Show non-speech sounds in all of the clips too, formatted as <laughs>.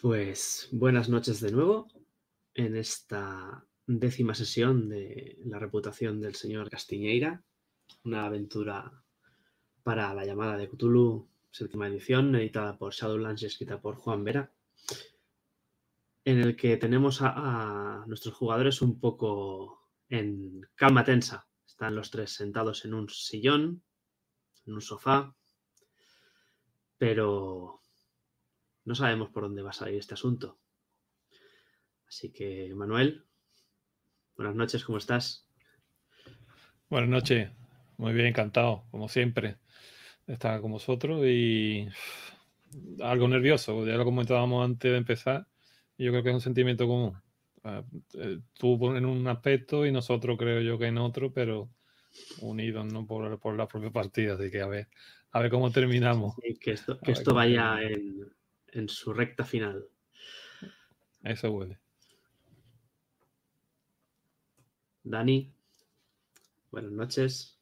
Pues buenas noches de nuevo en esta décima sesión de La reputación del señor Castiñeira, una aventura para la llamada de Cthulhu, séptima edición, editada por Shadowlands y escrita por Juan Vera, en el que tenemos a, a nuestros jugadores un poco en calma tensa. Están los tres sentados en un sillón, en un sofá, pero no sabemos por dónde va a salir este asunto. Así que, Manuel, buenas noches, ¿cómo estás? Buenas noches, muy bien, encantado, como siempre, de estar con vosotros y algo nervioso, ya lo comentábamos antes de empezar, y yo creo que es un sentimiento común. Ah, eh, tú en un aspecto y nosotros creo yo que en otro, pero unidos no por, por la propia partida, así que a ver, a ver cómo terminamos. que esto, que esto vaya en, en su recta final. Eso huele. Dani, buenas noches.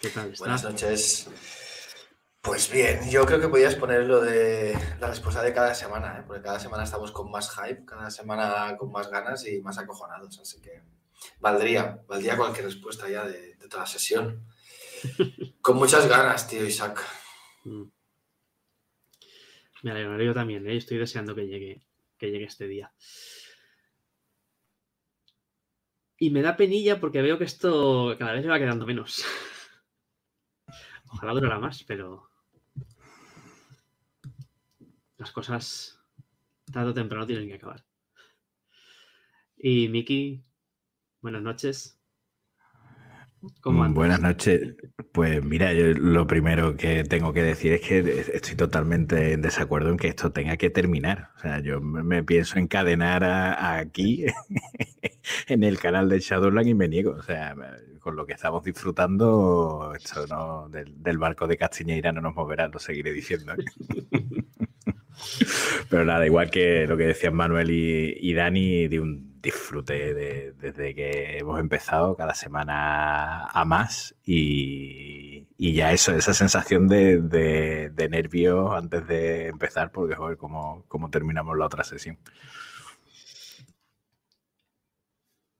¿Qué tal? Está? Buenas noches. Pues bien, yo creo que podías poner lo de la respuesta de cada semana, ¿eh? porque cada semana estamos con más hype, cada semana con más ganas y más acojonados, así que valdría, valdría cualquier respuesta ya de, de toda la sesión. <laughs> con muchas ganas, tío Isaac. Mm. Me alegro, yo también, ¿eh? estoy deseando que llegue, que llegue este día. Y me da penilla porque veo que esto cada vez se va quedando menos. Ojalá durara más, pero las cosas tarde o temprano tienen que acabar. Y Miki, buenas noches. Mm, buenas noches. Pues mira, yo lo primero que tengo que decir es que estoy totalmente en desacuerdo en que esto tenga que terminar. O sea, yo me pienso encadenar aquí <laughs> en el canal de Shadowland y me niego. O sea, con lo que estamos disfrutando, esto no, del, barco de Castiñeira no nos moverá, lo seguiré diciendo. <laughs> <laughs> Pero nada, igual que lo que decían Manuel y, Dani, de un disfrute desde que hemos empezado cada semana a más y, ya eso, esa sensación de, de, nervios antes de empezar, porque joder, cómo, cómo terminamos la otra sesión.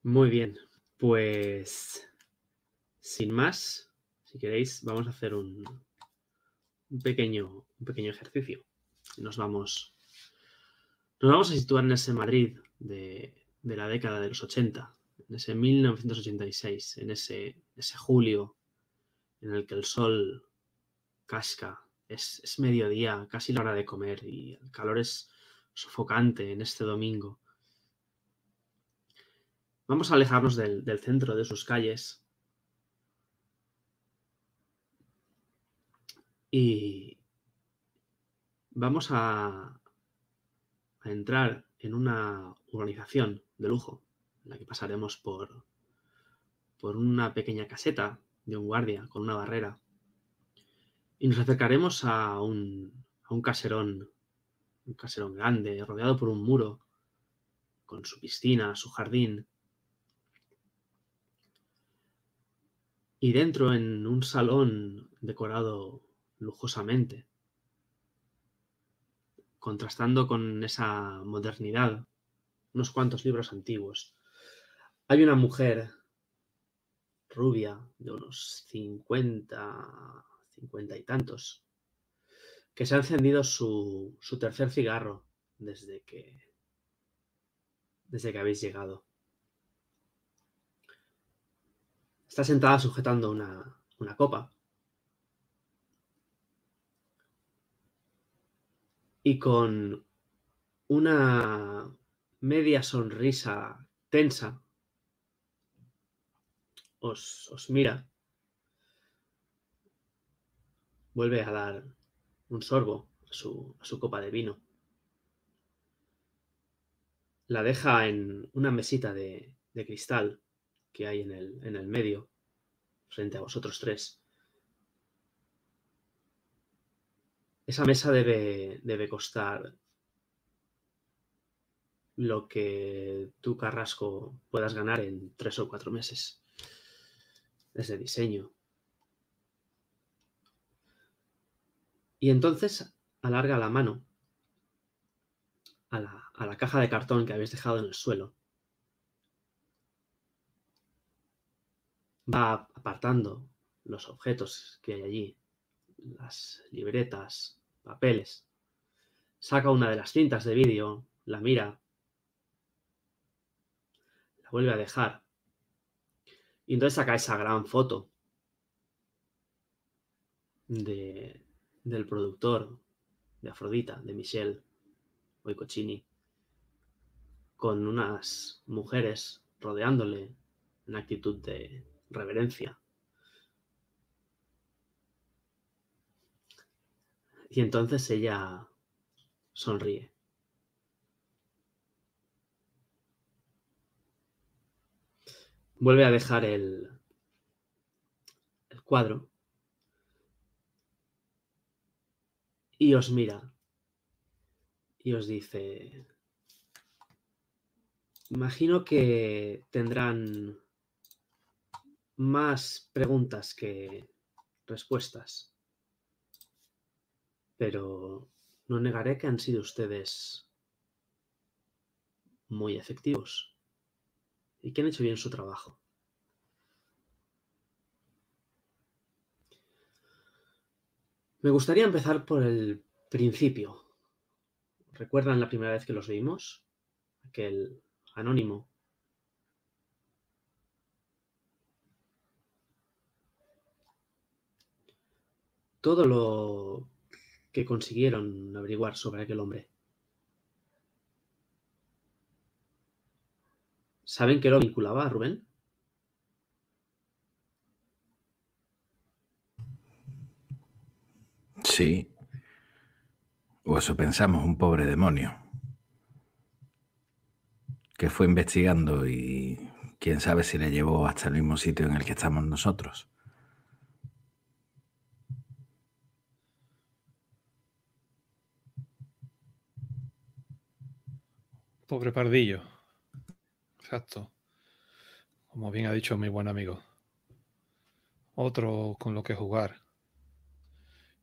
Muy bien, pues sin más, si queréis, vamos a hacer un, un pequeño, un pequeño ejercicio nos vamos, nos vamos a situar en ese Madrid de, la década de los 80, en ese 1986, en ese, ese julio en el que el sol casca, es, es, mediodía, casi la hora de comer y el calor es sofocante en este domingo. Vamos a alejarnos del, del centro de sus calles. Y, vamos a, entrar en una urbanización de lujo, en la que pasaremos por, por una pequeña caseta de un guardia con una barrera. Y nos acercaremos a un, a un caserón, un caserón grande, rodeado por un muro, con su piscina, su jardín. Y dentro, en un salón decorado lujosamente, contrastando con esa modernidad, unos cuantos libros antiguos. Hay una mujer rubia de unos 50, 50 y tantos, que se ha encendido su, su tercer cigarro desde que, desde que habéis llegado. Está sentada sujetando una, una copa y con una media sonrisa tensa os, mira, vuelve a dar un sorbo a su, copa de vino. La deja en una mesita de, de cristal que hay en el, en el medio, frente a vosotros tres. Esa mesa debe, debe costar lo que tú, Carrasco, puedas ganar en tres o cuatro meses. Desde diseño. Y entonces alarga la mano a la, a la caja de cartón que habéis dejado en el suelo. Va apartando los objetos que hay allí, las libretas, papeles. Saca una de las cintas de vídeo, la mira, la vuelve a dejar. Y entonces saca esa gran foto de, del productor de Afrodita, de Michelle Boicocini, con unas mujeres rodeándole en actitud de reverencia. Y entonces ella sonríe. Vuelve a dejar el, cuadro. Y os mira. Y os dice, imagino que tendrán más preguntas que respuestas, pero no negaré que han sido ustedes muy efectivos y que han hecho bien su trabajo. Me gustaría empezar por el principio. ¿Recuerdan la primera vez que los vimos? Aquel anónimo. Todo lo que consiguieron averiguar sobre aquel hombre. ¿Saben qué lo vinculaba a Rubén? Sí. O eso pensamos, un pobre demonio. Que fue investigando y quién sabe si le llevó hasta el mismo sitio en el que estamos nosotros. Pobre pardillo. Exacto. Como bien ha dicho mi buen amigo. Otro con lo que jugar.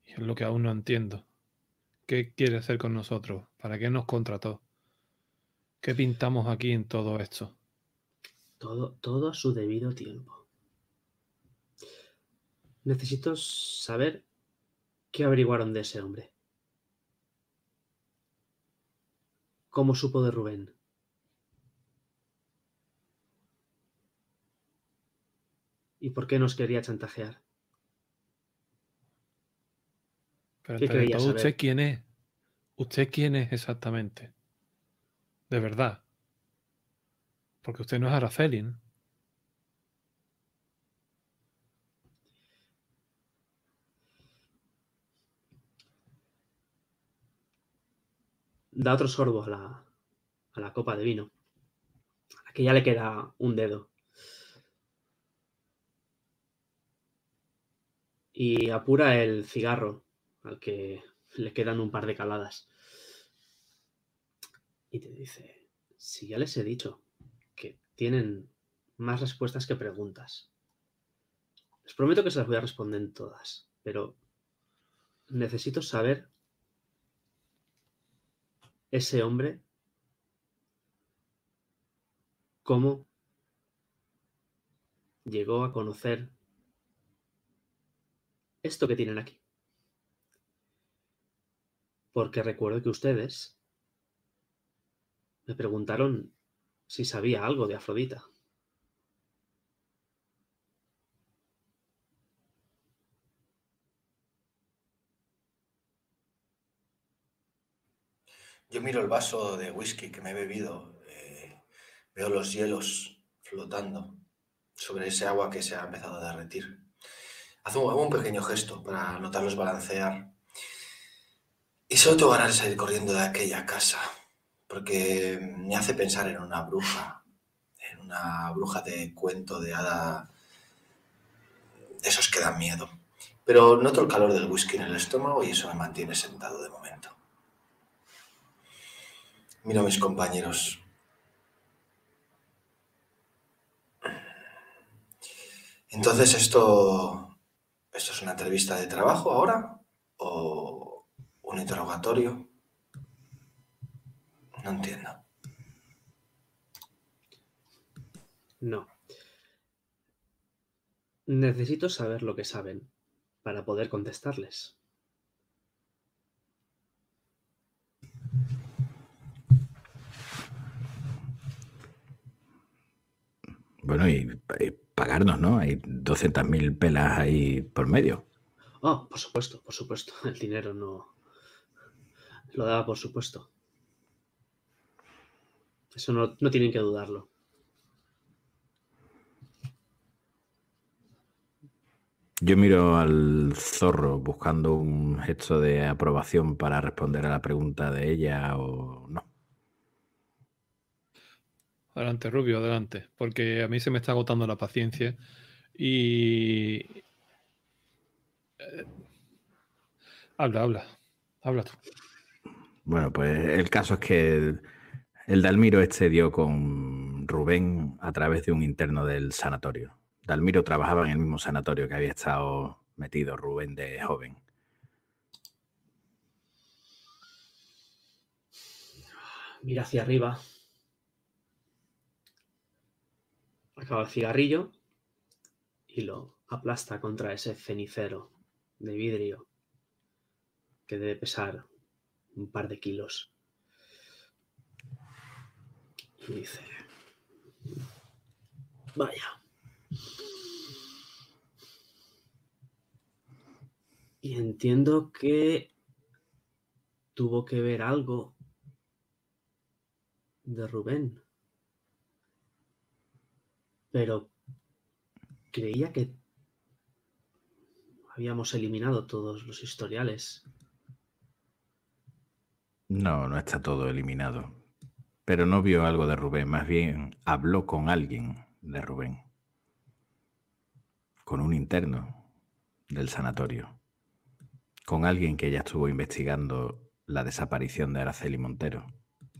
Y es lo que aún no entiendo. ¿Qué quiere hacer con nosotros? ¿Para qué nos contrató? ¿Qué pintamos aquí en todo esto? Todo, todo a su debido tiempo. Necesito saber qué averiguaron de ese hombre. ¿Cómo supo de Rubén? ¿Y por qué nos quería chantajear? Pero ¿Qué creía todo, ¿usted quién es? ¿Usted quién es exactamente? De verdad. Porque usted no es Araceli, ¿no? Da otro sorbo a la, a la copa de vino. A la que ya le queda un dedo. Y apura el cigarro al que le quedan un par de caladas. Y te dice, si ya les he dicho que tienen más respuestas que preguntas. Les prometo que se las voy a responder todas, pero necesito saber ese hombre cómo llegó a conocer esto que tienen aquí. Porque recuerdo que ustedes me preguntaron si sabía algo de Afrodita. Yo miro el vaso de whisky que me he bebido, eh, veo los hielos flotando sobre ese agua que se ha empezado a derretir. Hago un, pequeño gesto para notarlos balancear. Y solo tengo ganas de salir corriendo de aquella casa, porque me hace pensar en una bruja, en una bruja de cuento de hada, de esos que dan miedo. Pero noto el calor del whisky en el estómago y eso me mantiene sentado de momento. Miro a mis compañeros. Entonces, ¿esto, ¿esto es una entrevista de trabajo ahora? ¿O un interrogatorio? No entiendo. No. Necesito saber lo que saben para poder contestarles. Bueno, y, pagarnos, ¿no? Hay 200.000 pelas ahí por medio. Oh, por supuesto, por supuesto. <laughs> El dinero no lo daba por supuesto. Eso no, no tienen que dudarlo. Yo miro al zorro buscando un gesto de aprobación para responder a la pregunta de ella o no. Adelante, Rubio, adelante, porque a mí se me está agotando la paciencia y... Eh, habla, habla, habla tú. Bueno, pues el caso es que el, Dalmiro este dio con Rubén a través de un interno del sanatorio. Dalmiro trabajaba en el mismo sanatorio que había estado metido Rubén de joven. Mira hacia arriba acaba el cigarrillo y lo aplasta contra ese cenicero de vidrio que debe pesar un par de kilos. Y dice, vaya. Y entiendo que tuvo que ver algo de Rubén pero creía que habíamos eliminado todos los historiales. No, no está todo eliminado. Pero no vio algo de Rubén, más bien habló con alguien de Rubén. Con un interno del sanatorio. Con alguien que ya estuvo investigando la desaparición de Araceli Montero.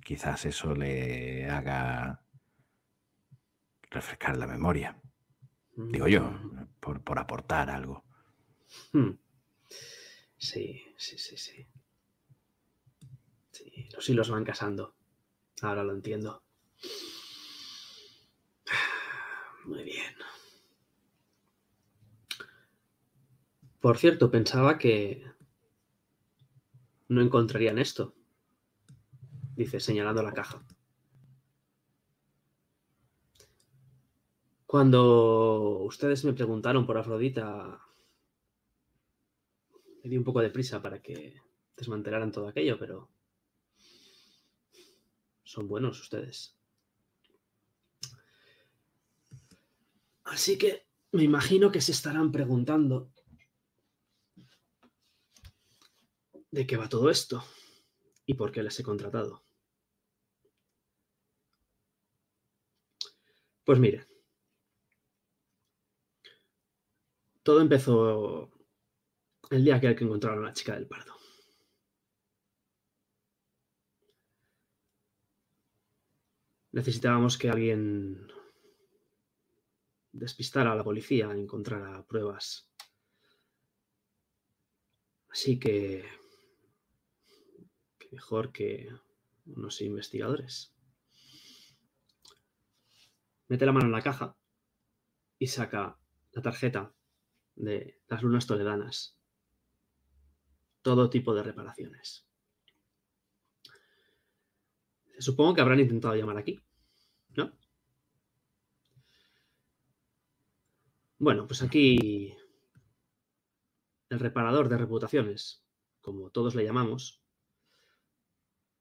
Quizás eso le haga refrescar la memoria. Digo yo, mm. por, aportar algo. Hmm. Sí, sí, sí, sí. Sí, los hilos van casando. Ahora lo entiendo. <sighs> Muy bien. Por cierto, pensaba que no encontrarían esto. Dice, señalando la caja. Cuando ustedes me preguntaron por Afrodita, me di un poco de prisa para que desmantelaran todo aquello, pero son buenos ustedes. Así que me imagino que se estarán preguntando de qué va todo esto y por qué les he contratado. Pues miren, Todo empezó el día que, encontraron a la chica del pardo. Necesitábamos que alguien despistara a la policía, encontrara pruebas. Así que, que mejor que unos investigadores. Mete la mano en la caja y saca la tarjeta de las lunas toledanas. Todo tipo de reparaciones. Supongo que habrán intentado llamar aquí, ¿no? Bueno, pues aquí el reparador de reputaciones, como todos le llamamos,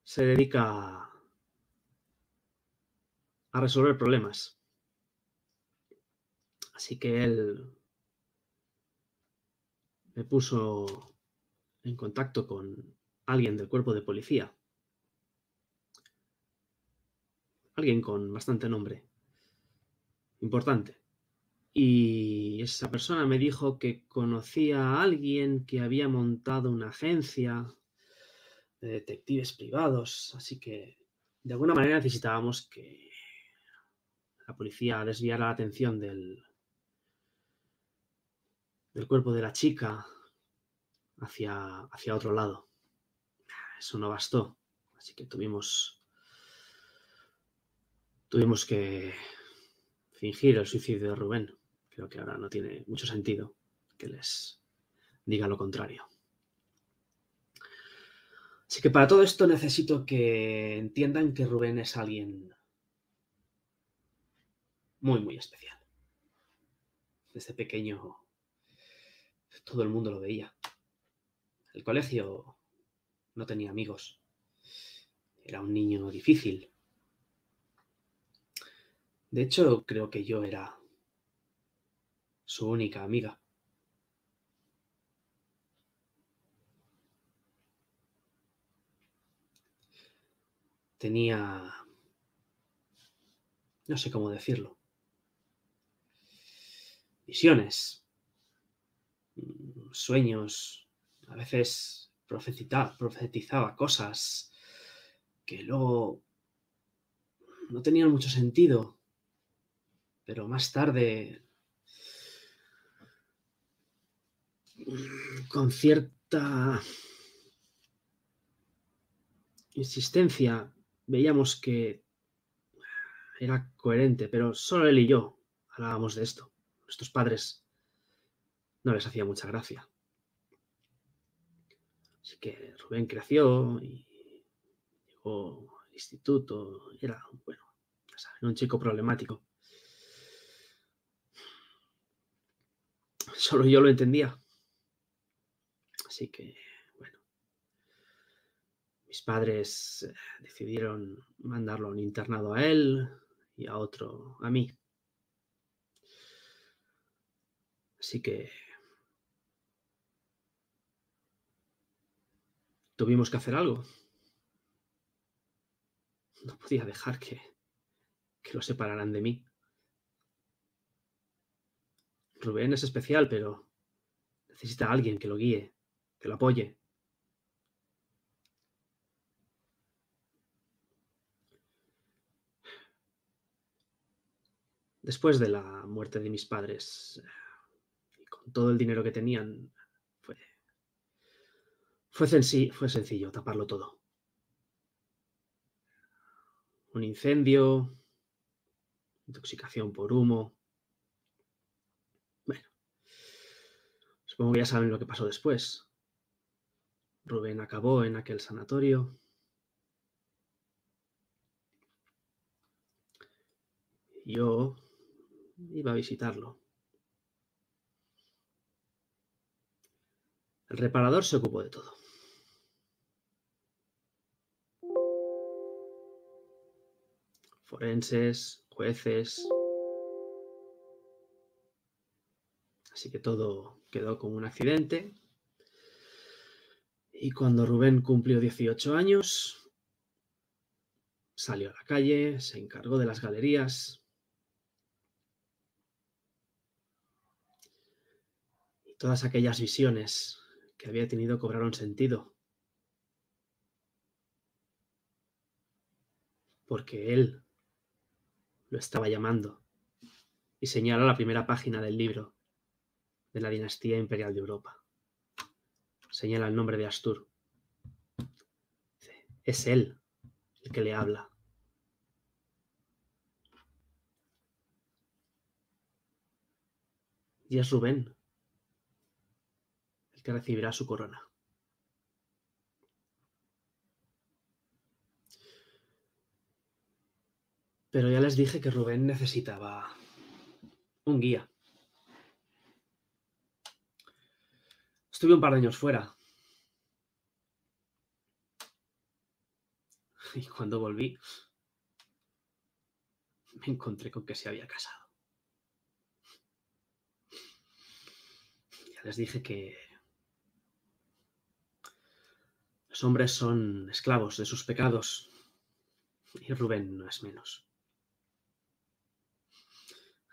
se dedica a resolver problemas. Así que él me puso en contacto con alguien del cuerpo de policía. Alguien con bastante nombre. Importante. Y esa persona me dijo que conocía a alguien que había montado una agencia de detectives privados. Así que de alguna manera necesitábamos que la policía desviara la atención del, del cuerpo de la chica hacia, hacia otro lado. Eso no bastó, así que tuvimos tuvimos que fingir el suicidio de Rubén. Creo que ahora no tiene mucho sentido que les diga lo contrario. Así que para todo esto necesito que entiendan que Rubén es alguien muy, muy especial. Desde pequeño todo el mundo lo veía. El colegio no tenía amigos. Era un niño difícil. De hecho, creo que yo era su única amiga. Tenía... no sé cómo decirlo. Visiones, sueños, a veces profetizaba cosas que luego no tenían mucho sentido, pero más tarde, con cierta insistencia, veíamos que era coherente, pero solo él y yo hablábamos de esto. Nuestros padres no les hacía mucha gracia. Así que Rubén creció y llegó al instituto. Era, bueno, un chico problemático. Solo yo lo entendía. Así que, bueno, mis padres eh, decidieron mandarlo a un internado a él y a otro a mí. Así que tuvimos que hacer algo. No podía dejar que, que lo separaran de mí. Rubén es especial, pero necesita a alguien que lo guíe, que lo apoye. Después de la muerte de mis padres, y con todo el dinero que tenían, fue, sencillo taparlo todo. Un incendio, intoxicación por humo. Bueno, supongo que ya saben lo que pasó después. Rubén acabó en aquel sanatorio. Yo iba a visitarlo. El reparador se ocupó de todo. Forenses, jueces. Así que todo quedó como un accidente. Y cuando Rubén cumplió 18 años, salió a la calle, se encargó de las galerías. Y todas aquellas visiones que había tenido cobraron sentido. Porque él lo estaba llamando, y señala la primera página del libro de la dinastía imperial de Europa. Señala el nombre de Astur. Es él el que le habla. Y es Rubén el que recibirá su corona. Pero ya les dije que Rubén necesitaba un guía. Estuve un par de años fuera. Y cuando volví, me encontré con que se había casado. Ya les dije que los hombres son esclavos de sus pecados y Rubén no es menos.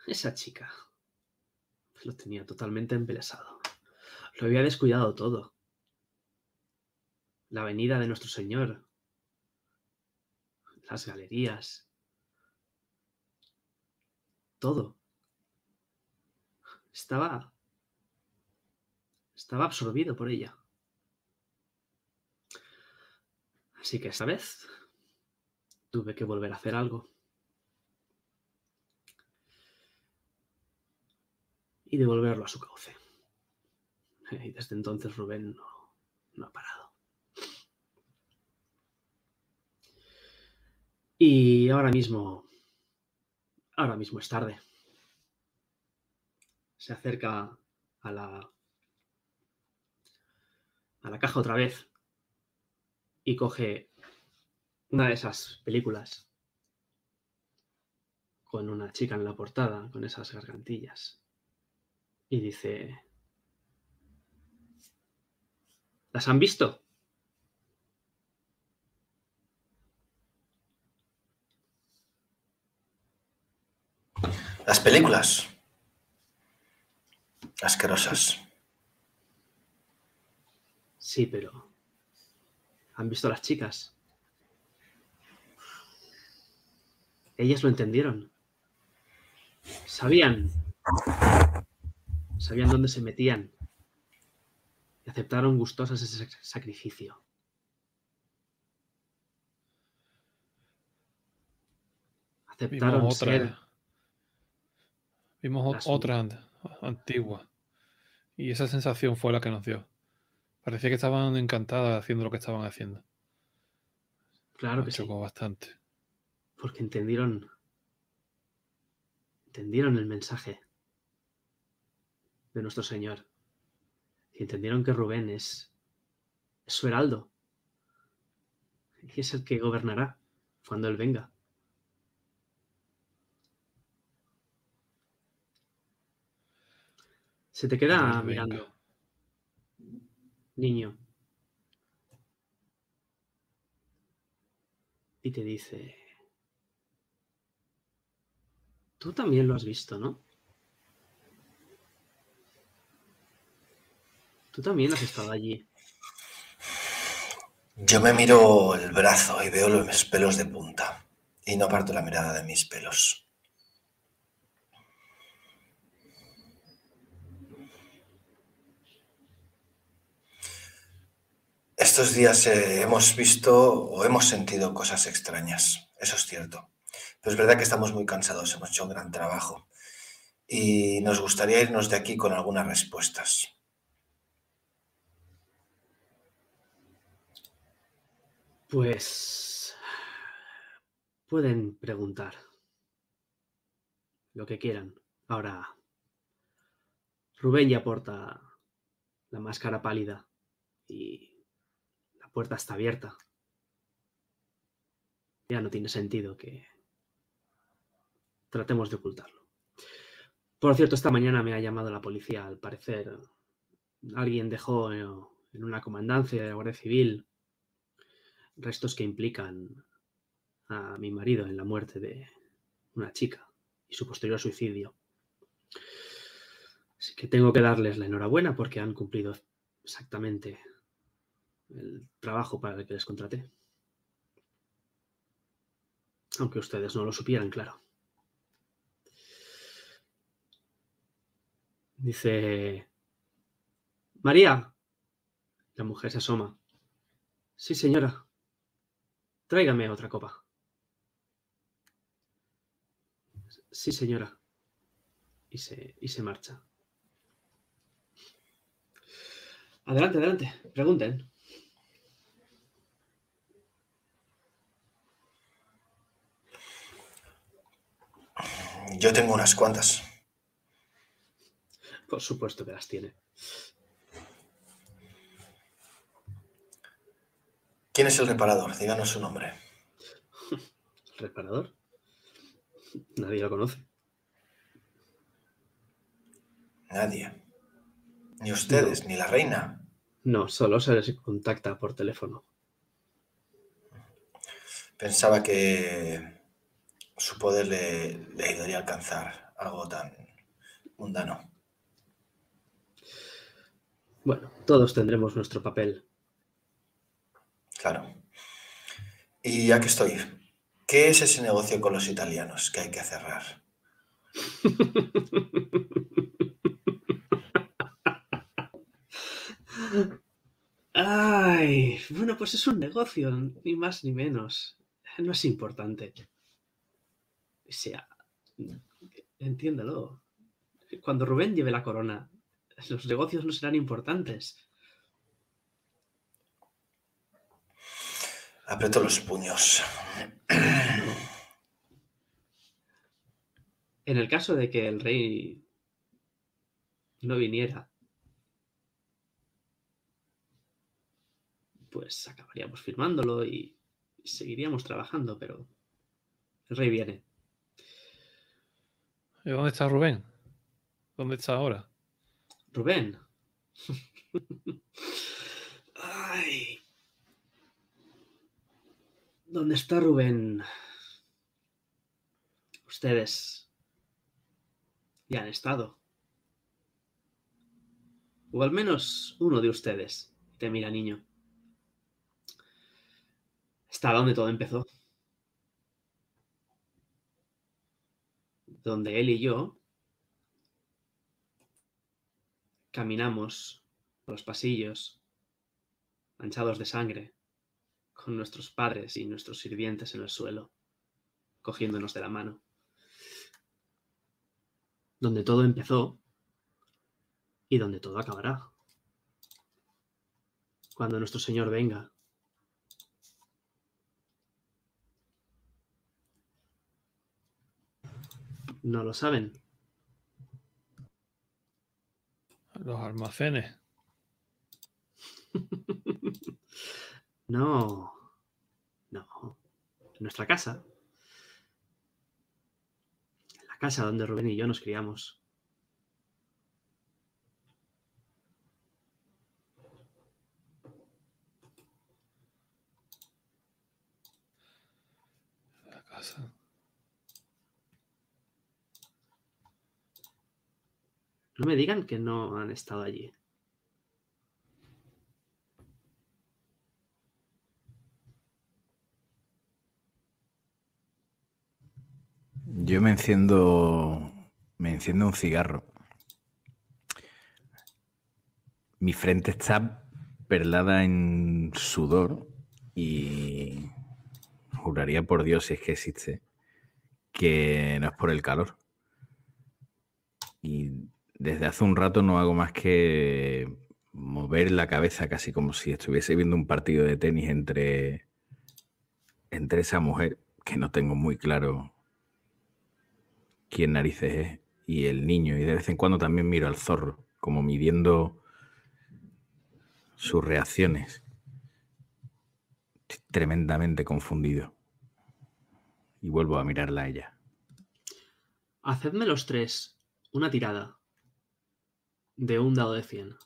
Esa chica lo tenía totalmente embelesado. Lo había descuidado todo. La venida de nuestro Señor. Las galerías. Todo. Estaba... Estaba absorbido por ella. Así que esta vez tuve que volver a hacer algo. Y devolverlo a su cauce. <laughs> Y desde entonces Rubén no, ha parado. Y ahora mismo, ahora mismo es tarde. Se acerca a la, a la caja otra vez y coge una de esas películas con una chica en la portada, con esas gargantillas, y dice, ¿las han visto? Las películas. Asquerosas. Sí, pero ¿han visto las chicas? Ellas lo entendieron. Sabían. Sabían dónde se metían. Y aceptaron gustosas ese sacrificio. Aceptaron Vimos otra, Vimos otra antigua. Y esa sensación fue la que nos dio. Parecía que estaban encantadas haciendo lo que estaban haciendo. Claro que chocó bastante. Porque entendieron. Entendieron el mensaje de nuestro Señor. Y entendieron que Rubén es, es su heraldo. Y es el que gobernará cuando Él venga. Se te queda mirando. Niño. Y te dice, tú también lo has visto, ¿no? Tú también has estado allí. Yo me miro el brazo y veo los pelos de punta y no aparto la mirada de mis pelos. Estos días eh, hemos visto o hemos sentido cosas extrañas, eso es cierto. Pero es verdad que estamos muy cansados, hemos hecho un gran trabajo y nos gustaría irnos de aquí con algunas respuestas. Pues pueden preguntar lo que quieran. Ahora, Rubén ya porta la máscara pálida y puerta está abierta. Ya no tiene sentido que tratemos de ocultarlo. Por cierto, esta mañana me ha llamado la policía. Al parecer, alguien dejó en una comandancia de Guardia Civil restos que implican a mi marido en la muerte de una chica y su posterior suicidio. Así que tengo que darles la enhorabuena porque han cumplido exactamente el trabajo para el que les contraté. Aunque ustedes no lo supieran, claro. Dice, María. La mujer se asoma. Sí, señora. Tráigame otra copa. Sí, señora. Y se, y se marcha. Adelante, adelante. Pregunten. Yo tengo unas cuantas. Por supuesto que las tiene. ¿Quién es el reparador? Díganos su nombre. ¿El <laughs> reparador? Nadie lo conoce. Nadie. Ni ustedes, ni la reina. No, solo se les contacta por teléfono. Pensaba que su poder le, ayudaría a alcanzar algo tan mundano. Bueno, todos tendremos nuestro papel. Claro. Y ya que estoy, ¿qué es ese negocio con los italianos que hay que cerrar? Ay, bueno, pues es un negocio, ni más ni menos. No es importante sea, entiéndelo. Cuando Rubén lleve la corona, los negocios no serán importantes. Aprieto los puños. En el caso de que el rey no viniera, pues acabaríamos firmándolo y seguiríamos trabajando, pero el rey viene. ¿Y dónde está Rubén? ¿Dónde está ahora? Rubén. <laughs> Ay. ¿Dónde está Rubén? Ustedes ya han estado. O al menos uno de ustedes. Te mira, niño. Está donde todo empezó. Donde él y yo caminamos por los pasillos manchados de sangre con nuestros padres y nuestros sirvientes en el suelo, cogiéndonos de la mano. Donde todo empezó y donde todo acabará. Cuando nuestro Señor venga. No lo saben. Los almacenes. <laughs> No, no. En nuestra casa. En la casa donde Rubén y yo nos criamos. La casa. No me digan que no han estado allí. Yo me enciendo, me enciendo un cigarro. Mi frente está perlada en sudor y juraría por Dios, si es que existe, que no es por el calor. Y desde hace un rato no hago más que mover la cabeza casi como si estuviese viendo un partido de tenis entre, entre esa mujer, que no tengo muy claro quién narices es, y el niño. Y de vez en cuando también miro al zorro, como midiendo sus reacciones. Estoy tremendamente confundido. Y vuelvo a mirarla a ella. Hacedme los tres una tirada de un dado de 100.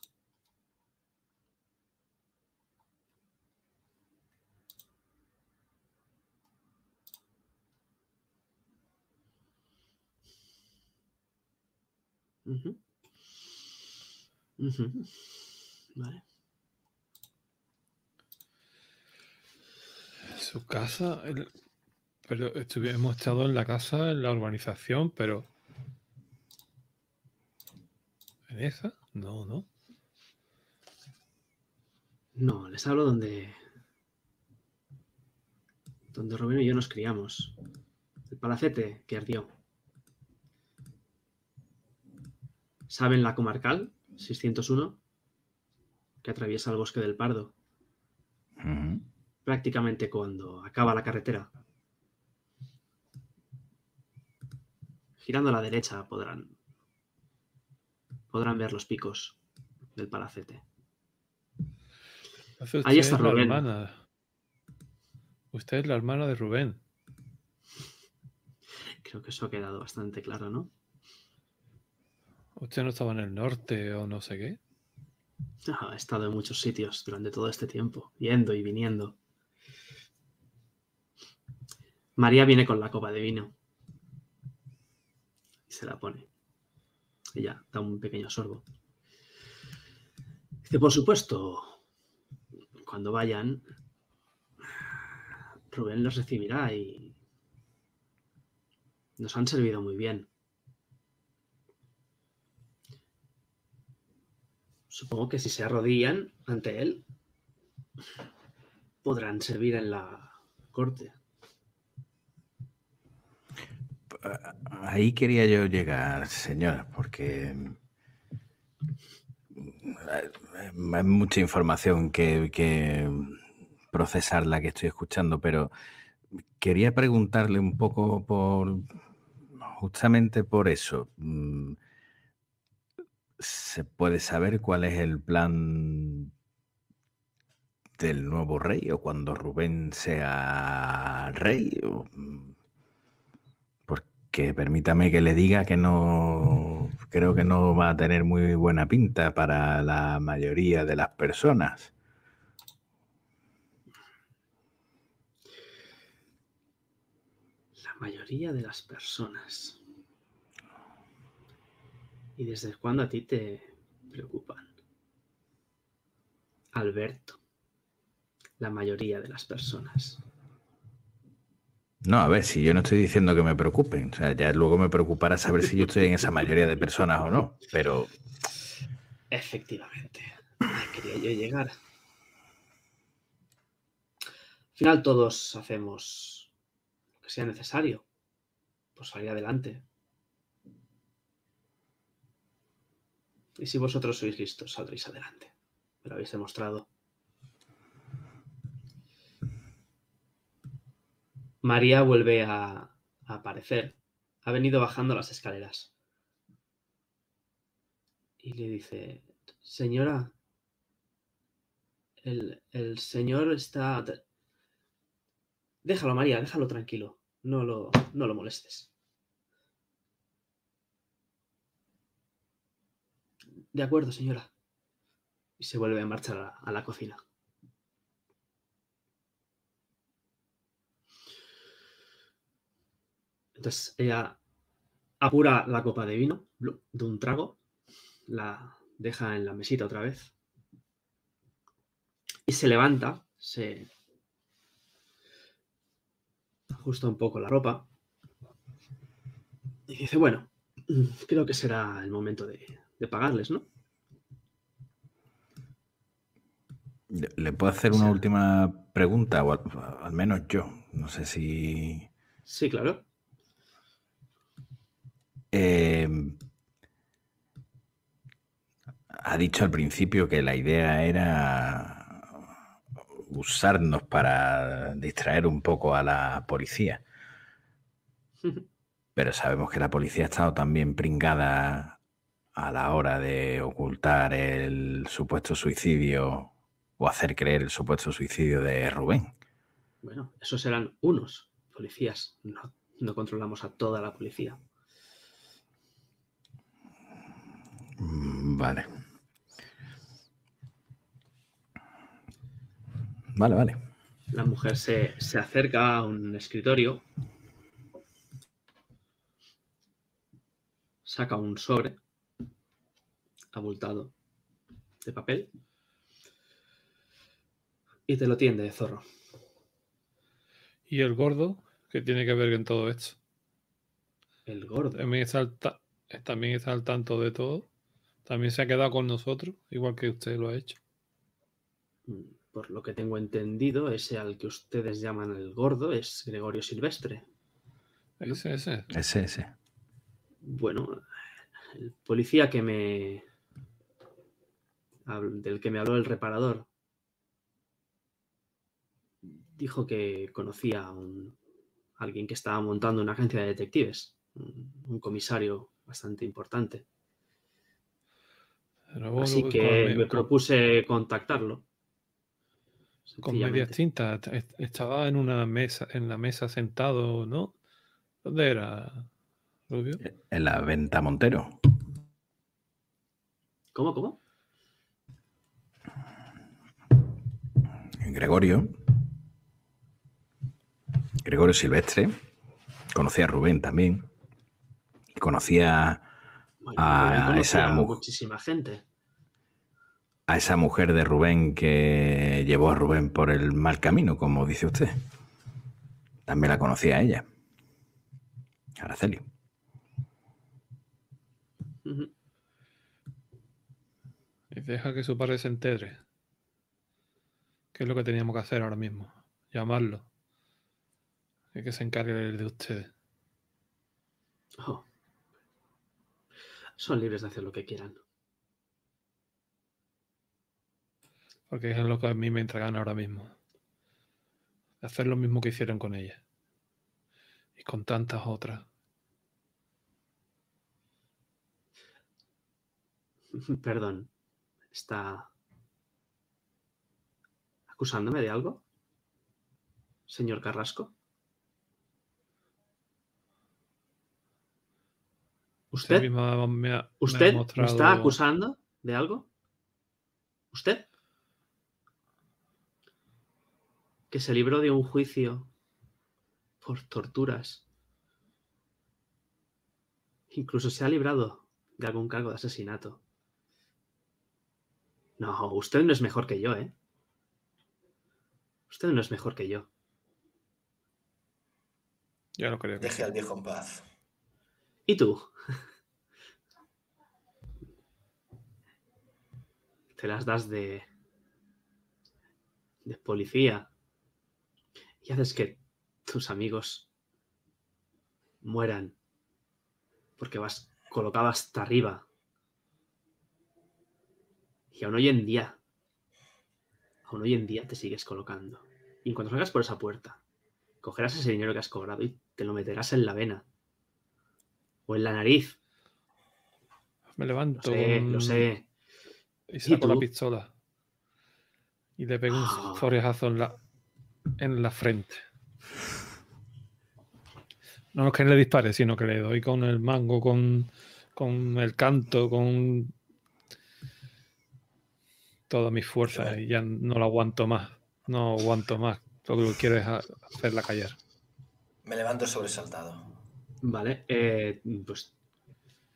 Vale. Su casa. el- Pero estuvi- hemos estado en la casa, en la urbanización, pero. ¿En esa? No, no. No, les hablo donde. donde Rubén y yo nos criamos. El palacete que ardió. ¿Saben la comarcal 601? Que atraviesa el bosque del Pardo. Prácticamente cuando acaba la carretera. Girando a la derecha podrán. podrán ver los picos del palacete. Ahí usted está es la Rubén. hermana. Usted es la hermana de Rubén. Creo que eso ha quedado bastante claro, ¿no? Usted no estaba en el norte o no sé qué. Ah, He estado en muchos sitios durante todo este tiempo, yendo y viniendo. María viene con la copa de vino. Y se la pone. Ella da un pequeño sorbo. Dice, por supuesto, cuando vayan, Rubén los recibirá y nos han servido muy bien. Supongo que si se arrodillan ante él, podrán servir en la corte. ahí quería yo llegar, señor, porque hay mucha información que, que procesar la que estoy escuchando, pero quería preguntarle un poco por justamente por eso. ¿Se puede saber cuál es el plan del nuevo rey o cuando Rubén sea rey? Mm, porque permítame que le diga que no, <laughs> creo que no va a tener muy buena pinta para la mayoría de las personas. La mayoría de las personas. ¿Y desde cuándo a ti te preocupan? Alberto la mayoría de las personas. No, a ver, si yo no estoy diciendo que me preocupen, o sea, ya luego me preocupará saber si yo estoy en esa mayoría de personas o no, pero... Efectivamente, quería yo llegar. Al final todos hacemos lo que sea necesario por salir adelante. Y si vosotros sois listos, saldréis adelante. Me lo habéis demostrado. María vuelve a, aparecer. Ha venido bajando las escaleras. Y le dice, señora, el, el señor está... Déjalo, María, déjalo tranquilo. No lo, no lo molestes. De acuerdo, señora. Y se vuelve a marchar a la cocina. Entonces ella apura la copa de vino de un trago, la deja en la mesita otra vez y se levanta, se ajusta un poco la ropa y dice, bueno, creo que será el momento de, pagarles, ¿no? ¿Le puedo hacer una última pregunta? O al menos yo. No sé si... Sí, claro. Em, ha dicho al principio que la idea era usarnos para distraer un poco a la policía. <laughs> Pero sabemos que la policía ha estado también pringada a la hora de ocultar el supuesto suicidio o hacer creer el supuesto suicidio de Rubén. Bueno, esos eran unos policías. No, no controlamos a toda la policía. Mm, vale. Vale, vale. La mujer se, acerca a un escritorio, saca un sobre abultado de papel y te lo tiende, de zorro. ¿Y el gordo? ¿Qué tiene que ver con todo esto? El gordo. También está, también está al tanto de todo. También se ha quedado con nosotros, igual que usted lo ha hecho. Mm, por lo que tengo entendido, ese al que ustedes llaman el gordo es Gregorio Silvestre. Ese, ese. Ese, ese. Bueno, el policía que me. Del que me habló el reparador. Dijo que conocía a un, alguien que estaba montando una agencia de detectives, un comisario bastante importante. Así que me propuse contactarlo. Con medias tintas. Estaba en una mesa, en la mesa sentado, ¿no? ¿Dónde era, Rubio? En la venta Montero. ¿Cómo, cómo? Gregorio. Gregorio Silvestre. Conocía a Rubén también. Conocía a, esa muchísima gente. A esa mujer de Rubén que llevó a Rubén por el mal camino, como dice usted. También la conocía a ella. Araceli. Y deja que su padre se entere. ¿Qué es lo que teníamos que hacer ahora mismo? Llamarlo. Y que se encargue de ustedes. Oh. Son libres de hacer lo que quieran. Porque es lo que a mí me entregan ahora mismo. Hacer lo mismo que hicieron con ella. Y con tantas otras. <laughs> Perdón. ¿Está acusándome de algo? Señor Carrasco. ¿Usted? me, ¿Usted me está acusando de algo? ¿Usted? Que se libró de un juicio por torturas. Incluso se ha librado de algún cargo de asesinato. No, usted no es mejor que yo, ¿eh? Usted no es mejor que yo. Yo no creo que Deje al viejo en paz. ¿Y tú? Te las das de. de policía. Y haces que tus amigos mueran. Porque vas colocado hasta arriba. Y aún hoy en día. Aún hoy en día te sigues colocando. Y cuando salgas por esa puerta, cogerás ese dinero que has cobrado y te lo meterás en la vena o en la nariz. Me levanto. Lo sé, Y saco la pistola. Y le pego un oh. en la, en la frente. No es que le dispare, sino que le doy con el mango, con, con el canto, con todas mis fuerzas y ya no lo aguanto más. No aguanto más. Lo que quiero es hacerla callar. Me levanto sobresaltado. Vale, eh, pues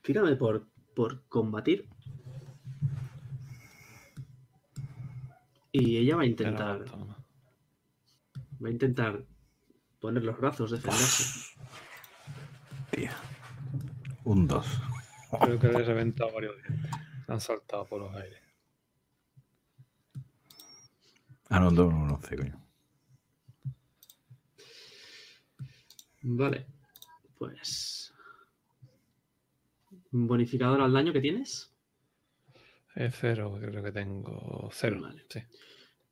tírame por, por combatir. Y ella va a intentar. Va a intentar poner los brazos, defenderse. Tía. Un 2. Creo que le he reventado varios dientes. Han saltado por los aires. Ah, no, no, no, no sé, coño. Vale. Pues. ¿Bonificador al daño que tienes? Es cero, creo que tengo cero. Vale. Sí.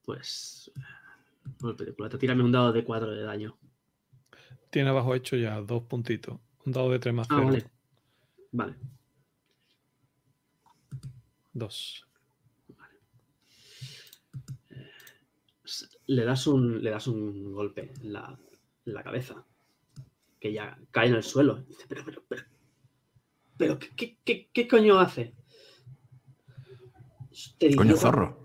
Pues. Golpe de plata. Tírame un dado de cuatro de daño. Tiene abajo hecho ya dos puntitos. Un dado de tres más ah, Vale. Vale. Dos. Vale. Le das un, le das un golpe en la, en la cabeza que ya cae en el suelo. Dice, pero, pero, pero, pero, ¿qué, qué, qué, coño hace? Coño zorro.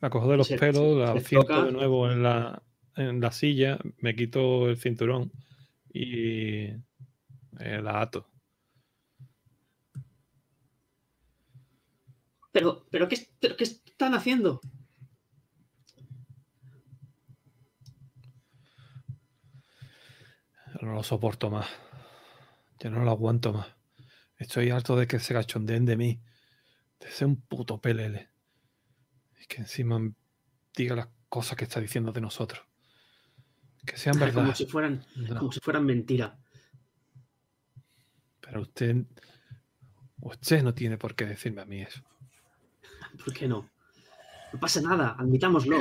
La cojo de los pelos, la siento de nuevo en la, en la silla, me quito el cinturón y eh, la ato. Pero, pero, ¿qué, pero, ¿qué están haciendo? No lo soporto más. Ya no lo aguanto más. Estoy harto de que se cachondeen de mí. De ser un puto pelele. Y que encima diga las cosas que está diciendo de nosotros. Que sean <laughs> verdad. Como si fueran, como si fueran mentira. Pero usted. Usted no tiene por qué decirme a mí eso. <laughs> ¿Por qué no? No pasa nada, admitámoslo.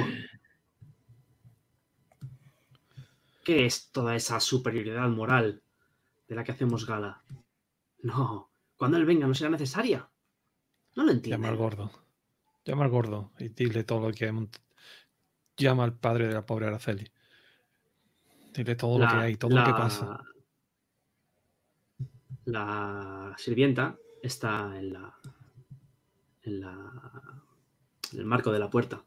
¿Qué es toda esa superioridad moral de la que hacemos gala? No, cuando él venga no será necesaria. No lo entiendo. Llama al gordo. Llama al gordo y dile todo lo que hay. Llama al padre de la pobre Araceli. Dile todo lo que hay, todo lo que pasa. La sirvienta está en la. en la. en el marco de la puerta.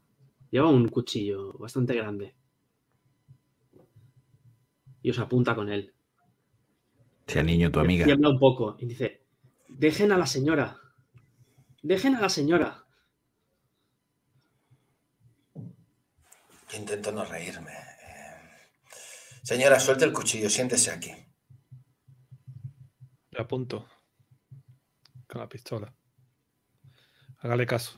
Lleva un cuchillo bastante grande y os apunta con él. Sea niño, tu amiga. Y habla un poco y dice, dejen a la señora. Dejen a la señora. intento no reírme. Señora, suelte el cuchillo, siéntese aquí. Le apunto con la pistola. Hágale caso.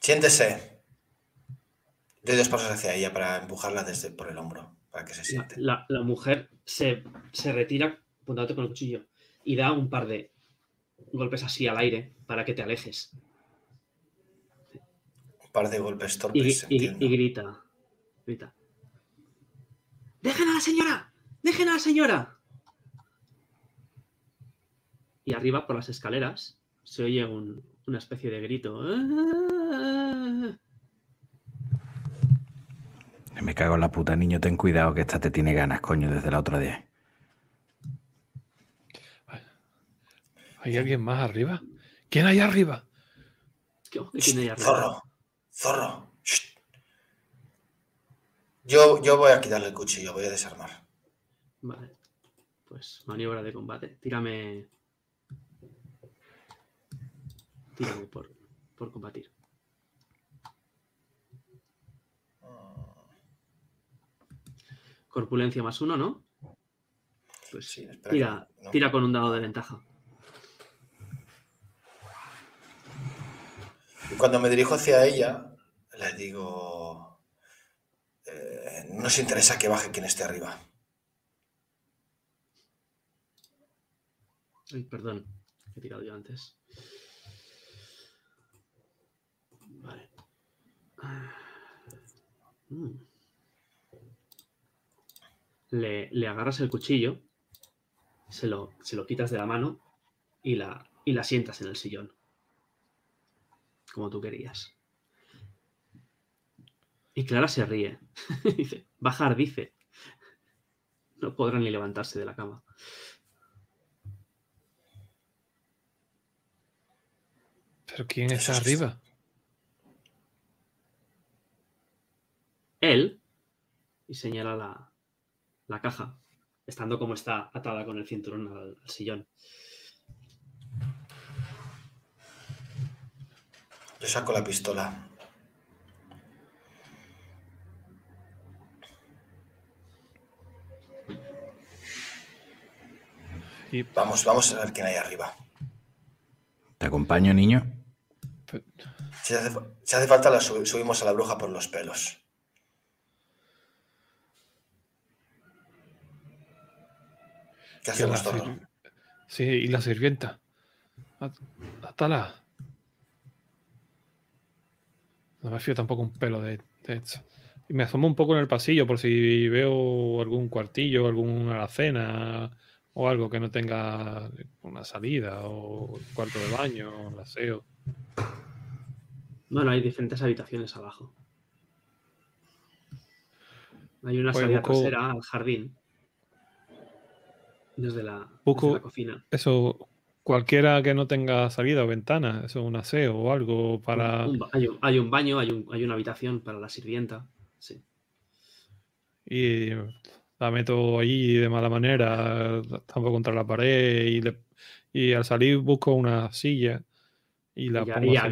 Siéntese. Doy dos pasos hacia ella para empujarla desde por el hombro. para que se siente. La, mujer se, se retira apuntándote con el cuchillo y da un par de golpes así al aire para que te alejes. Un par de golpes torpes. Y, y, grita, grita. ¡Dejen a la señora! ¡Dejen a la señora! Y arriba, por las escaleras, se oye una especie de grito. Me cago en la puta, niño, ten cuidado que esta te tiene ganas, coño, desde la otra día. ¿Hay alguien más arriba? ¿Quién hay arriba? ¿Quién hay arriba? Zorro, zorro. Yo, yo voy a quitarle el cuchillo, voy a desarmar. Vale. Pues maniobra de combate. Tírame. Tírame por, por combatir. Corpulencia más uno, ¿no? Pues sí, tira, tira con un dado de ventaja. cuando me dirijo hacia ella, le digo, eh, no nos interesa que baje quien esté arriba. Ay, perdón, he tirado yo antes. Vale. Mm. Le, agarras el cuchillo, se lo, se lo quitas de la mano y la, y la sientas en el sillón como tú querías. Y Clara se ríe. <laughs> dice, bajar, dice. No podrán ni levantarse de la cama. ¿Pero quién está arriba? Él. Y señala la, la caja, estando como está atada con el cinturón al sillón. Yo saco la pistola. Y... Vamos, vamos a ver quién hay arriba. ¿Te acompaño, niño? Si hace, falta, la subimos a la bruja por los pelos. ¿Qué hacemos, todo? Sí, y la sirvienta. Atala. No me fío tampoco un pelo de, esto. Y me asomo un poco en el pasillo por si veo algún cuartillo, alguna alacena o algo que no tenga una salida o cuarto de baño, o aseo. Bueno, hay diferentes habitaciones abajo. Hay una pues salida trasera al jardín. Desde la, desde la cocina. Eso, Cualquiera que no tenga salida o ventana, eso es un aseo o algo para. hay, un, baño, hay, una habitación para la sirvienta. Sí. Y la meto ahí de mala manera, tampoco contra la pared y, al salir busco una silla y la pongo ella,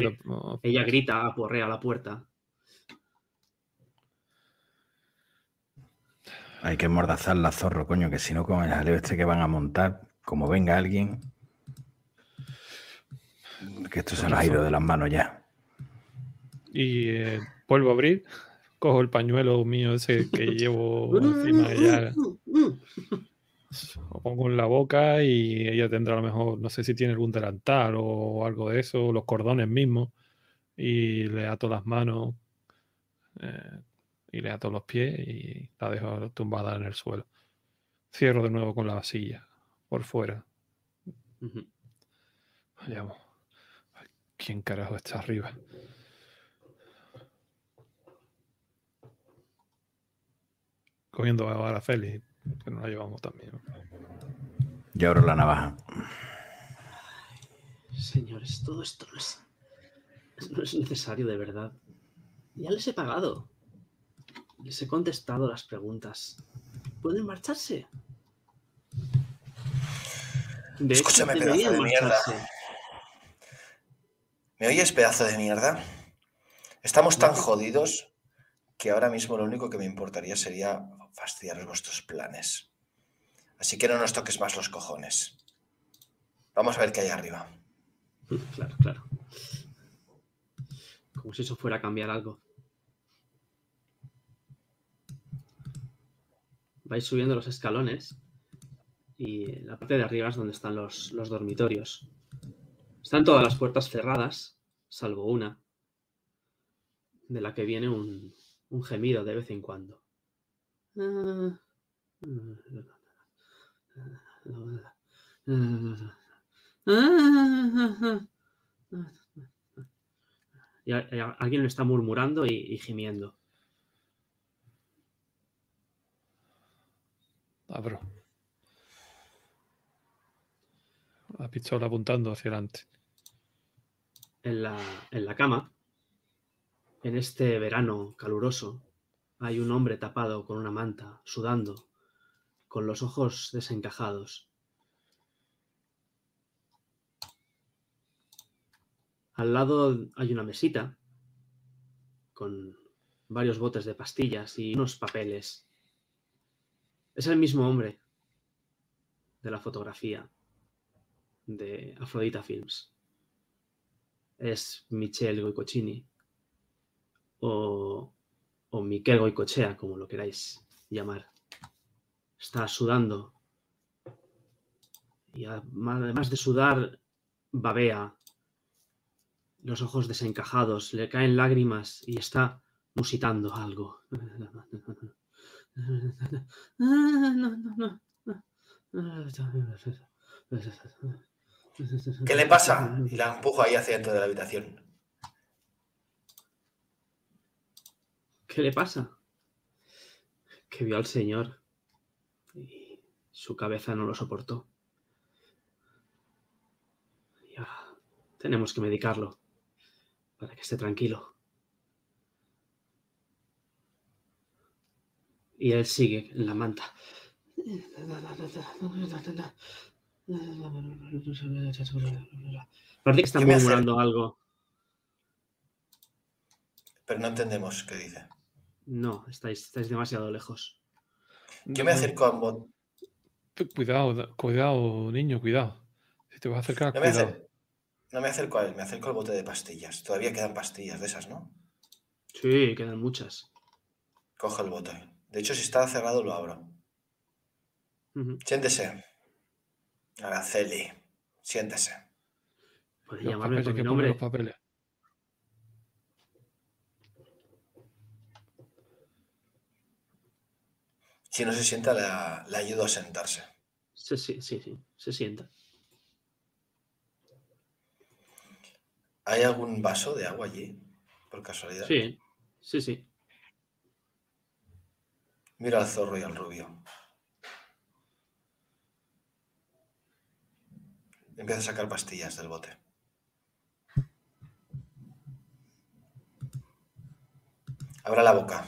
ella grita, aporrea a la puerta. Hay que mordazar la zorro, coño, que si no con el jaleo este que van a montar, como venga alguien, que esto se nos ha ido de las manos ya. Y eh, vuelvo a abrir, cojo el pañuelo mío ese que <laughs> llevo encima de ella. Lo pongo en la boca y ella tendrá a lo mejor, no sé si tiene algún delantal o algo de eso, los cordones mismos, y le ato las manos eh, y le ato los pies y la dejo tumbada en el suelo. Cierro de nuevo con la vasilla por fuera. Vayamos. ¿Quién carajo está arriba? Cogiendo a la Félix, que nos la llevamos también. Y abro la navaja. señores, todo esto no es, no es necesario de verdad. Ya les he pagado. Les he contestado las preguntas. ¿Pueden marcharse? De Escúchame, hecho, pedazo de mierda. ¿Me oyes, pedazo de mierda? Estamos tan jodidos que ahora mismo lo único que me importaría sería fastidiar vuestros planes. Así que no nos toques más los cojones. Vamos a ver qué hay arriba. Claro, claro. Como si eso fuera a cambiar algo. Vais subiendo los escalones y la parte de arriba es donde están los, los dormitorios. Están todas las puertas cerradas, salvo una, de la que viene un, un gemido de vez en cuando. Y alguien lo está murmurando y, y gimiendo. Abro. La pistola apuntando hacia adelante. En la, en la cama, en este verano caluroso, hay un hombre tapado con una manta, sudando, con los ojos desencajados. Al lado hay una mesita con varios botes de pastillas y unos papeles. Es el mismo hombre de la fotografía de Afrodita Films. Es Michel Goicochini o, o Miquel Goicochea, como lo queráis llamar. Está sudando y además de sudar, babea, los ojos desencajados, le caen lágrimas y está musitando algo. <laughs> ¿Qué le pasa? Y la empujo ahí hacia dentro de la habitación. ¿Qué le pasa? Que vio al Señor y su cabeza no lo soportó. Y ahora tenemos que medicarlo para que esté tranquilo. Y él sigue en la manta. Parece que está murmurando algo. Pero no entendemos qué dice. No, estáis, estáis demasiado lejos. Yo me acerco a bot. Cuidado, cuidado, niño, cuidado. Si te vas a acercar, no me, cuidado. acer... no me acerco a él, me acerco al bote de pastillas. Todavía quedan pastillas de esas, ¿no? Sí, quedan muchas. Coge el bote. De hecho, si está cerrado, lo abro. Uh -huh. Siéntese. Araceli, siéntese. Puede Los llamarme por mi nombre. los papeles. Si no se sienta, la, la ayudo a sentarse. Sí, sí, sí, sí, se sienta. ¿Hay algún vaso de agua allí? Por casualidad. Sí, sí, sí. Mira al zorro y al rubio. Empieza a sacar pastillas del bote. Abra la boca.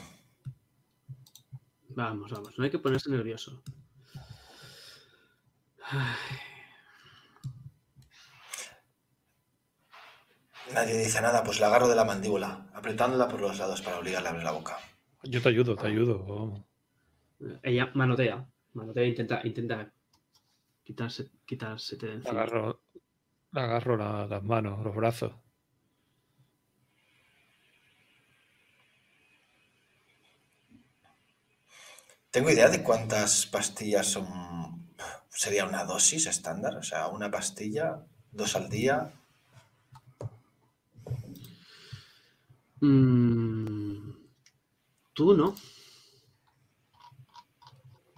Vamos, vamos, no hay que ponerse nervioso. Ay, Nadie dice nada, pues la agarro de la mandíbula, apretándola por los lados para obligarle a abrir la boca. Yo te ayudo, te ayudo. Ella manotea, manotea, intenta, intenta quitarse, quitarse de encima. agarro, agarro la- las manos, los brazos. Tengo idea de cuántas pastillas son. Sería una dosis estándar, o sea, una pastilla, dos al día. Mm, tú no.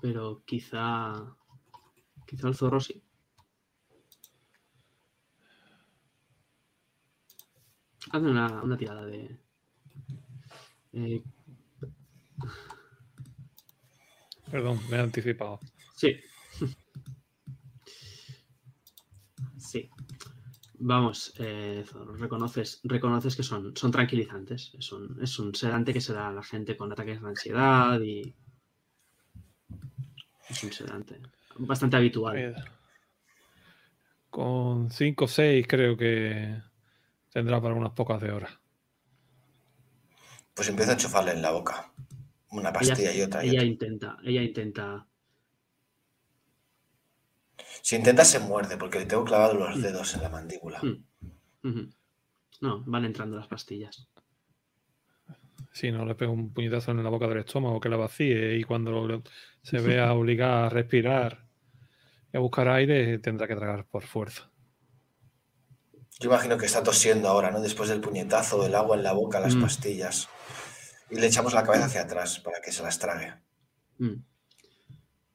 Pero quizá. Quizá el zorro sí. Hazme una, una tirada de. eh, Perdón, me he anticipado. sí. sí. Vamos, eh, reconoces, reconoces que son, son tranquilizantes. Es un, es un sedante que se da a la gente con ataques de ansiedad y. Es un sedante. Bastante habitual. Con 5 o 6 creo que tendrá para unas pocas de horas. Pues empiezo a enchufarle en la boca. Una pastilla ella, y otra y ella otra. intenta, ella intenta. Si intenta, se muerde, porque le tengo clavado los dedos en la mandíbula. Mm. No, van entrando las pastillas. Si no le pego un puñetazo en la boca del estómago que la vacíe y cuando se <laughs> vea obligada a respirar y a buscar aire, tendrá que tragar por fuerza. Yo imagino que está tosiendo ahora, ¿no? Después del puñetazo, el agua en la boca, las mm. pastillas. Y le echamos la cabeza hacia atrás para que se las trague. Mm.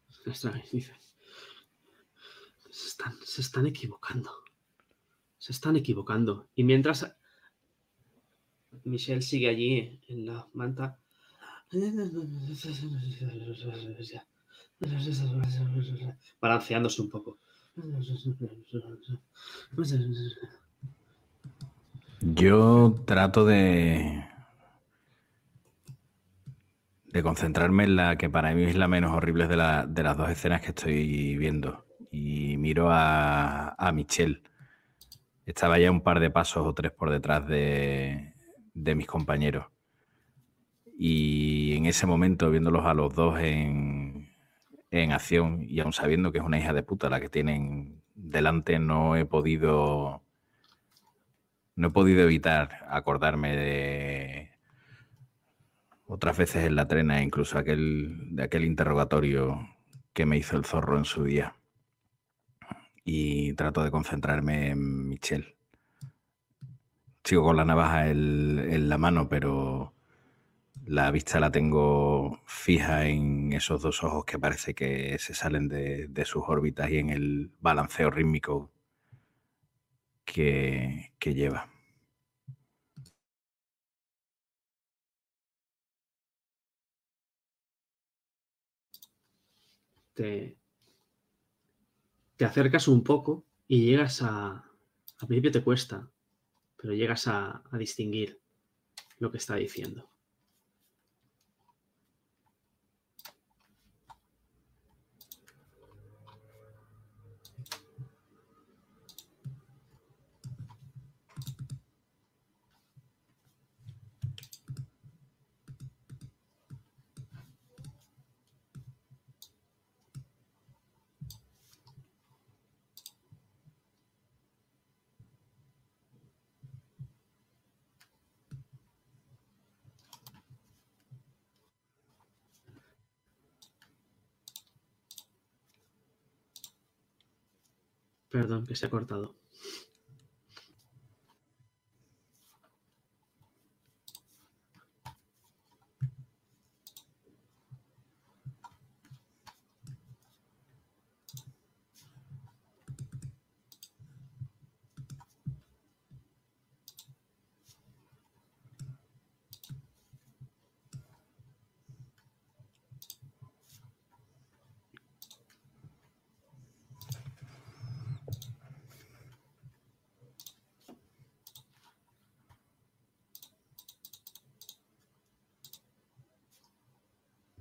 Se las trague, dice. se están equivocando. Se están equivocando. Y mientras Michelle sigue allí en la manta. <laughs> Balanceándose un poco. Yo trato de de concentrarme en la que para mí es la menos horrible de, de las dos escenas que estoy viendo. Y miro a, a Michelle. Estaba ya un par de pasos o tres por detrás de, de mis compañeros. Y en ese momento, viéndolos a los dos en, en acción y aún sabiendo que es una hija de puta la que tienen delante, no he podido. No he podido evitar acordarme de otras veces en la trena, incluso aquel, de aquel interrogatorio que me hizo el zorro en su día. Y trato de concentrarme en Michelle. Sigo con la navaja en, la mano, pero la vista la tengo fija en esos dos ojos que parece que se salen de, sus órbitas y en el balanceo rítmico que, lleva. Te, te acercas un poco y llegas a... A principio te cuesta, pero llegas a, distinguir lo que está diciendo. Perdón, que se ha cortado.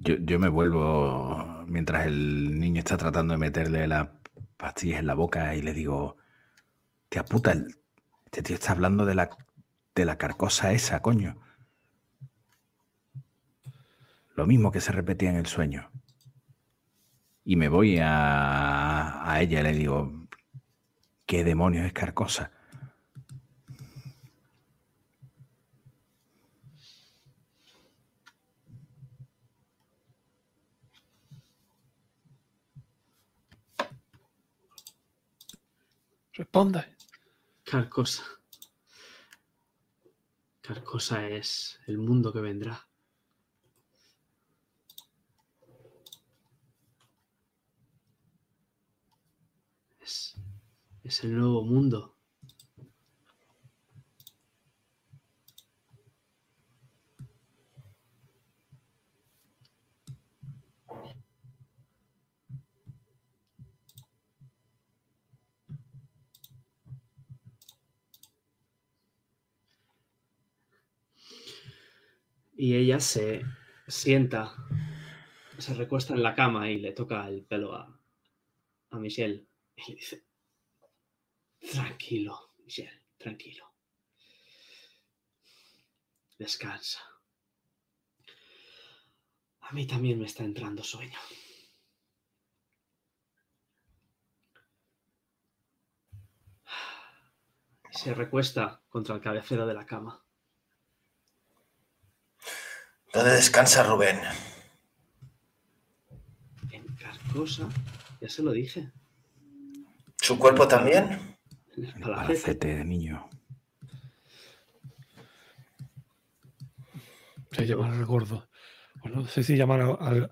Yo, me vuelvo mientras el niño está tratando de meterle las pastillas en la boca y le digo, tía puta, este tío está hablando de la, de la carcosa esa, coño. Lo mismo que se repetía en el sueño. Y me voy a, a ella y le digo, ¿qué demonios es carcosa? Responda. Carcosa. Carcosa es el mundo que vendrá. Es, es el nuevo mundo. Y ella se sienta, se recuesta en la cama y le toca el pelo a, a Michelle. Y le dice, tranquilo, Michelle, tranquilo. Descansa. A mí también me está entrando sueño. Se recuesta contra el cabecero de la cama. ¿Dónde descansa Rubén? En Carcosa, ya se lo dije. ¿Su cuerpo también? En el palacete. palacete, niño. Se llamar al gordo. No sé si llamar al, al-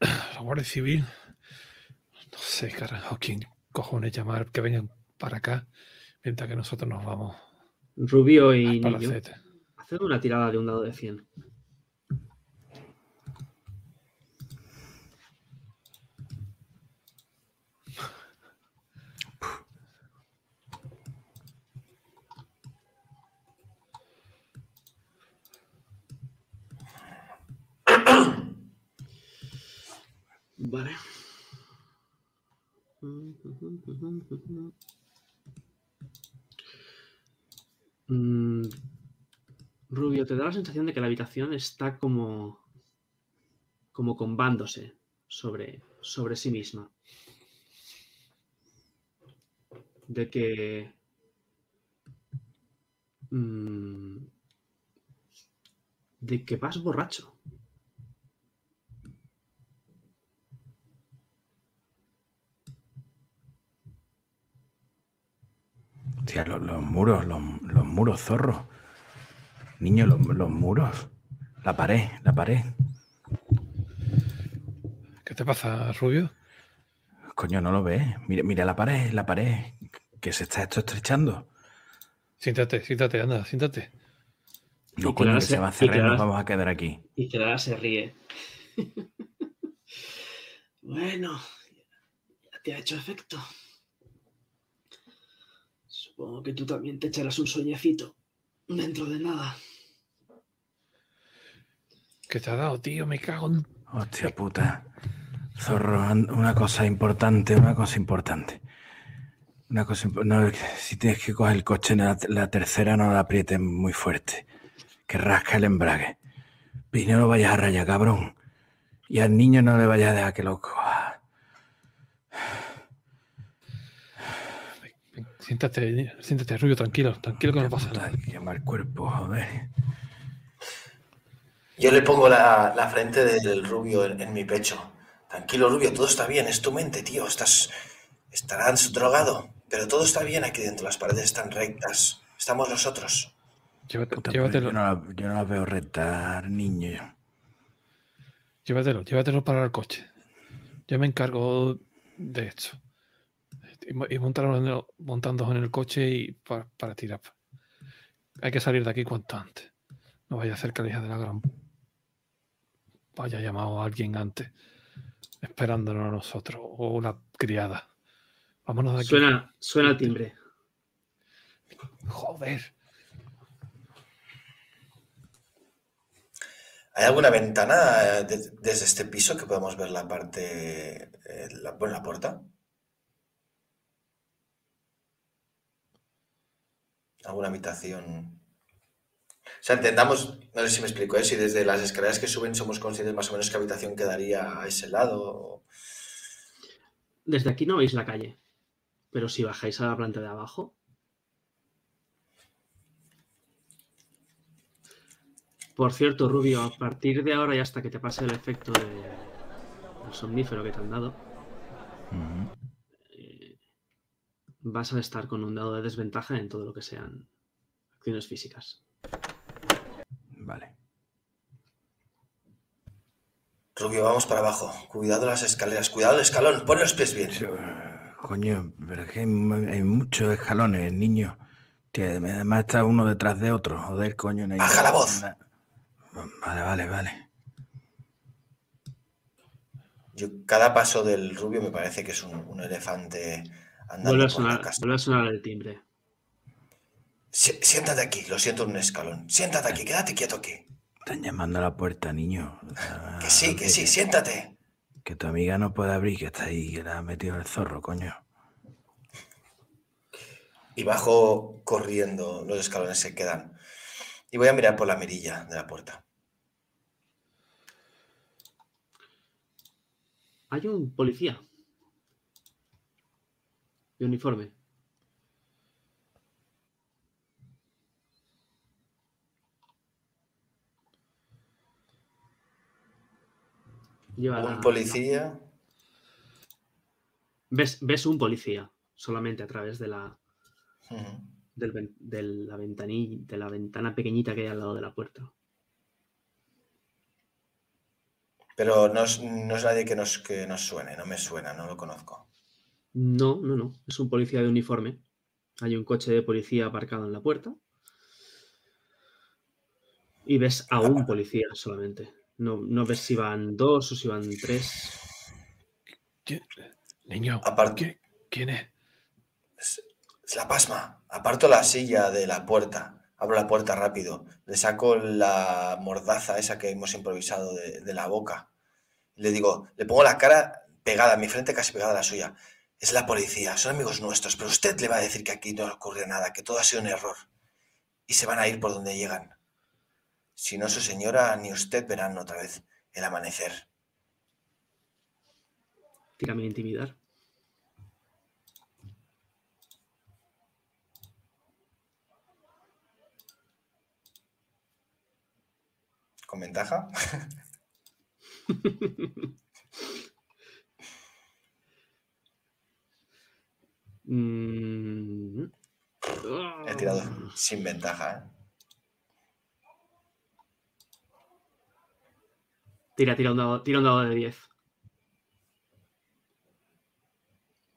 a la Guardia Civil. No sé, carajo, quién cojones llamar que vengan para acá mientras que nosotros nos vamos Rubio y al niño. Haced una tirada de un dado de 100. Mm, Rubio, te da la sensación de que la habitación está como, como combándose sobre, sobre sí misma. De que mm, de que vas borracho. Hostia, los, los muros, los, los muros, zorro. Niño, los, los muros. La pared, la pared. ¿Qué te pasa, Rubio? Coño, no lo ves. Mira, mira la pared, la pared. Que se está esto estrechando. Siéntate, siéntate, anda, siéntate. No, coño, que se- se va a cerrar y nos vamos a quedar aquí. Y Clara se ríe. <laughs> bueno, ya te ha hecho efecto. Supongo que tú también te echarás un sueñecito dentro de nada. ¿Qué te ha dado, tío? Me cago en... Hostia puta. Zorro, una cosa importante, una cosa importante. Una cosa no, si tienes que coger el coche, la, la tercera no la aprietes muy fuerte. Que rasca el embrague. Y no lo vayas a rayar, cabrón. Y al niño no le vayas a dejar que lo coja. Ven, Siéntate, siéntate, Rubio, tranquilo, tranquilo que no pasa nada. que llama el cuerpo, joder. Yo le pongo la, la frente del rubio en, en mi pecho. Tranquilo, rubio, todo está bien, es tu mente, tío. Estás. Estarás drogado, pero todo está bien aquí dentro. Las paredes están rectas. Estamos nosotros. Llévate- Puta, llévatelo, yo, no la, yo no la veo retar, niño. llévatelo, llévatelo para el coche. Yo me encargo de esto. Y, mo- y montarlo en el- montándonos en el coche y pa- para tirar. Hay que salir de aquí cuanto antes. No vaya a la hija de la gran vaya llamado a alguien antes, esperándonos a nosotros, o una criada. Vámonos de aquí. Suena, suena el timbre. Joder. ¿Hay alguna ventana eh, de- desde este piso que podamos ver la parte. eh, la, bueno, la puerta? ¿Alguna habitación? O sea, entendamos, no sé si me explico, ¿eh? si desde las escaleras que suben somos conscientes más o menos qué habitación quedaría a ese lado. Desde aquí no veis la calle, pero si bajáis a la planta de abajo. Por cierto, Rubio, a partir de ahora y hasta que te pase el efecto de- del somnífero que te han dado, vas a estar con un dado de desventaja en todo lo que sean acciones físicas. Vale. Rubio, vamos para abajo. Cuidado las escaleras, cuidado el escalón, pon los pies bien. Coño, pero es que hay, mu- hay muchos escalones, niño. Que además está uno detrás de otro. Joder, coño. no hay Baja la voz. Vale, vale, vale. Yo, cada paso del rubio me parece que es un, un elefante Vuelve a, por la sonar, casa. vuelve a sonar el timbre. Si- Siéntate aquí, lo siento en un escalón. Siéntate aquí, quédate quieto aquí. Están llamando a la puerta, niño. Que sí, que sí, siéntate. Que tu amiga no puede abrir, que está ahí, que la ha metido el zorro, coño. Y bajo corriendo, los escalones se quedan. Y voy a mirar por la mirilla de la puerta. Hay un policía. De uniforme. un policía. Ves, ves, un policía solamente a través de la, de la ventanilla, de la ventana pequeñita que hay al lado de la puerta. Pero no es, nadie que nos, que nos suene, no me suena, no lo conozco. No, no, no. Es un policía de uniforme. Hay un coche de policía aparcado en la puerta. Y ves a un policía solamente. No, no ves si van dos o si van tres. Niño, ¿quién es? es? la pasma. Aparto la silla de la puerta. Abro la puerta rápido. Le saco la mordaza esa que hemos improvisado de, la boca. Le digo, le pongo la cara pegada, mi frente casi pegada a la suya. Es la policía, son amigos nuestros, pero usted le va a decir que aquí no ocurre nada, que todo ha sido un error. Y se van a ir por donde llegan. Si no, su señora ni usted verán otra vez el amanecer. Tírame a intimidar. ¿Con ventaja? <laughs> <laughs> Mm. He tirado sin ventaja, ¿eh? Tira, tira un dado, tira un dado de 10.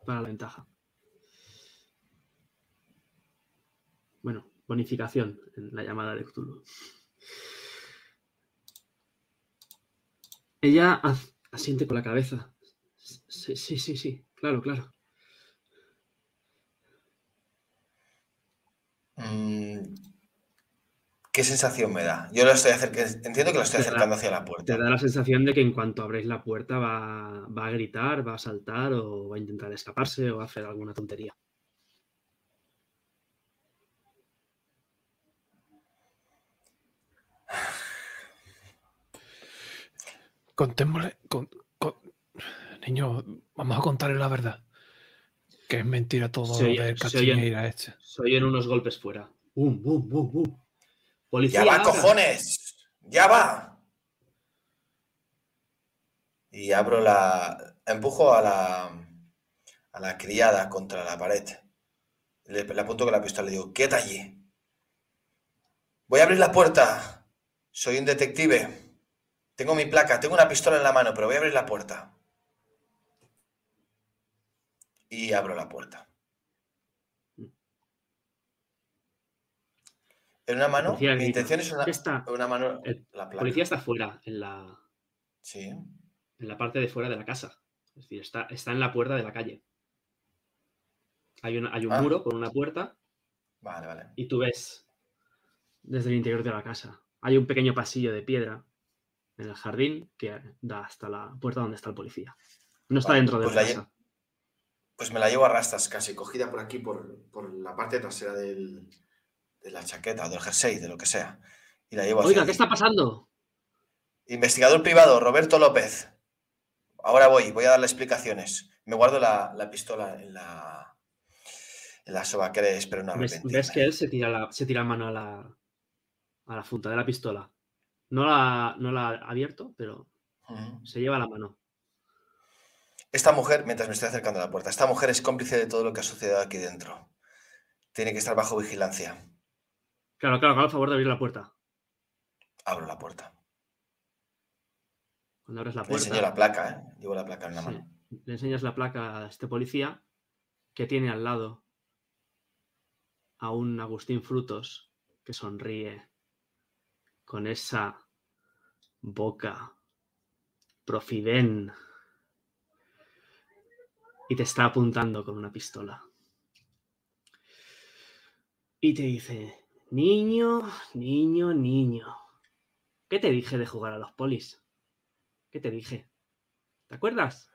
Para la ventaja. Bueno, bonificación en la llamada de Cthulhu. Ella asiente con la cabeza. Sí, sí, sí, sí, claro, claro. ¿Qué sensación me da? Yo lo estoy acercando, entiendo que lo estoy acercando hacia la puerta. Te da la sensación de que en cuanto abréis la puerta va, a gritar, va a saltar o va a intentar escaparse o va a hacer alguna tontería. Contémosle, niño, vamos a contarle la verdad. Que es mentira todo lo de Cachineira este. Soy en unos golpes fuera. ¡Bum, bum, bum, bum! ¡Ya va, cojones! ¡Ya va! Y abro la. Empujo a la. a la criada contra la pared. Le, apunto con la pistola y le digo: ¡Quieta allí! Voy a abrir la puerta. Soy un detective. Tengo mi placa, tengo una pistola en la mano, pero voy a abrir la puerta. Y abro la puerta. En una mano, mi intención es una, mano. la policía está fuera, en la. Sí. En la parte de fuera de la casa. Es decir, está, está en la puerta de la calle. Hay, hay un ah. muro con una puerta. Vale, vale. Y tú ves desde el interior de la casa. Hay un pequeño pasillo de piedra en el jardín que da hasta la puerta donde está el policía. No está dentro de pues la, casa. Pues me la llevo a rastas casi, cogida por aquí, por, por la parte trasera del, de la chaqueta o del jersey, de lo que sea. Y la llevo Oiga, ¿qué está pasando? Investigador privado, Roberto López. Ahora voy, voy a darle explicaciones. Me guardo la, pistola en la, en la sobaquera y espero una ¿Ves, ¿Ves que él se tira, la, se tira mano a la, a la punta de la pistola? No la, no la ha abierto, pero se lleva la mano. Esta mujer, mientras me estoy acercando a la puerta, esta mujer es cómplice de todo lo que ha sucedido aquí dentro. Tiene que estar bajo vigilancia. Claro, claro, haga favor de abrir la puerta. Abro la puerta. Cuando abres la puerta. Le enseño la placa, ¿eh? Llevo la placa en la mano. Le enseñas la placa a este policía que tiene al lado a un Agustín Frutos que sonríe con esa boca profiden y te está apuntando con una pistola. Y te dice, Niño, niño, niño. ¿Qué te dije de jugar a los polis? ¿Qué te dije? ¿Te acuerdas?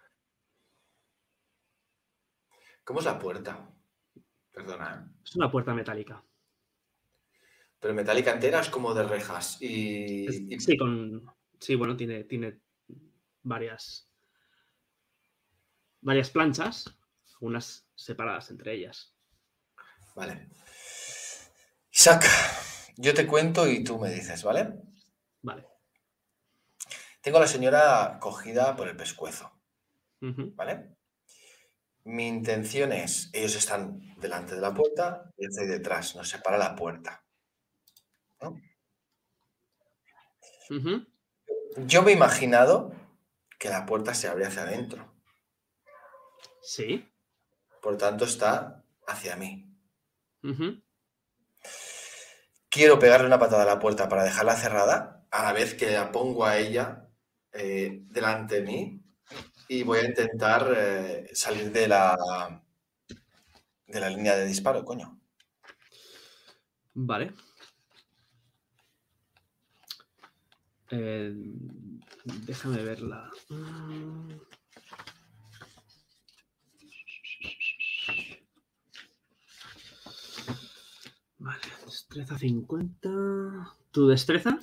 ¿Cómo es la puerta? Perdona. Es una puerta metálica. Pero metálica entera es como de rejas. Y, Sí, con. Sí, bueno, tiene, tiene varias. Varias planchas, unas separadas entre ellas. Vale. Isaac, yo te cuento y tú me dices, ¿vale? Vale. Tengo a la señora cogida por el pescuezo, ¿vale? Mi intención es, ellos están delante de la puerta yo estoy detrás, nos separa la puerta. Yo me he imaginado que la puerta se abre hacia adentro. Sí. Por tanto, está hacia mí. Quiero pegarle una patada a la puerta para dejarla cerrada, a la vez que la pongo a ella eh, delante de mí y voy a intentar eh, salir de la, de la línea de disparo, coño. Vale. Eh, déjame verla. Vale, destreza 50. ¿Tu destreza?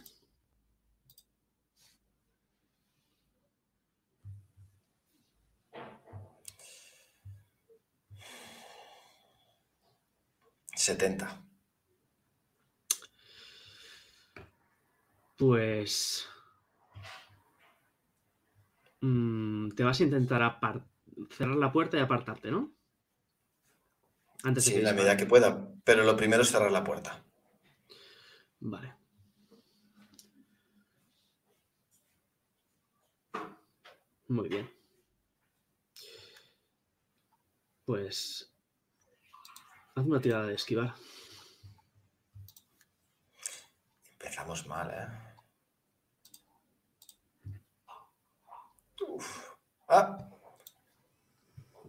Setenta. Pues... Mm, te vas a intentar cerrar la puerta y apartarte, ¿no? Antes sí, en la medida que pueda, pero lo primero es cerrar la puerta. Vale. Muy bien. Pues... Haz una tirada de esquivar. Empezamos mal, ¿eh? Ah.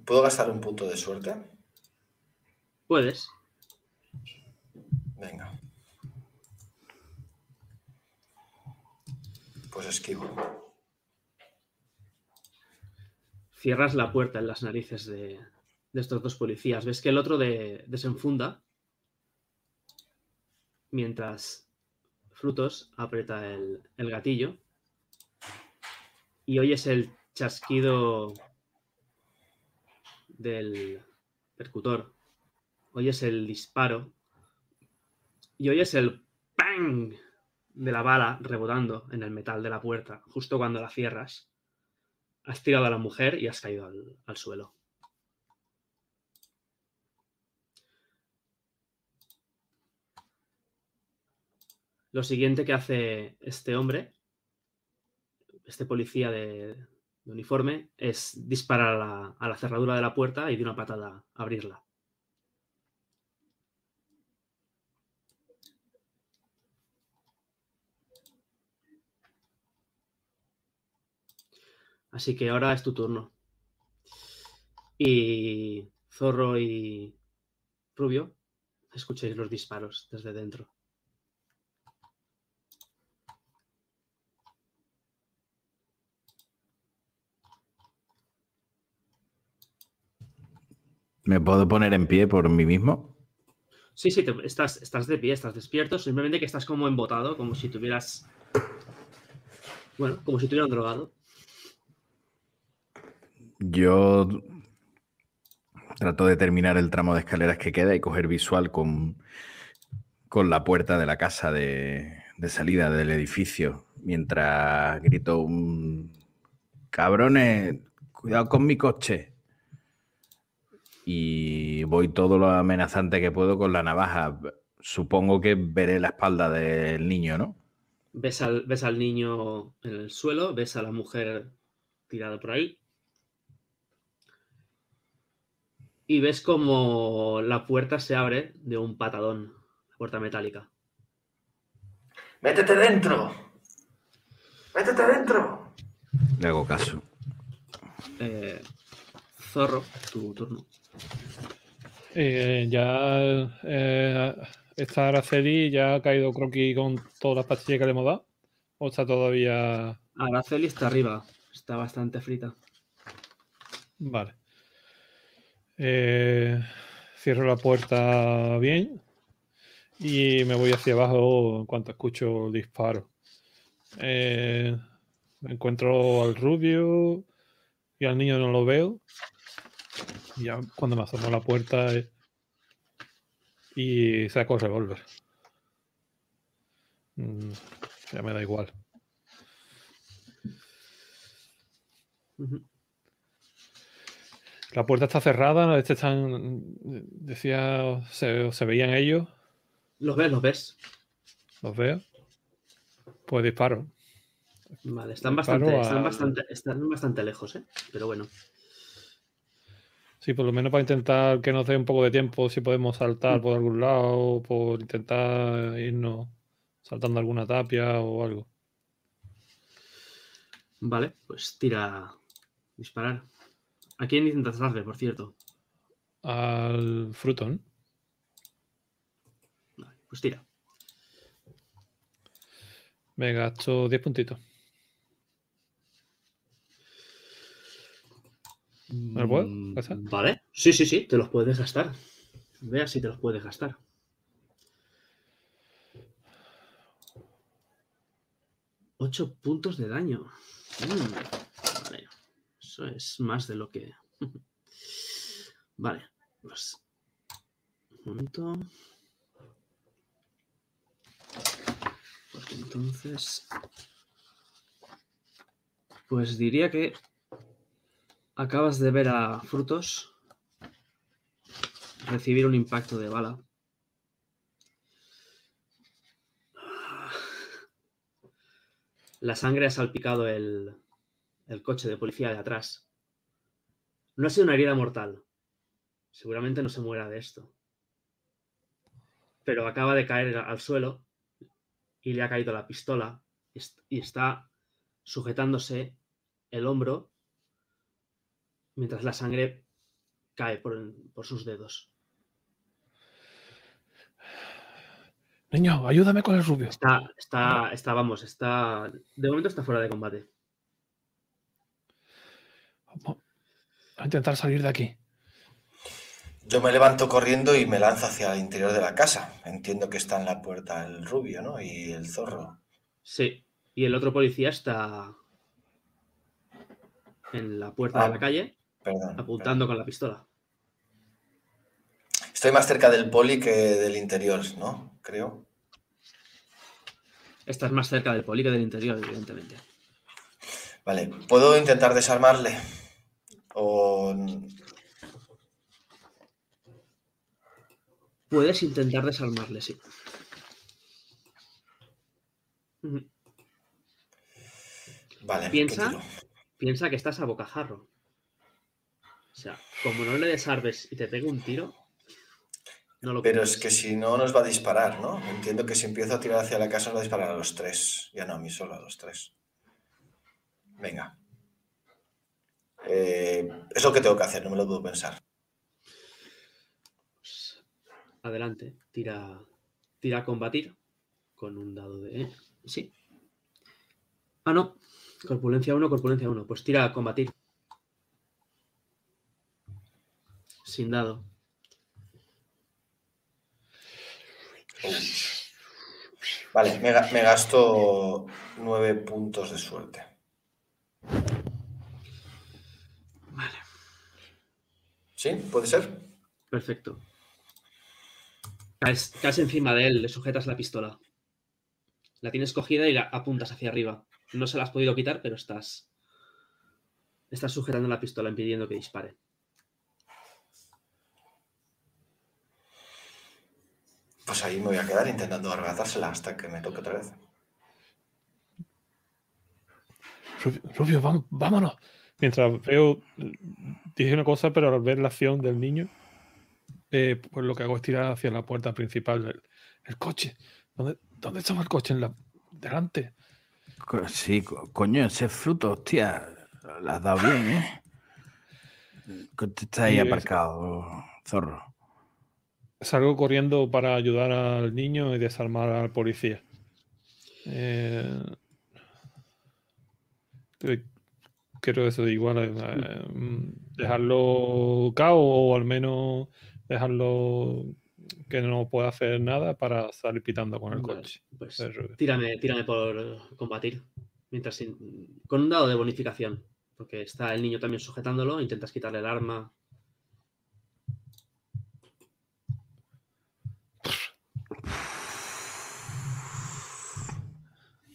¿Puedo gastar un punto de suerte? Puedes. Venga. Pues esquivo. Cierras la puerta en las narices de, estos dos policías. Ves que el otro desenfunda mientras Frutos aprieta el, el gatillo y oyes el chasquido del percutor, oyes el disparo y oyes el ¡pang! de la bala rebotando en el metal de la puerta, justo cuando la cierras. Has tirado a la mujer y has caído al, al suelo. Lo siguiente que hace este hombre, este policía de, uniforme es disparar a la, cerradura de la puerta y de una patada abrirla. Así que ahora es tu turno. Y Zorro y Rubio, escuchéis los disparos desde dentro. ¿Me puedo poner en pie por mí mismo? Sí, sí, estás, estás de pie, estás despierto, simplemente que estás como embotado, como si tuvieras. Bueno, como si tuvieran drogado. Yo trato de terminar el tramo de escaleras que queda y coger visual con, con la puerta de la casa de, de salida del edificio, mientras grito un... Cabrones, cuidado con mi coche y voy todo lo amenazante que puedo con la navaja. Supongo que veré la espalda del niño, ¿no? Ves al, ves al niño en el suelo, ves a la mujer tirada por ahí. Y ves como la puerta se abre de un patadón, la puerta metálica. ¡Métete dentro! ¡Métete dentro! Le hago caso. Eh, zorro, tu turno. Eh, ya eh, está Araceli, ya ha caído croquis con todas las pastillas que le hemos dado. ¿O está todavía.? Araceli está arriba, está bastante frita. Vale. Eh, cierro la puerta bien y me voy hacia abajo en cuanto escucho el disparo. Eh, encuentro al rubio y al niño no lo veo. Y ya cuando me asomo la puerta eh, y saco el revólver. Mm, ya me da igual. La puerta está cerrada, este están, decía, se, se veían ellos. Los ves, los ves. Los veo. Pues disparo. Vale, están bastante, están bastante, están bastante lejos, ¿eh? Pero bueno. Sí, por lo menos para intentar que nos dé un poco de tiempo si podemos saltar mm. por algún lado, por intentar irnos saltando alguna tapia o algo. Vale, pues tira disparar. ¿A quién intentas darle, por cierto? Al frutón. Vale, pues tira. Me gasto 10 puntitos. ¿Me lo puedo mm, Vale. Sí, sí, sí, te los puedes gastar. Vea si te los puedes gastar. Ocho puntos de daño. Mm, vale. Es más de lo que. <laughs> vale. Pues. Un momento. Pues entonces. Pues diría que Acabas de ver a Frutos recibir un impacto de bala. La sangre ha salpicado el, el coche de policía de atrás. No ha sido una herida mortal. Seguramente no se muera de esto. Pero acaba de caer al suelo y le ha caído la pistola y está sujetándose el hombro mientras la sangre cae por, sus dedos. Niño, ayúdame con el rubio. Está, está, está, vamos, está. De momento está fuera de combate. Vamos a intentar salir de aquí. Yo me levanto corriendo y me lanzo hacia el interior de la casa. Entiendo que está en la puerta el rubio, ¿no? Y el zorro. Sí. Y el otro policía está en la puerta de la ah. calle apuntando con la pistola. Estoy más cerca del poli que del interior, ¿no? Creo. Estás más cerca del poli que del interior, evidentemente. Vale, ¿puedo intentar desarmarle? O... Puedes intentar desarmarle, sí. Vale. Piensa, piensa que estás a bocajarro. O sea, como no le desarmes y te pegue un tiro, no lo Pero es que si no nos va a disparar, ¿no? Entiendo que si empiezo a tirar hacia la casa nos va a disparar a los tres. Ya no a mí solo, a los tres. Venga. Eh, es lo que tengo que hacer, no me lo puedo pensar. Pues, adelante, tira, tira a combatir con un dado de... Sí. Ah, no. Corpulencia 1, corpulencia 1. Pues tira a combatir. sin dado. Vale, me, gasto nueve puntos de suerte. Vale. ¿Sí? ¿Puede ser? Perfecto. Caes, caes, encima de él, le sujetas la pistola. La tienes cogida y la apuntas hacia arriba. No se la has podido quitar, pero estás. Estás sujetando la pistola, impidiendo que dispare. Pues ahí me voy a quedar intentando arrebatársela hasta que me toque otra vez. Rubio, vámonos. Mientras veo, dije una cosa, pero al ver la acción del niño, eh, pues lo que hago es tirar hacia la puerta principal del el coche. ¿Dónde, ¿Dónde estaba el coche? En la, delante. Sí, coño, ese fruto, hostia, la has dado bien, ¿eh? Está ahí aparcado, zorro. Salgo corriendo para ayudar al niño y desarmar al policía. Eh, quiero eso igual, eh, mm, dejarlo cao o al menos dejarlo que no pueda hacer nada para salir pitando con el coche. Pues, tírame, tírame por combatir. Mientras con un dado de bonificación. Porque está el niño también sujetándolo, intentas quitarle el arma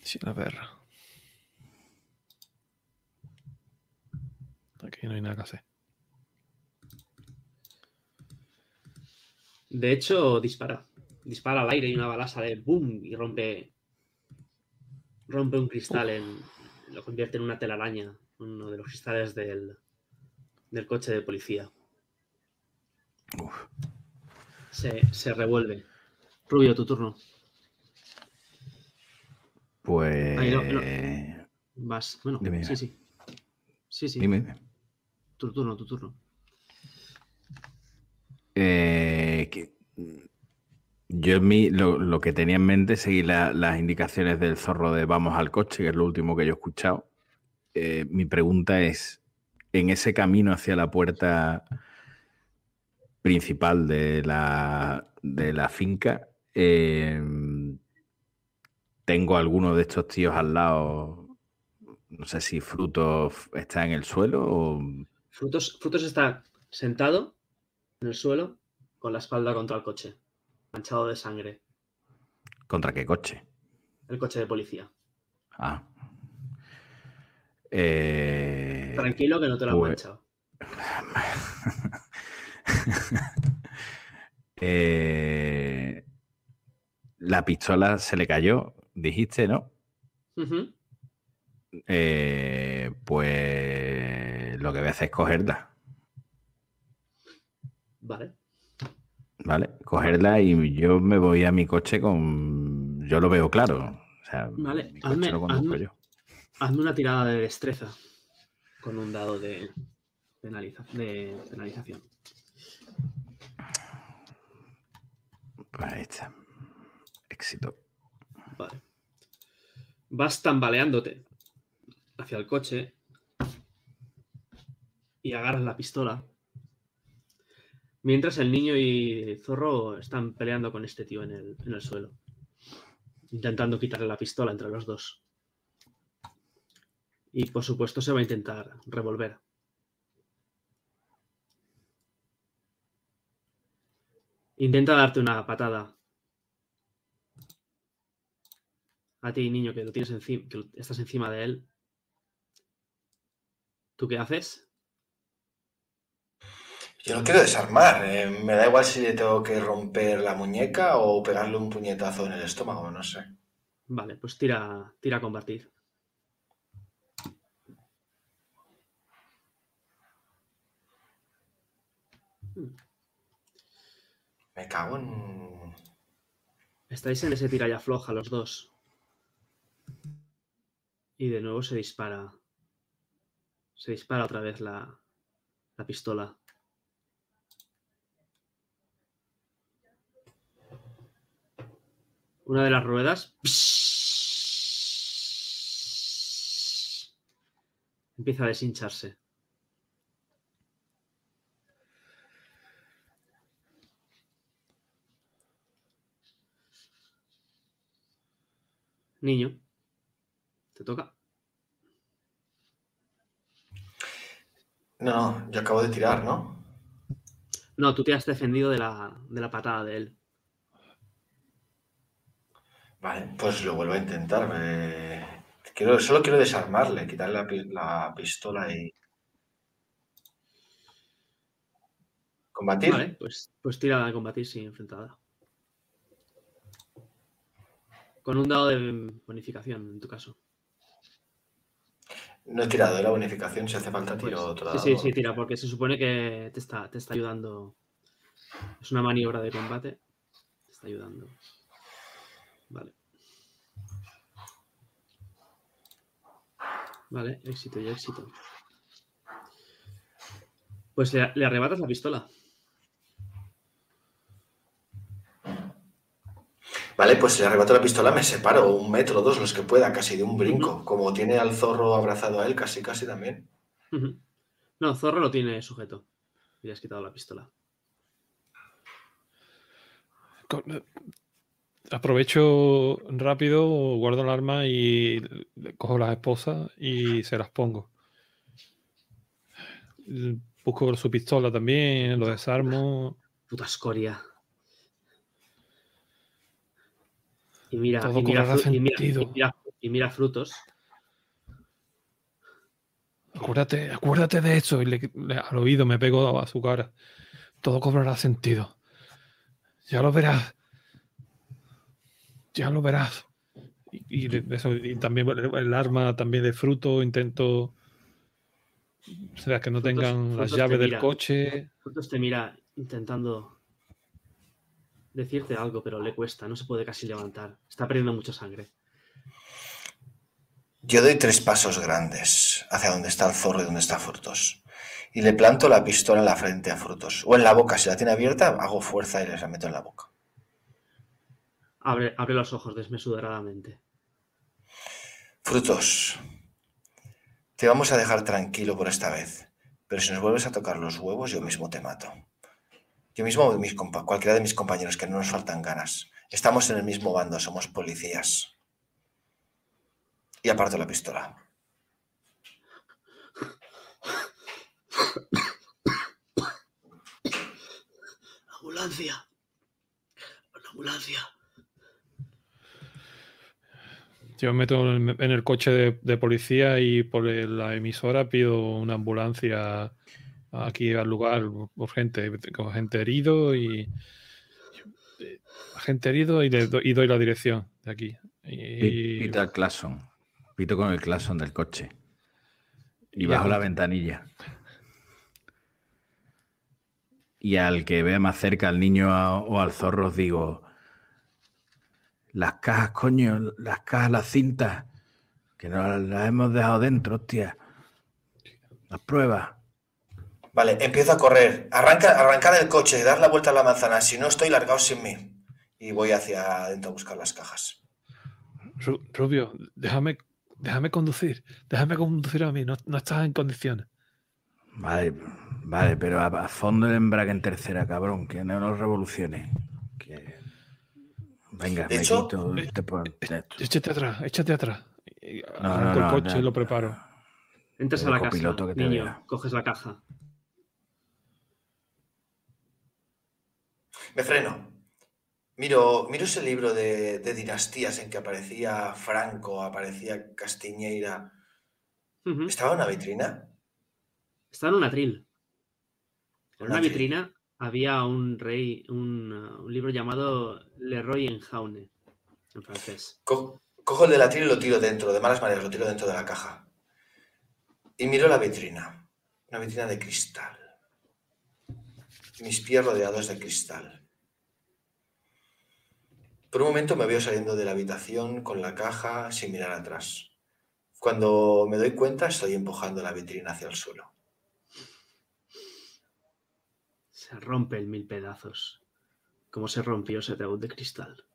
Sí, a ver. No hay nada que hacer. De hecho, dispara. Dispara al aire y una bala sale boom y rompe. Rompe un cristal en. Lo convierte en una telaraña. Uno de los cristales del, del coche de policía. Se, se revuelve. Rubio, tu turno. Pues. Ahí no, no. Vas. Bueno, Dime, sí, sí. Sí, sí. Dime, dime. Tu turno, tu turno. Eh, que- yo en mí lo, lo que tenía en mente es seguir la- las indicaciones del zorro de vamos al coche, que es lo último que yo he escuchado. Eh, mi pregunta es, en ese camino hacia la puerta principal de la, de la finca, eh, tengo alguno de estos tíos al lado, no sé si frutos está en el suelo o... Frutos, Frutos está sentado en el suelo con la espalda contra el coche, manchado de sangre. ¿Contra qué coche? El coche de policía. Ah. Eh, Tranquilo que no te lo han pues- manchado. <laughs> Eh, la pistola se le cayó, dijiste, ¿no? Eh, pues lo que voy a hacer es cogerla, Vale. ¿vale? Cogerla y yo me voy a mi coche con... Yo lo veo claro. O sea, Vale, mi coche hazme- lo conduzco hazme- yo. Hazme una tirada de destreza con un dado de, penaliza- de penalización. Pues ahí está. Éxito. Vale. Vas tambaleándote hacia el coche y agarras la pistola. Mientras el niño y Zorro están peleando con este tío en el, en el suelo. Intentando quitarle la pistola entre los dos. Y por supuesto se va a intentar revolver. Intenta darte una patada a ti, niño, que lo tienes encima, que estás encima de él. ¿Tú qué haces? Yo lo quiero desarmar. eh, me da igual si le tengo que romper la muñeca o pegarle un puñetazo en el estómago, no sé. Vale, pues tira, tira a combatir. Me cago en... Estáis en ese tira y afloja los dos. Y de nuevo se dispara. Se dispara otra vez la, la pistola. Una de las ruedas empieza a deshincharse. Niño, te toca. No, no, yo acabo de tirar, ¿no? No, tú te has defendido de la, de la patada de él. Vale, pues lo vuelvo a intentar. eh, Quiero, solo quiero desarmarle, quitarle la, pi- la pistola y... ¿Combatir? Vale, pues, pues tira a combatir sin enfrentada. Con un dado de bonificación, en tu caso. No he tirado de la bonificación, si hace falta Pues, tiro otro sí, dado. sí, sí, tira, porque se supone que te está, te está ayudando. Es una maniobra de combate. Te está ayudando. Vale. Vale, éxito y éxito. Pues le, le arrebatas la pistola. Vale, pues le arrebato la pistola, me separo un metro, dos, los que pueda, casi de un brinco. Como tiene al zorro abrazado a él, casi, casi también. No, Zorro lo tiene sujeto. Y le has quitado la pistola. Eh, Aprovecho rápido, guardo el arma y cojo las esposas y se las pongo. Busco su pistola también, lo desarmo. Puta escoria. Y mira, Todo y mira, y mira- sentido. y mira- y mira frutos. Acuérdate, acuérdate de eso. Y al oído me pego a su cara. Todo cobrará sentido. Ya lo verás. Ya lo verás. Y, también el arma también de fruto, intento. O sea, que no tengan las llaves del coche. Frutos te mira intentando decirte algo, pero le cuesta, no se puede casi levantar. Está perdiendo mucha sangre. Yo doy tres pasos grandes hacia donde está el zorro y donde está Frutos. Y le planto la pistola en la frente a Frutos. O en la boca, si la tiene abierta, hago fuerza y les la meto en la boca. Abre, abre los ojos desmesuradamente. Frutos, te vamos a dejar tranquilo por esta vez. Pero si nos vuelves a tocar los huevos, yo mismo te mato. Yo mismo, mis cualquiera de mis compañeros, que no nos faltan ganas. Estamos en el mismo bando, somos policías. Y aparto la pistola. <coughs> ambulancia. La ambulancia. Yo me meto en el, coche de, policía y por la emisora pido una ambulancia aquí al lugar urgente, con gente herido y gente herido y, le doy la dirección de aquí. Y, Pito al Clason. Pito con el Clason del coche. Y, bajo la ventanilla. Y al que vea más cerca al niño o al zorro digo, las cajas, coño, las cajas, las cintas, que no las hemos dejado dentro, hostia. Las pruebas. Vale, empiezo a correr. Arranca, arrancar el coche, dar la vuelta a la manzana. Si no, estoy largado sin mí. Y voy hacia adentro a buscar las cajas. Rubio, déjame, déjame conducir. Déjame conducir a mí. No, estás en condiciones. Vale, vale, pero a, fondo el embrague en tercera, cabrón. Que no nos revolucione. Venga, me quito. Eh, eh, échate atrás, échate atrás. Arranco el coche y lo preparo. Entras a la casa, niño, coges la caja. Me freno. Miro, miro ese libro de, dinastías en que aparecía Franco, aparecía Castiñeira. ¿Estaba en una vitrina? Estaba en un atril. En una vitrina había un rey, un, libro llamado Leroy en Jaune, en francés. cojo el del atril y lo tiro dentro, de malas maneras, lo tiro dentro de la caja. Y miro la vitrina. Una vitrina de cristal. Mis pies rodeados de cristal. Por un momento me veo saliendo de la habitación con la caja sin mirar atrás. Cuando me doy cuenta estoy empujando la vitrina hacia el suelo. Se rompe en mil pedazos, como se rompió ese ataúd de cristal.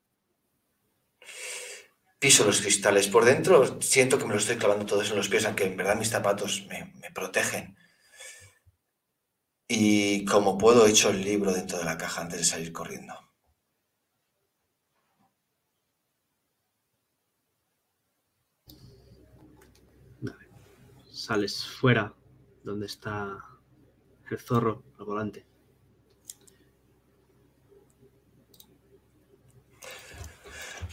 Piso los cristales. Por dentro siento que me los estoy clavando todos en los pies, aunque en verdad mis zapatos me, me protegen. Y como puedo, echo el libro dentro de la caja antes de salir corriendo. sales fuera, donde está el zorro al volante.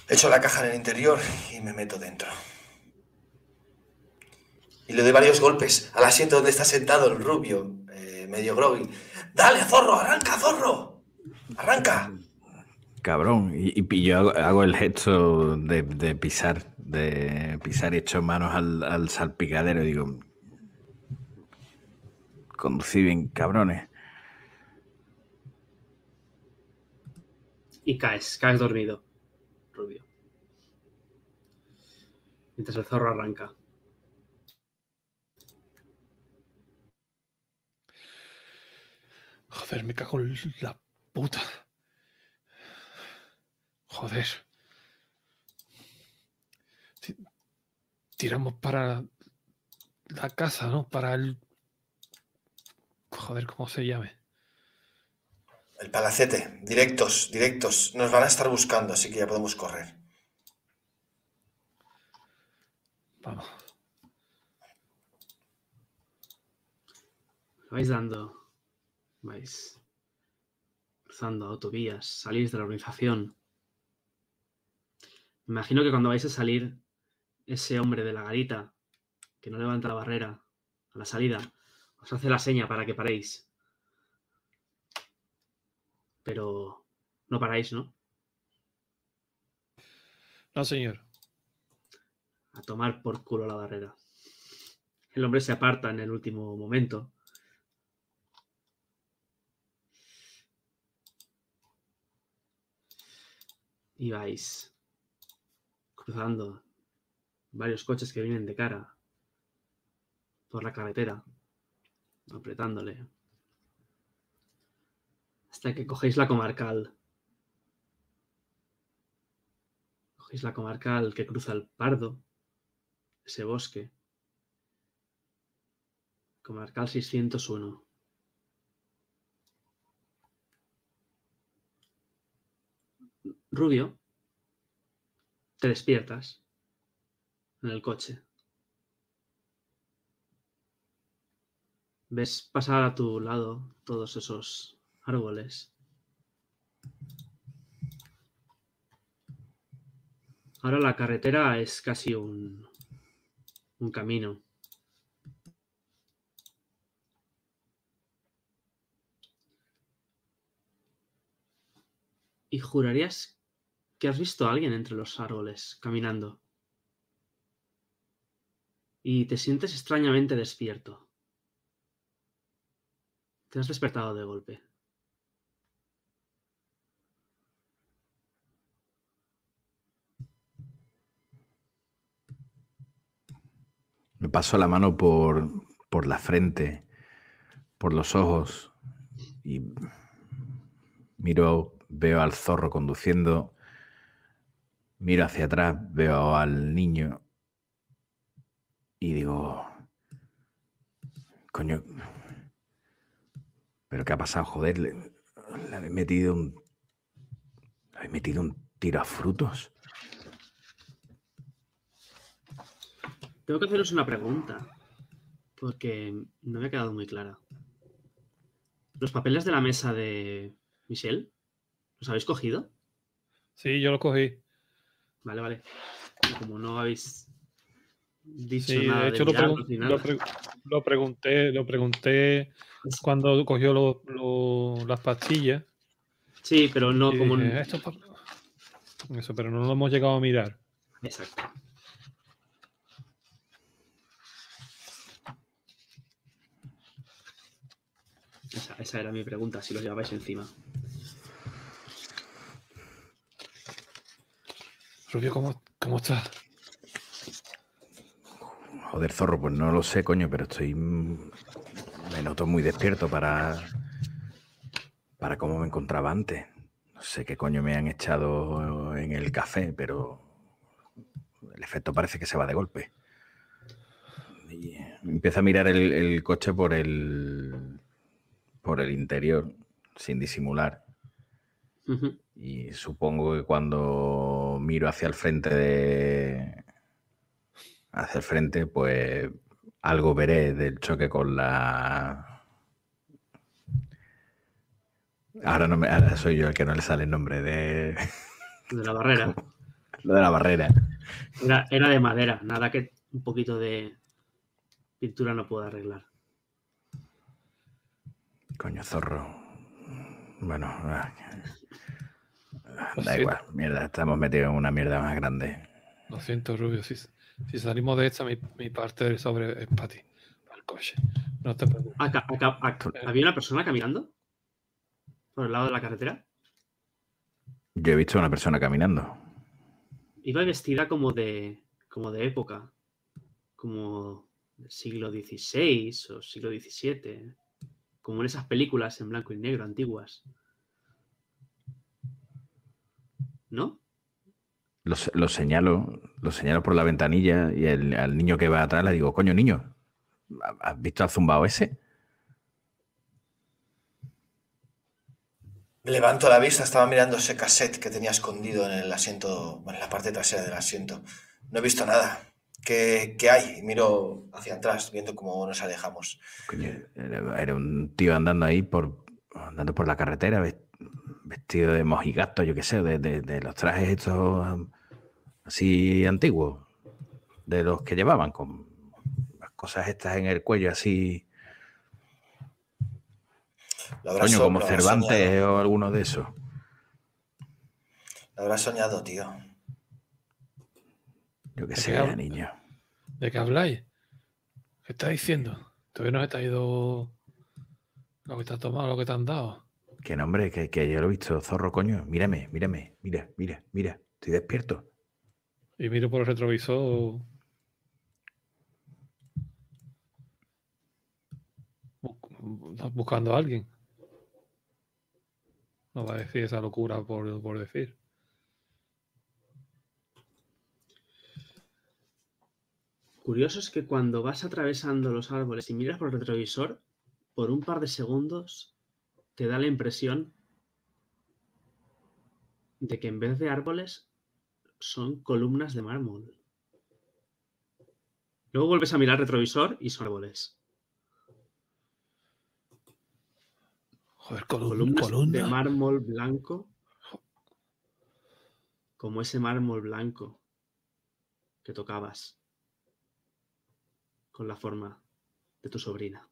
Echo la caja en el interior y me meto dentro. Y le doy varios golpes al asiento donde está sentado el rubio, eh, medio groggy. ¡Dale, zorro! ¡Arranca, zorro! ¡Arranca! Cabrón, y, yo hago, el gesto de, pisar, de pisar y echo manos al, al salpicadero. Digo, conducí bien, cabrones. Y caes, caes dormido, rubio. Mientras el zorro arranca. Joder, me cago en la puta. Joder. Tiramos para la casa, ¿no? Para el Joder, ¿cómo se llame? El palacete. Directos, directos. Nos van a estar buscando, así que ya podemos correr. Vamos. Vais dando. Vais cruzando autovías. Salís de la organización. Me imagino que cuando vais a salir, ese hombre de la garita que no levanta la barrera a la salida, os hace la seña para que paréis. Pero no paráis, ¿no? No, señor. A tomar por culo la barrera. El hombre se aparta en el último momento. Y vais cruzando varios coches que vienen de cara por la carretera, apretándole, hasta que cogéis la comarcal. Cogéis la comarcal que cruza el Pardo, ese bosque. Comarcal 601. Rubio, te despiertas en el coche. Ves pasar a tu lado todos esos árboles. Ahora la carretera es casi un, un camino. Y jurarías que has visto a alguien entre los árboles caminando. Y te sientes extrañamente despierto. Te has despertado de golpe. Me paso la mano por, por la frente, por los ojos y miro, veo al zorro conduciendo, miro hacia atrás, veo al niño y digo, coño, pero ¿qué ha pasado? Joder, le, habéis metido un, le habéis metido un tiro a frutos. Tengo que haceros una pregunta, porque no me ha quedado muy clara. ¿Los papeles de la mesa de Michelle, los habéis cogido? Sí, yo los cogí. Vale, vale. Como no habéis dicho Sí, nada de hecho lo, diablos pregun- ni lo pre- lo pregunté, lo pregunté cuando cogió lo- las pastillas. Sí, pero no como... dije. Eso, pero no lo hemos llegado a mirar. Exacto. Esa, era mi pregunta, si los llevabais encima. Rubio, ¿cómo, cómo estás? Joder, zorro, pues no lo sé, coño, pero estoy. mm, Me noto muy despierto para. para cómo me encontraba antes. No sé qué coño me han echado en el café, pero. El efecto parece que se va de golpe. Y empiezo a mirar el, el coche por el. Por el interior, sin disimular. Y supongo que cuando miro hacia el frente de. hacia el frente, pues algo veré del choque con la. Ahora, no me, ahora soy yo el que no le sale el nombre de. De la barrera. <laughs> lo de la barrera. Era, era de madera, nada que un poquito de pintura no pueda arreglar. Coño, zorro. Bueno, ah, da igual. Mierda, estamos metidos en una mierda más grande. Lo siento, Rubio. Si, si salimos de esta, mi, mi parte del sobre es para ti, para el coche. No te preocupes. Acá- acá- acá- ¿Había una persona caminando? ¿Por el lado de la carretera? Yo he visto a una persona caminando. Iba vestida como de, como de época, como del siglo XVI o siglo XVII, como en esas películas en blanco y negro antiguas. ¿No? Lo, se- lo señalo, lo señalo por la ventanilla y el, al niño que va atrás le digo, coño, niño, ¿ha- ¿has visto al zumbao ese? Levanto la vista, estaba mirando ese cassette que tenía escondido en el asiento, bueno, en la parte trasera del asiento. No he visto nada. ¿Qué, qué hay? Y miro hacia atrás, viendo cómo nos alejamos. Era, un tío andando ahí por, andando por la carretera, ves- vestido de mojigato, yo qué sé, de, de- de los trajes estos um, así antiguos, de los que llevaban con cosas estas en el cuello así. Coño, como Cervantes o alguno de esos. Lo habrás soñado, tío. Yo que sé, niño. ¿De qué habláis? ¿Qué estás diciendo? Todavía no se te ha ido lo que te has tomado, lo que te han dado. Que nombre, que, que yo lo he visto, zorro, coño. Mírame, mírame, mira, mira, mira. Estoy despierto. Y miro por el retrovisor. Buscando a alguien. No va a decir esa locura por, por decir. Curioso es que cuando vas atravesando los árboles y miras por el retrovisor, por un par de segundos te da la impresión de que en vez de árboles son columnas de mármol. Luego vuelves a mirar el retrovisor y son árboles. Joder, columnas de mármol blanco. Como ese mármol blanco que tocabas con la forma de tu sobrina.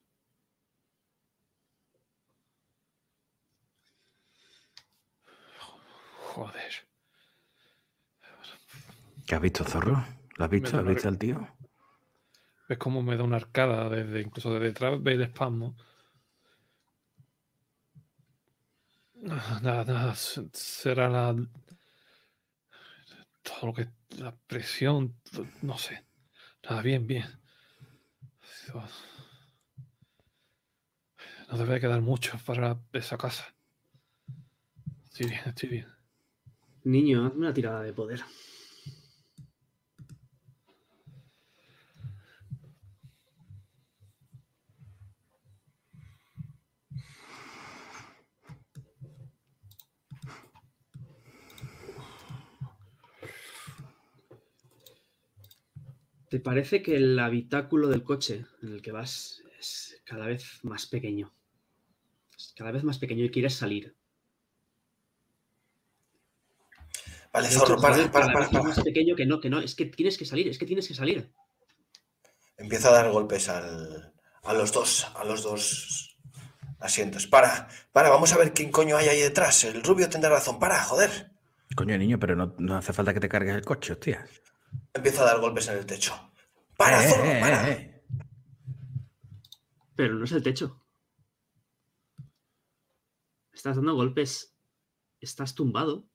Joder. ¿Qué has visto, zorro? ¿Lo has visto? ¿Has visto al tío? Es como me da una arcada desde incluso desde detrás ve el espasmo. Nada, nada, será la todo lo que la presión, no sé. Nada, bien, bien. No debe quedar mucho para esa casa. Estoy bien, estoy bien. Niño, hazme una tirada de poder. ¿Te parece que el habitáculo del coche en el que vas es cada vez más pequeño? Es cada vez más pequeño y quieres salir. Vale, zorro, para, para, para, para. más pequeño que no, que no, es que tienes que salir, es que tienes que salir. Empiezo a dar golpes al, a los dos, a los dos asientos. Para, para, vamos a ver quién coño hay ahí detrás. El rubio tendrá razón. Para, joder. Coño, niño, pero no, no hace falta que te cargues el coche, hostia. Empiezo a dar golpes en el techo. Para, eh, zorro, eh, para. Eh, pero no es el techo. Estás dando golpes. Estás tumbado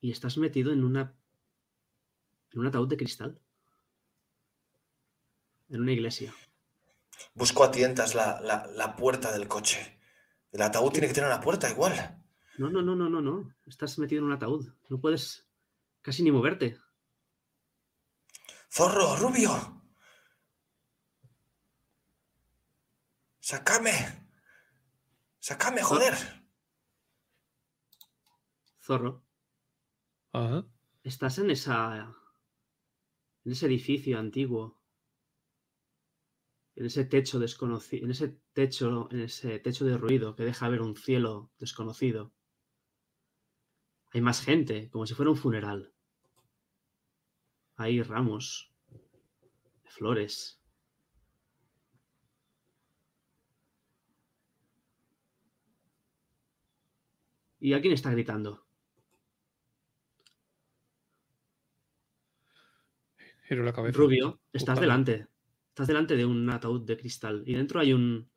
y estás metido en una en un ataúd de cristal. En una iglesia. Busco a tientas la, la, puerta del coche. El ataúd tiene que tener una puerta igual. No, no, no, no, no, no. Estás metido en un ataúd. No puedes casi ni moverte. Zorro, rubio. Sácame. Sácame, joder. Zorro. Estás en esa. en ese edificio antiguo. En ese techo desconocido. En ese techo. En ese techo de ruido que deja ver un cielo desconocido. Hay más gente, como si fuera un funeral. Hay ramos flores. ¿Y alguien está gritando? Rubio, estás delante. Estás delante de un ataúd de cristal y dentro hay un,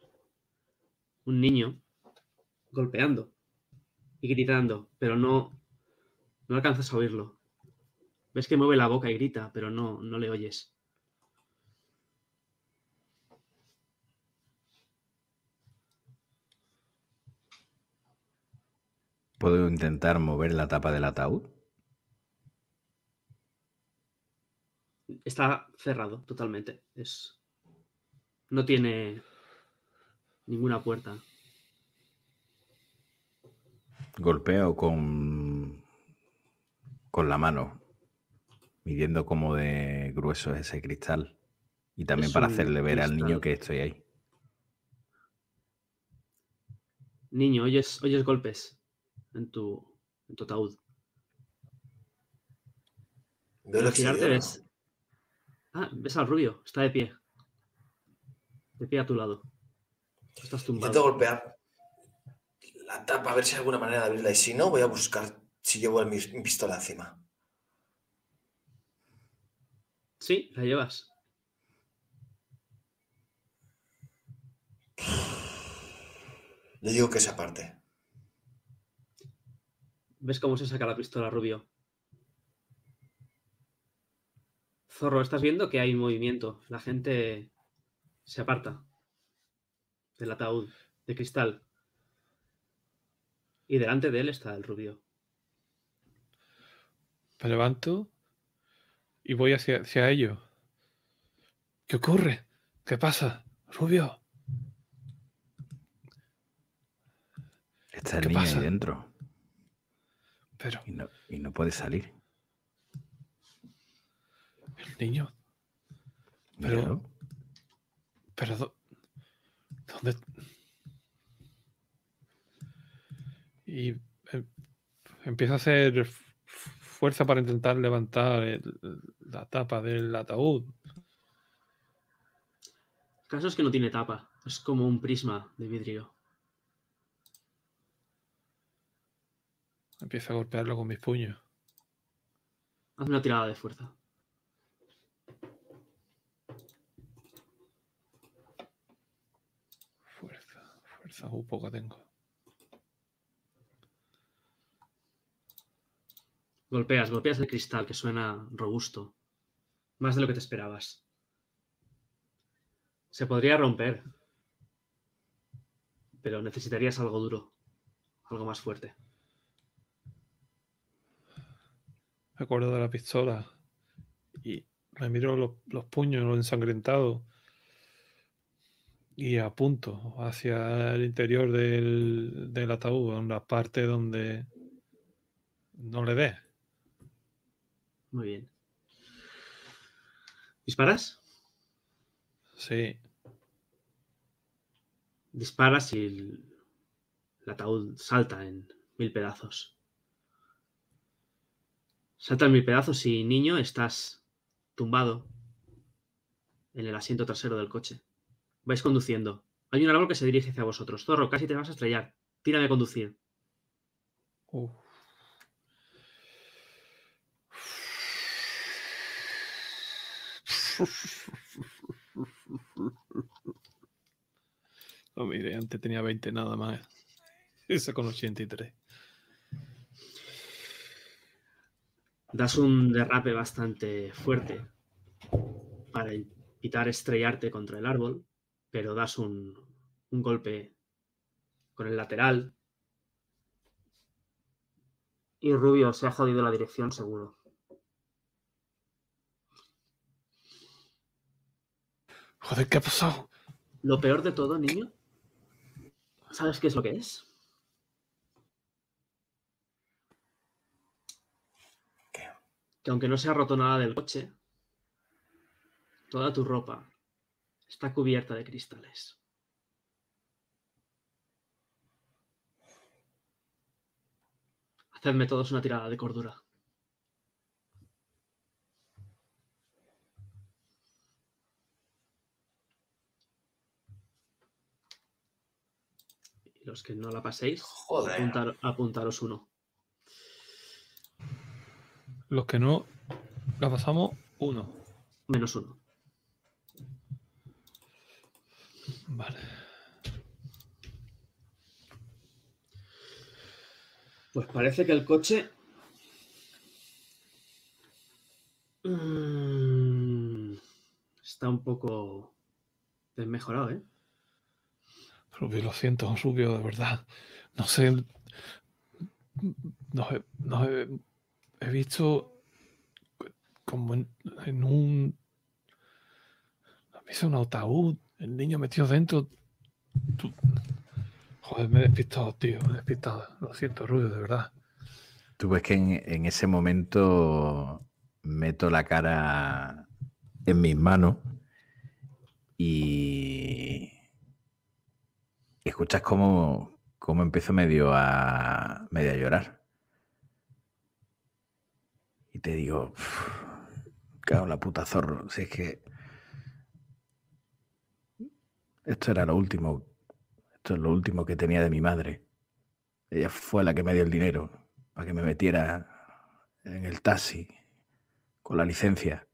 un niño golpeando y gritando, pero no, no alcanzas a oírlo. Ves que mueve la boca y grita, pero no, no le oyes. ¿Puedo intentar mover la tapa del ataúd? está cerrado totalmente. Es, no tiene ninguna puerta. Golpeo con, con la mano, midiendo como de grueso es ese cristal. Y también para hacerle ver al niño que estoy ahí. Niño, oyes, oyes golpes en tu, en tu ataúd. Veo ves, Ah, ves al rubio, está de pie. De pie a tu lado. Estás tumbado. Intento golpear la tapa a ver si hay alguna manera de abrirla. Y si no, voy a buscar si llevo mi, mi pistola encima. Sí, la llevas. Le digo que se aparte. ¿Ves cómo se saca la pistola, Rubio? Zorro, estás viendo que hay movimiento. La gente se aparta del ataúd de cristal. Y delante de él está el rubio. Me levanto y voy hacia, hacia ellos. ¿Qué ocurre? ¿Qué pasa? Rubio. Está el ¿Qué niño pasa? ahí dentro Pero y no, y no puede salir. el niño. Pero- Míralo. Pero ¿dó- ¿dónde? Y em- empieza a hacer fuerza para intentar levantar el- la tapa del ataúd. El caso es que no tiene tapa. Es como un prisma de vidrio. Empieza a golpearlo con mis puños. Haz una tirada de fuerza. Fuerza, fuerza, uh, poca tengo. Golpeas, golpeas el cristal que suena robusto. Más de lo que te esperabas. Se podría romper. Pero necesitarías algo duro. Algo más fuerte. Me acuerdo de la pistola y me miro los, puños, los ensangrentados y apunto hacia el interior del, ataúd, en la parte donde no le dé. Muy bien. ¿Disparas? Sí, Disparas y el, el ataúd salta en mil pedazos. Salta en mil pedazos y niño estás tumbado en el asiento trasero del coche. Vais conduciendo. Hay un árbol que se dirige hacia vosotros. Zorro, casi te vas a estrellar. Tírame a conducir. Uf. <laughs> No, mire, antes tenía 20 nada más. Eso con 83. Das un derrape bastante fuerte para evitar estrellarte contra el árbol, pero das un, un golpe con el lateral. Y Rubio se ha jodido la dirección seguro. Joder, ¿qué ha pasado? Lo peor de todo, niño, ¿sabes qué es lo que es? ¿Qué? Que aunque no se ha roto nada del coche, toda tu ropa está cubierta de cristales. Hacedme todos una tirada de cordura. Y los que no la paséis, Joder. apuntar- apuntaros uno. Los que no la pasamos, uno. Menos uno. Vale. Pues parece que el coche. mm, Está un poco desmejorado, ¿eh? Rubio, lo siento, Rubio, de verdad. No sé. No he, no he, he visto como en, en un. ¿Has visto un ataúd? El niño metido dentro. Joder, me he despistado, tío. Me he despistado. Lo siento, Rubio, de verdad. Tú ves que en, en ese momento meto la cara en mis manos y escuchas cómo, cómo empiezo medio a, medio a llorar. Y te digo, Cago la puta zorro. Si es que. Esto era lo último. Esto es lo último que tenía de mi madre. Ella fue la que me dio el dinero para que me metiera en el taxi con la licencia.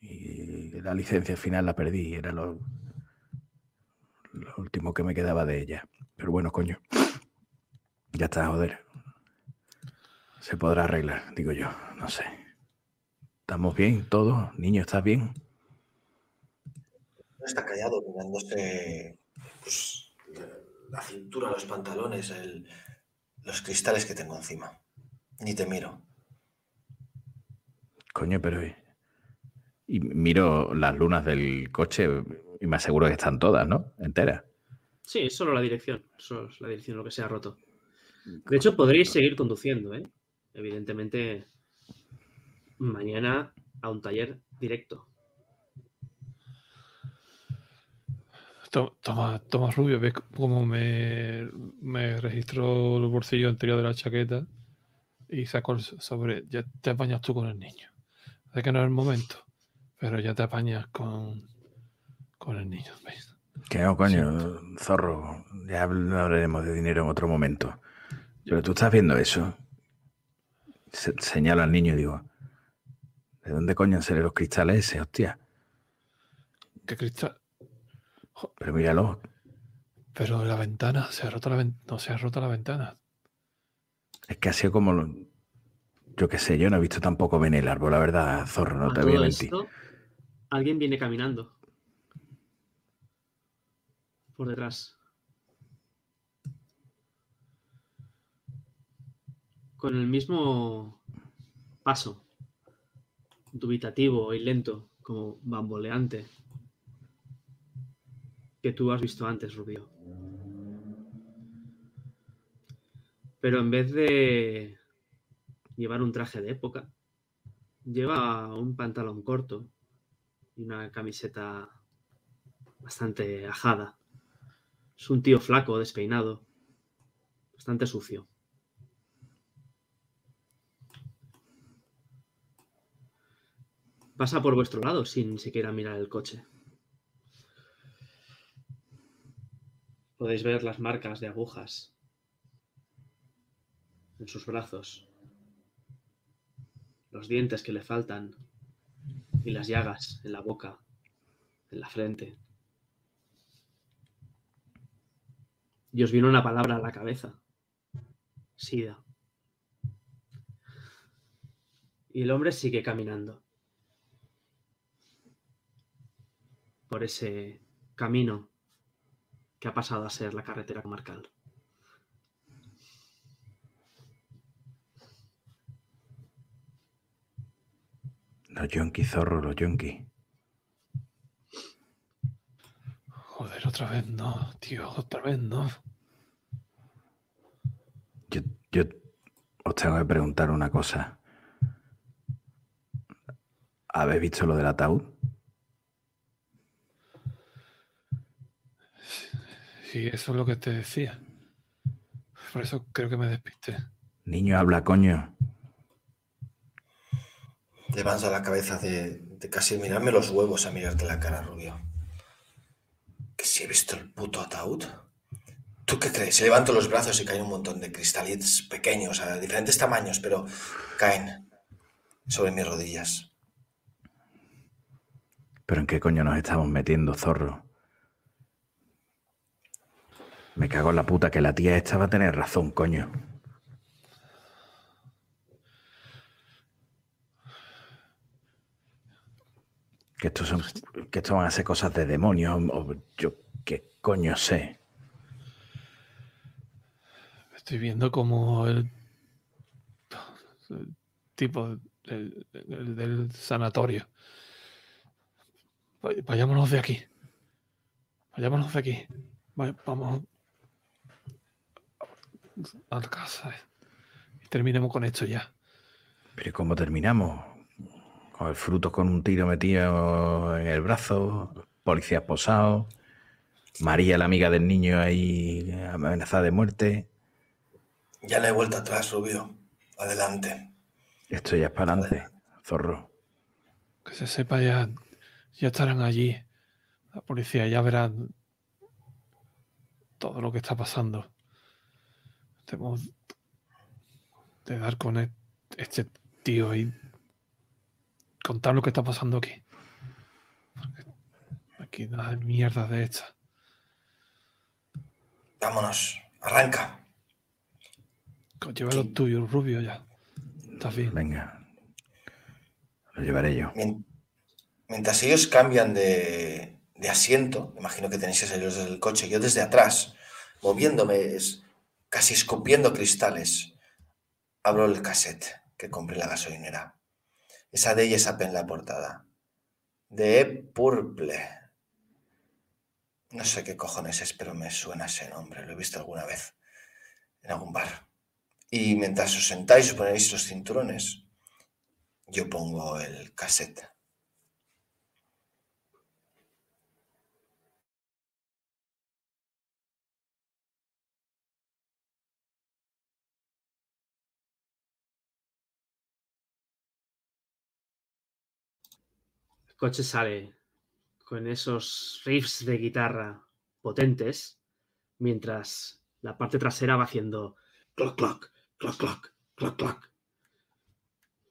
Y la licencia final la perdí. Era lo, lo último que me quedaba de ella. Pero bueno, coño. Ya está, joder. Se podrá arreglar, digo yo. No sé. ¿Estamos bien todos? Niño, ¿estás bien? No está callado mirándose pues, la cintura, los pantalones, los cristales que tengo encima. Ni te miro. Coño, pero... Y miro las lunas del coche y me aseguro que están todas, ¿no? Enteras. Sí, solo la dirección. Solo la dirección, lo que se ha roto. De hecho, podréis seguir conduciendo, ¿eh? Evidentemente, mañana a un taller directo. Toma, toma Rubio, ves cómo me, me registró el bolsillo anterior de la chaqueta y sacó sobre. Ya te apañas tú con el niño. Sé que no es el momento, pero ya te apañas con, con el niño. ¿ves? Que no, coño, zorro. Ya hablaremos de dinero en otro momento. Pero tú estás viendo eso. Se, señalo al niño y digo, ¿de dónde coño han los cristales ese, hostia? ¿Qué cristal? Pero míralo. Pero la ventana, se ha roto la no se ha roto la ventana. Es que ha sido como, yo qué sé, yo no he visto tampoco ven el árbol, la verdad, zorro, no te voy a mentir. alguien viene caminando por detrás. Con el mismo paso, dubitativo y lento, como bamboleante, que tú has visto antes, Rubio. Pero en vez de llevar un traje de época, lleva un pantalón corto y una camiseta bastante ajada. Es un tío flaco, despeinado, bastante sucio. Pasa por vuestro lado sin siquiera mirar el coche. Podéis ver las marcas de agujas en sus brazos, los dientes que le faltan y las llagas en la boca, en la frente. Y os vino una palabra a la cabeza. Sida. Y el hombre sigue caminando por ese camino que ha pasado a ser la carretera comarcal. Los yonki, zorro, los yonki. Joder, otra vez no, tío, otra vez no. Yo, yo os tengo que preguntar una cosa. ¿Habéis visto lo del ataúd? Sí, eso es lo que te decía. Por eso creo que me despisté. Niño, habla, coño. Levanto la cabeza de, de casi mirarme los huevos a mirarte la cara, Rubio que si he visto el puto ataúd. ¿Tú qué crees? Se levanto los brazos y caen un montón de cristalitos pequeños, a diferentes tamaños, pero caen sobre mis rodillas. ¿Pero en qué coño nos estamos metiendo, zorro? Me cago en la puta que la tía esta va a tener razón, coño. Que esto, son, que esto van a ser cosas de demonios, o yo qué coño sé. Estoy viendo como el, tipo del, sanatorio. Vayámonos de aquí. Vayámonos de aquí. Vamos a la casa y terminemos con esto ya. Pero ¿cómo terminamos? Con el fruto con un tiro metido en el brazo, policía posado, María, la amiga del niño, ahí amenazada de muerte. Ya le he vuelto atrás, Rubio. Adelante. Esto ya es para adelante, zorro. Que se sepa ya, ya estarán allí. La policía ya verán todo lo que está pasando. Tenemos de dar con e-, este tío y contar lo que está pasando aquí. aquí nada de mierda de esta. Vámonos, arranca. Lleva lo tuyo, rubio ya. Estás bien. Venga. Lo llevaré yo. Mientras ellos cambian de, de asiento, imagino que tenéis que salir desde el coche, yo desde atrás, moviéndome, casi escupiendo cristales, abro el cassette que compré en la gasolinera. Esa de ella en la portada. De Purple. No sé qué cojones es, pero me suena ese nombre. Lo he visto alguna vez en algún bar. Y mientras os sentáis y ponéis los cinturones, yo pongo el cassette. Coche sale con esos riffs de guitarra potentes, mientras la parte trasera va haciendo clock, clock, clock, clock, clock, clock.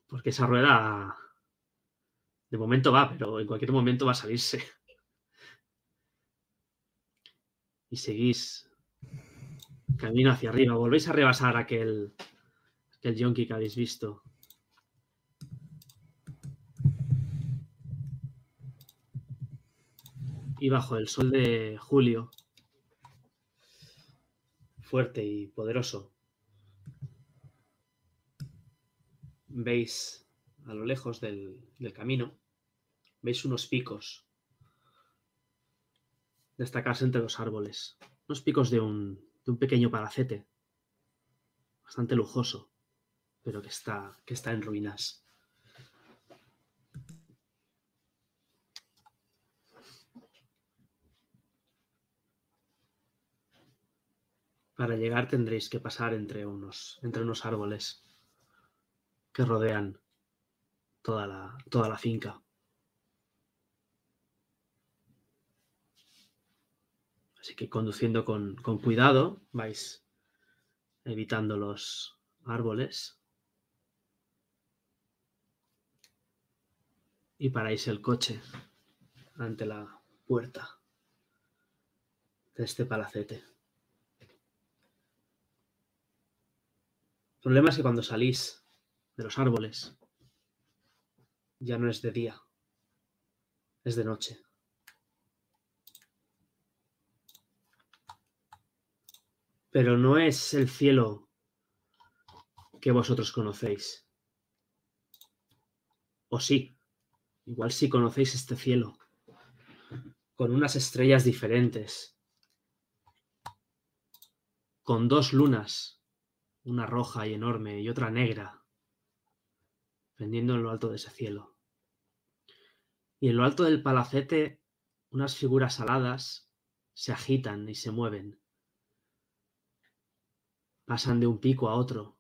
Porque esa rueda de momento va, pero en cualquier momento va a salirse. Y seguís camino hacia arriba. Volvéis a rebasar aquel, aquel yonki que habéis visto. Y bajo el sol de julio, fuerte y poderoso, veis a lo lejos del, camino, veis unos picos destacarse entre los árboles, unos picos de un, de un pequeño palacete, bastante lujoso, pero que está, que está en ruinas. Para llegar tendréis que pasar entre unos, entre unos árboles que rodean toda la, toda la finca. Así que conduciendo con, con cuidado vais evitando los árboles y paráis el coche ante la puerta de este palacete. El problema es que cuando salís de los árboles, ya no es de día, es de noche. Pero no es el cielo que vosotros conocéis. O sí, igual sí conocéis este cielo, con unas estrellas diferentes, con dos lunas una roja y enorme y otra negra, pendiendo en lo alto de ese cielo. Y en lo alto del palacete, unas figuras aladas se agitan y se mueven. Pasan de un pico a otro,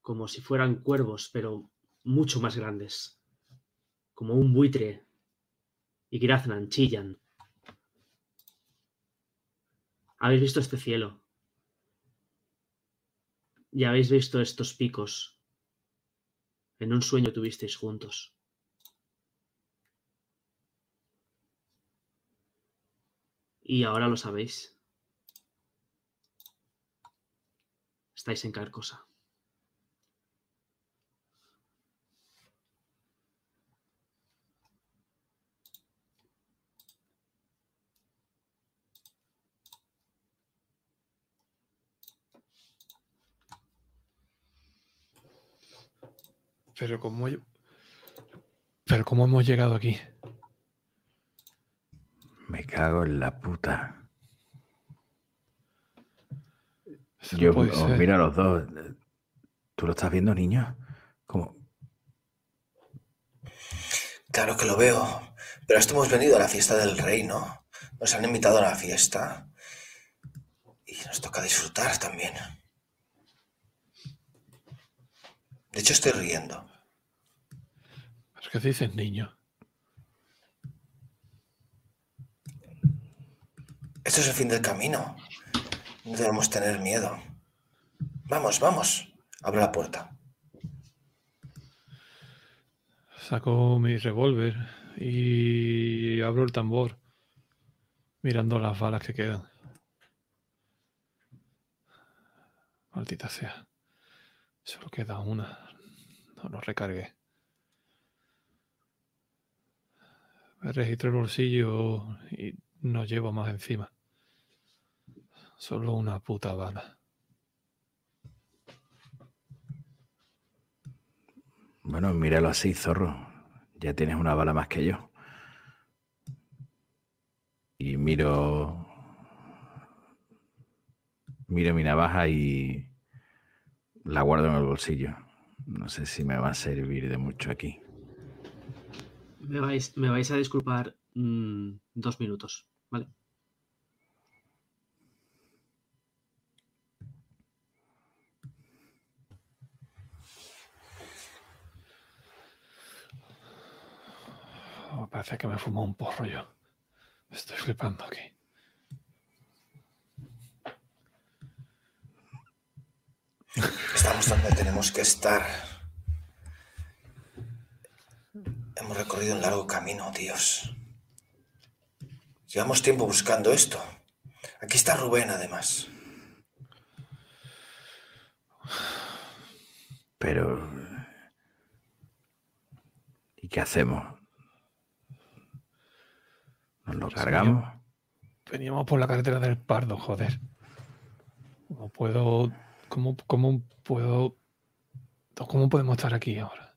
como si fueran cuervos, pero mucho más grandes, como un buitre, y graznan, chillan. ¿Habéis visto este cielo? Ya habéis visto estos picos. En un sueño tuvisteis juntos. Y ahora lo sabéis. Estáis en Carcosa. Pero cómo, pero cómo hemos llegado aquí. Me cago en la puta. Yo os miro a los dos. ¿Tú lo estás viendo, niño? ¿Cómo? Claro que lo veo. Pero esto hemos venido a la fiesta del rey, ¿no? Nos han invitado a la fiesta. Y nos toca disfrutar también. De hecho, estoy riendo. qué dices niño? Esto es el fin del camino. No debemos tener miedo. Vamos, vamos. Abre la puerta. Saco mi revólver y abro el tambor, mirando las balas que quedan. Maldita sea. Solo queda una. No lo recargué. Me registro el bolsillo y no llevo más encima. Solo una puta bala. Bueno, míralo así, zorro. Ya tienes una bala más que yo. Y miro. Miro mi navaja y la guardo en el bolsillo. No sé si me va a servir de mucho aquí. Me vais, me vais a disculpar mm, dos minutos, ¿vale? Oh, parece que me fumó un porro yo. Estoy flipando aquí. Estamos donde tenemos que estar. Hemos recorrido un largo camino, Dios. Llevamos tiempo buscando esto. Aquí está Rubén, además. Pero... ¿Y qué hacemos? ¿Nos lo cargamos? Veníamos por la carretera del Pardo, joder. No puedo. ¿Cómo, cómo puedo. ¿Cómo podemos estar aquí ahora?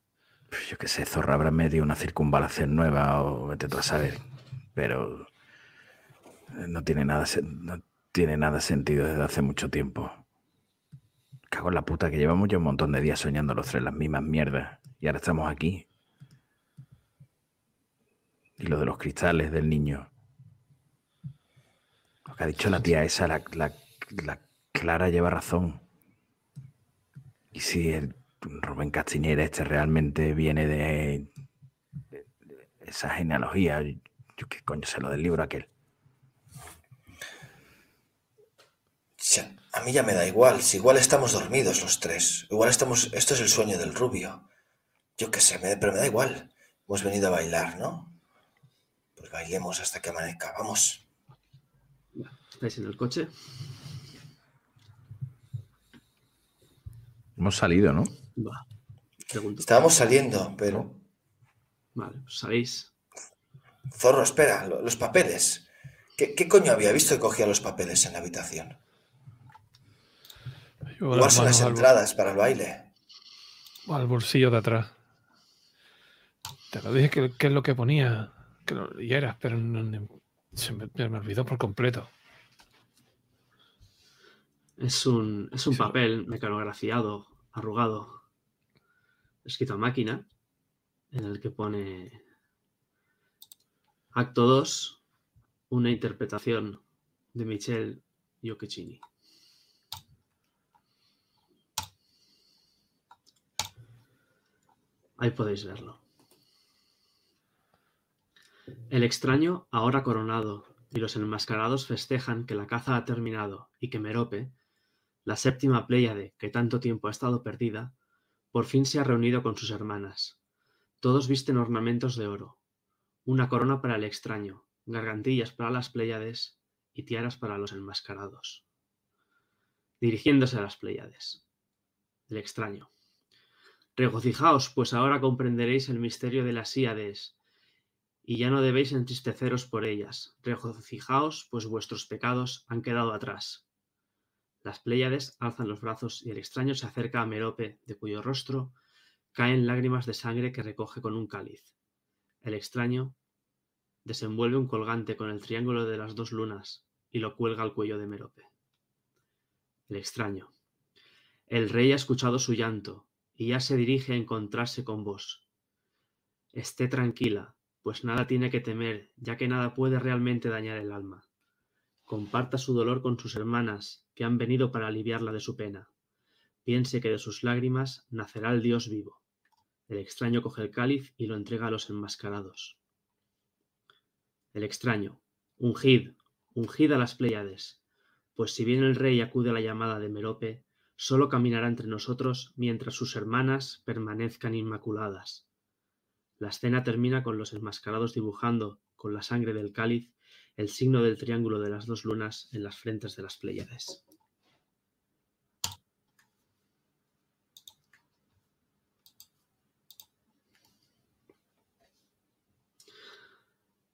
Yo qué sé, Zorra habrá medio una circunvalación nueva o vete tú a saber. Pero. No tiene nada, no tiene nada sentido desde hace mucho tiempo. Cago en la puta que llevamos ya un montón de días soñando los tres las mismas mierdas. Y ahora estamos aquí. Y lo de los cristales del niño. Lo que ha dicho la tía esa, la, la, Clara lleva razón. Y si el Rubén Castiñera este realmente viene de, esa genealogía, yo qué coño sé lo del libro aquel. a mí ya me da igual, si igual estamos dormidos los tres, igual estamos, esto es el sueño del rubio. Yo qué sé, pero me da igual. Hemos venido a bailar, ¿no? Pues bailemos hasta que amanezca. Vamos. ¿Estáis en el coche? Hemos salido, ¿no? Va. Estábamos saliendo, pero. Vale, pues sabéis. Zorro, espera, los papeles. ¿Qué, coño había visto que cogía los papeles en la habitación? Igual son las entradas para el baile. Al bolsillo de atrás. Te lo dije que, es lo que ponía que lo leyeras, pero se me, olvidó por completo. Es un, es un papel mecanografiado, arrugado, escrito a máquina, en el que pone Acto 2, una interpretación de Michel Yokechini. Ahí podéis verlo. El extraño, ahora coronado, y los enmascarados festejan que la caza ha terminado y que Merope, la séptima Pléyade que tanto tiempo ha estado perdida, por fin se ha reunido con sus hermanas. Todos visten ornamentos de oro, una corona para el extraño, gargantillas para las Pléyades y tiaras para los enmascarados. Dirigiéndose a las Pléyades. El extraño. Regocijaos, pues ahora comprenderéis el misterio de las Síades y ya no debéis entristeceros por ellas. Regocijaos, pues vuestros pecados han quedado atrás. Las Pléyades alzan los brazos y el extraño se acerca a Merope, de cuyo rostro caen lágrimas de sangre que recoge con un cáliz. El extraño desenvuelve un colgante con el triángulo de las dos lunas y lo cuelga al cuello de Merope. El extraño. El rey ha escuchado su llanto y ya se dirige a encontrarse con vos. Esté tranquila, pues nada tiene que temer, ya que nada puede realmente dañar el alma. Comparta su dolor con sus hermanas, que han venido para aliviarla de su pena. Piense que de sus lágrimas nacerá el Dios vivo. El extraño coge el cáliz y lo entrega a los enmascarados. El extraño, ungid, ungid a las Pléyades, pues si bien el rey acude a la llamada de Merope, solo caminará entre nosotros mientras sus hermanas permanezcan inmaculadas. La escena termina con los enmascarados dibujando, con la sangre del cáliz, el signo del triángulo de las dos lunas en las frentes de las Pléyades.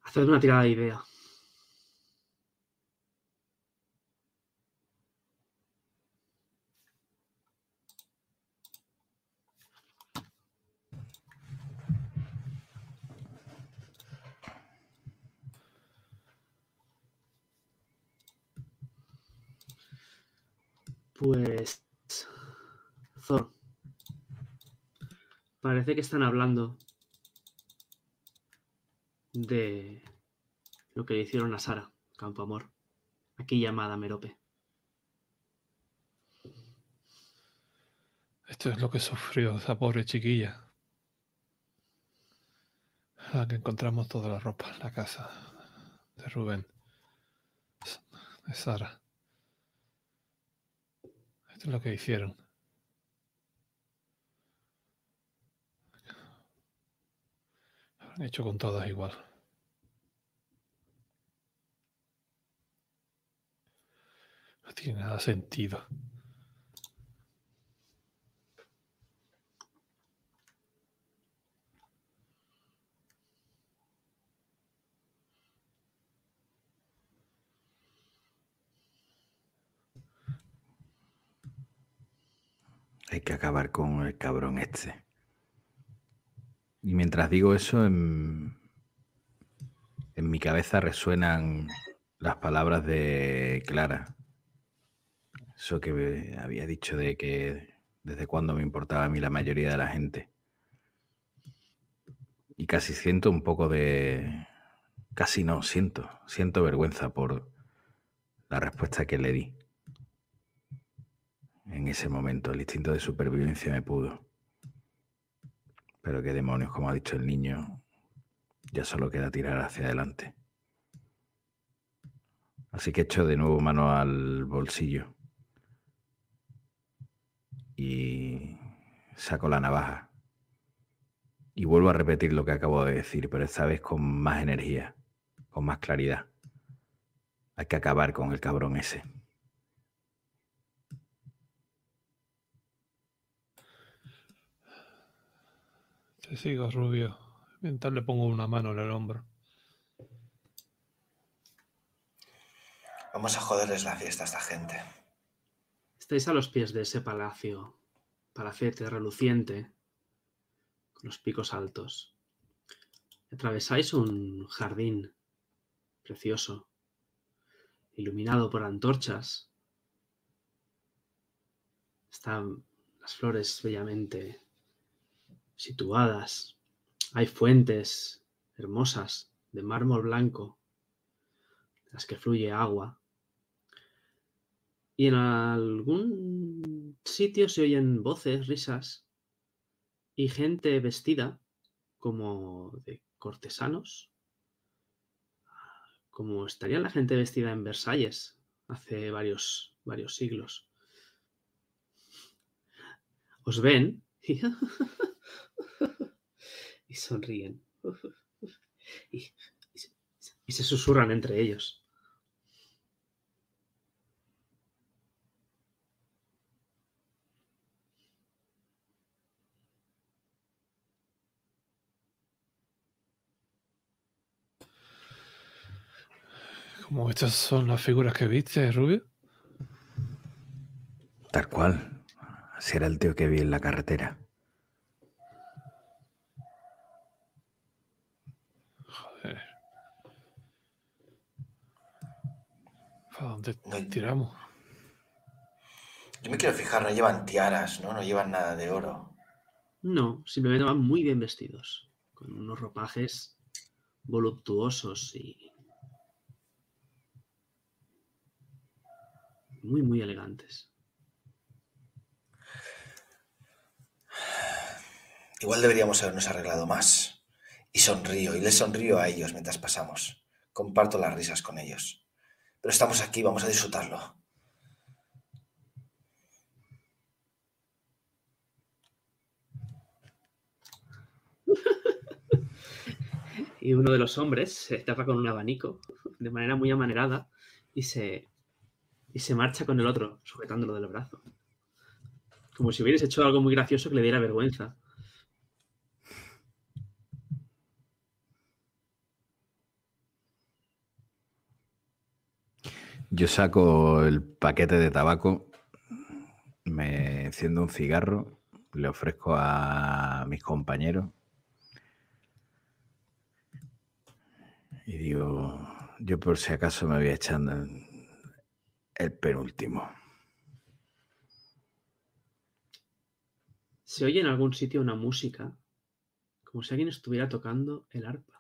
Haced una tirada de idea. Pues... Thor. Parece que están hablando de lo que le hicieron a Sara, Campo Amor, aquí llamada Merope. Esto es lo que sufrió esa pobre chiquilla. A la que encontramos toda la ropa la casa de Rubén, de Sara. Esto es lo que hicieron. Han hecho con todas igual. No tiene nada sentido. Hay que acabar con el cabrón este. Y mientras digo eso, en, mi cabeza resuenan las palabras de Clara. Eso que había dicho de que desde cuándo me importaba a mí la mayoría de la gente. Y casi siento un poco de... Casi no, siento. Siento vergüenza por la respuesta que le di. En ese momento el instinto de supervivencia me pudo. Pero qué demonios, como ha dicho el niño, ya solo queda tirar hacia adelante. Así que echo de nuevo mano al bolsillo y saco la navaja. Y vuelvo a repetir lo que acabo de decir, pero esta vez con más energía, con más claridad. Hay que acabar con el cabrón ese. Te sigo, Rubio. Mientras le pongo una mano en el hombro. Vamos a joderles la fiesta a esta gente. Estáis a los pies de ese palacio, palacete reluciente, con los picos altos. Atravesáis un jardín precioso, iluminado por antorchas. Están las flores bellamente situadas. Hay fuentes hermosas de mármol blanco, las que fluye agua. Y en algún sitio se oyen voces, risas y gente vestida como de cortesanos, como estaría la gente vestida en Versalles hace varios, varios siglos. Os ven y <laughs> <laughs> <laughs> y sonríen. <laughs> Y, y, se susurran entre ellos. ¿Cómo estas son las figuras que viste, Rubio? Tal cual. Así era el tío que vi en la carretera. ¿A dónde tiramos? Yo me quiero fijar, no llevan tiaras, ¿no? No llevan nada de oro. No, simplemente van muy bien vestidos, con unos ropajes voluptuosos y muy, muy elegantes. Igual deberíamos habernos arreglado más. Y sonrío, y les sonrío a ellos mientras pasamos. Comparto las risas con ellos. Pero estamos aquí, vamos a disfrutarlo. <laughs> y uno de los hombres se tapa con un abanico de manera muy amanerada y se, y se marcha con el otro, sujetándolo del brazo. Como si hubieras hecho algo muy gracioso que le diera vergüenza. Yo saco el paquete de tabaco, me enciendo un cigarro, le ofrezco a mis compañeros y digo, yo por si acaso me voy echando el penúltimo. Se oye en algún sitio una música, como si alguien estuviera tocando el arpa.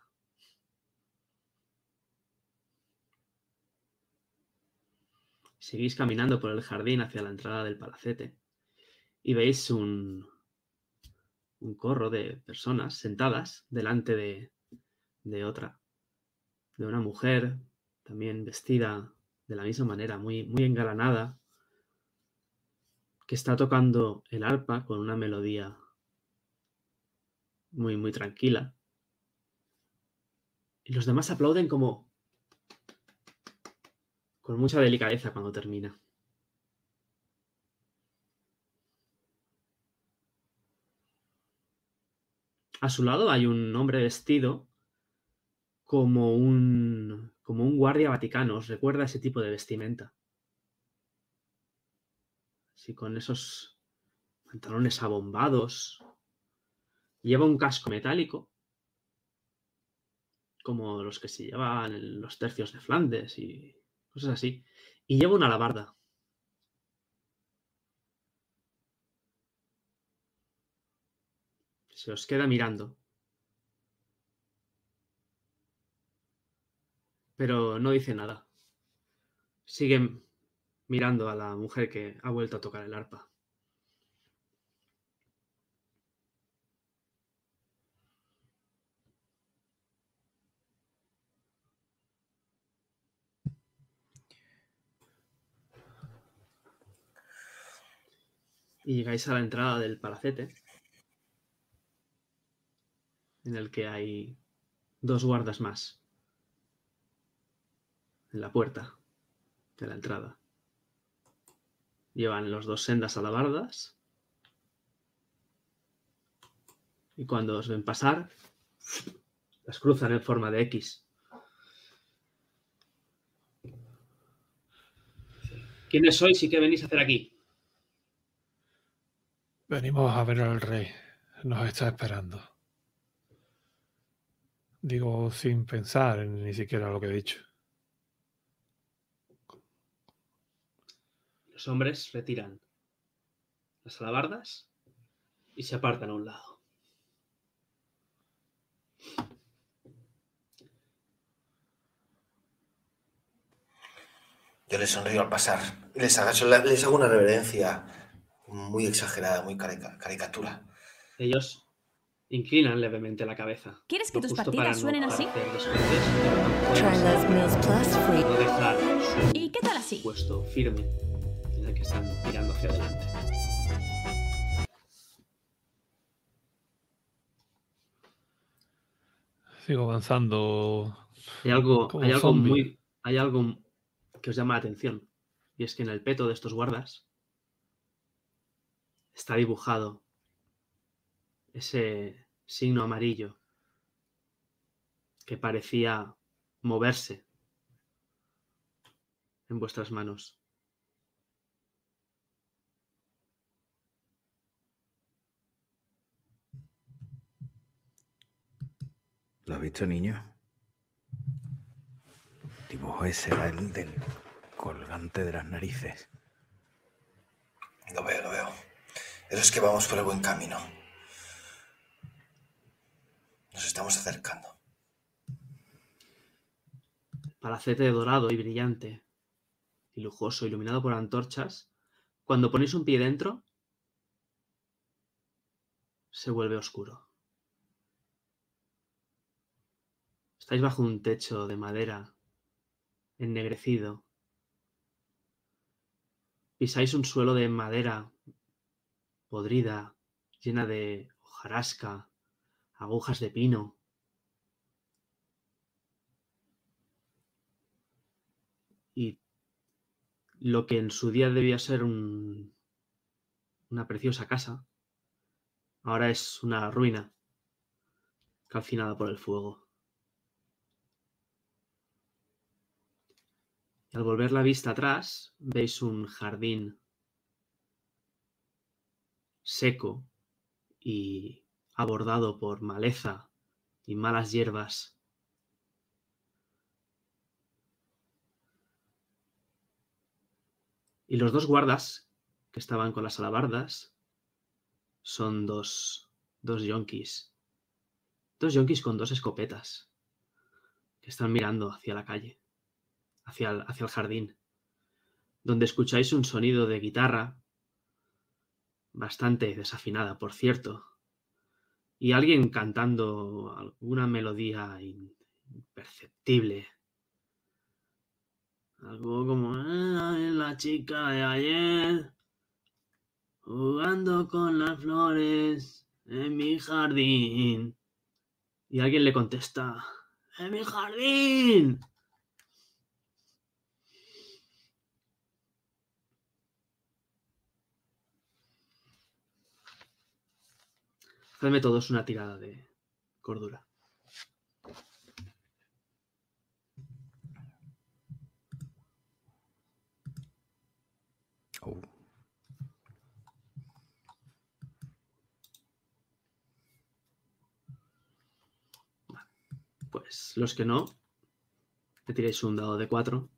Seguís caminando por el jardín hacia la entrada del palacete y veis un, un corro de personas sentadas delante de, de otra, de una mujer también vestida de la misma manera, muy, muy engalanada, que está tocando el arpa con una melodía muy, muy tranquila. Y los demás aplauden como con mucha delicadeza cuando termina. A su lado hay un hombre vestido como un, como un guardia vaticano. ¿Os recuerda ese tipo de vestimenta? Así con esos pantalones abombados. Lleva un casco metálico, como los que se llevan en los tercios de Flandes y cosas así. Y lleva una alabarda. Se os queda mirando. Pero no dice nada. Sigue mirando a la mujer que ha vuelto a tocar el arpa. Y llegáis a la entrada del palacete, en el que hay dos guardas más en la puerta de la entrada. Llevan los dos sendas alabardas. Y cuando os ven pasar, las cruzan en forma de X. ¿Quiénes sois y qué venís a hacer aquí? Venimos a ver al rey. Nos está esperando. Digo sin pensar en ni siquiera lo que he dicho. Los hombres retiran las alabardas y se apartan a un lado. Yo les sonrío al pasar y les hago, les hago una reverencia muy exagerada, muy caricatura. Ellos inclinan levemente la cabeza. ¿Quieres que tus partidas suenen así? ¿Y qué tal así? Puesto firme que están mirando hacia adelante. Sigo avanzando. Hay algo, hay algo muy. Hay algo que os llama la atención. Y es que en el peto de estos guardas está dibujado ese signo amarillo que parecía moverse en vuestras manos. ¿Lo has visto, niño? El dibujo ese era el del colgante de las narices. Lo veo, lo veo. Eso es que vamos por el buen camino. Nos estamos acercando. Palacete dorado y brillante y lujoso, iluminado por antorchas. Cuando ponéis un pie dentro, se vuelve oscuro. Estáis bajo un techo de madera ennegrecido. Pisáis un suelo de madera podrida, llena de hojarasca, agujas de pino. Y lo que en su día debía ser una preciosa casa, ahora es una ruina calcinada por el fuego. Y al volver la vista atrás, veis un jardín seco y abordado por maleza y malas hierbas. Y los dos guardas que estaban con las alabardas son dos, dos yonkis. Dos yonkis con dos escopetas que están mirando hacia la calle, hacia hacia el jardín, donde escucháis un sonido de guitarra bastante desafinada, por cierto, y alguien cantando alguna melodía imperceptible. Algo como la chica de ayer, jugando con las flores en mi jardín. Y alguien le contesta, ¡En mi jardín! Hacedme todos una tirada de cordura. Oh. Pues los que no, le tiréis un dado de cuatro.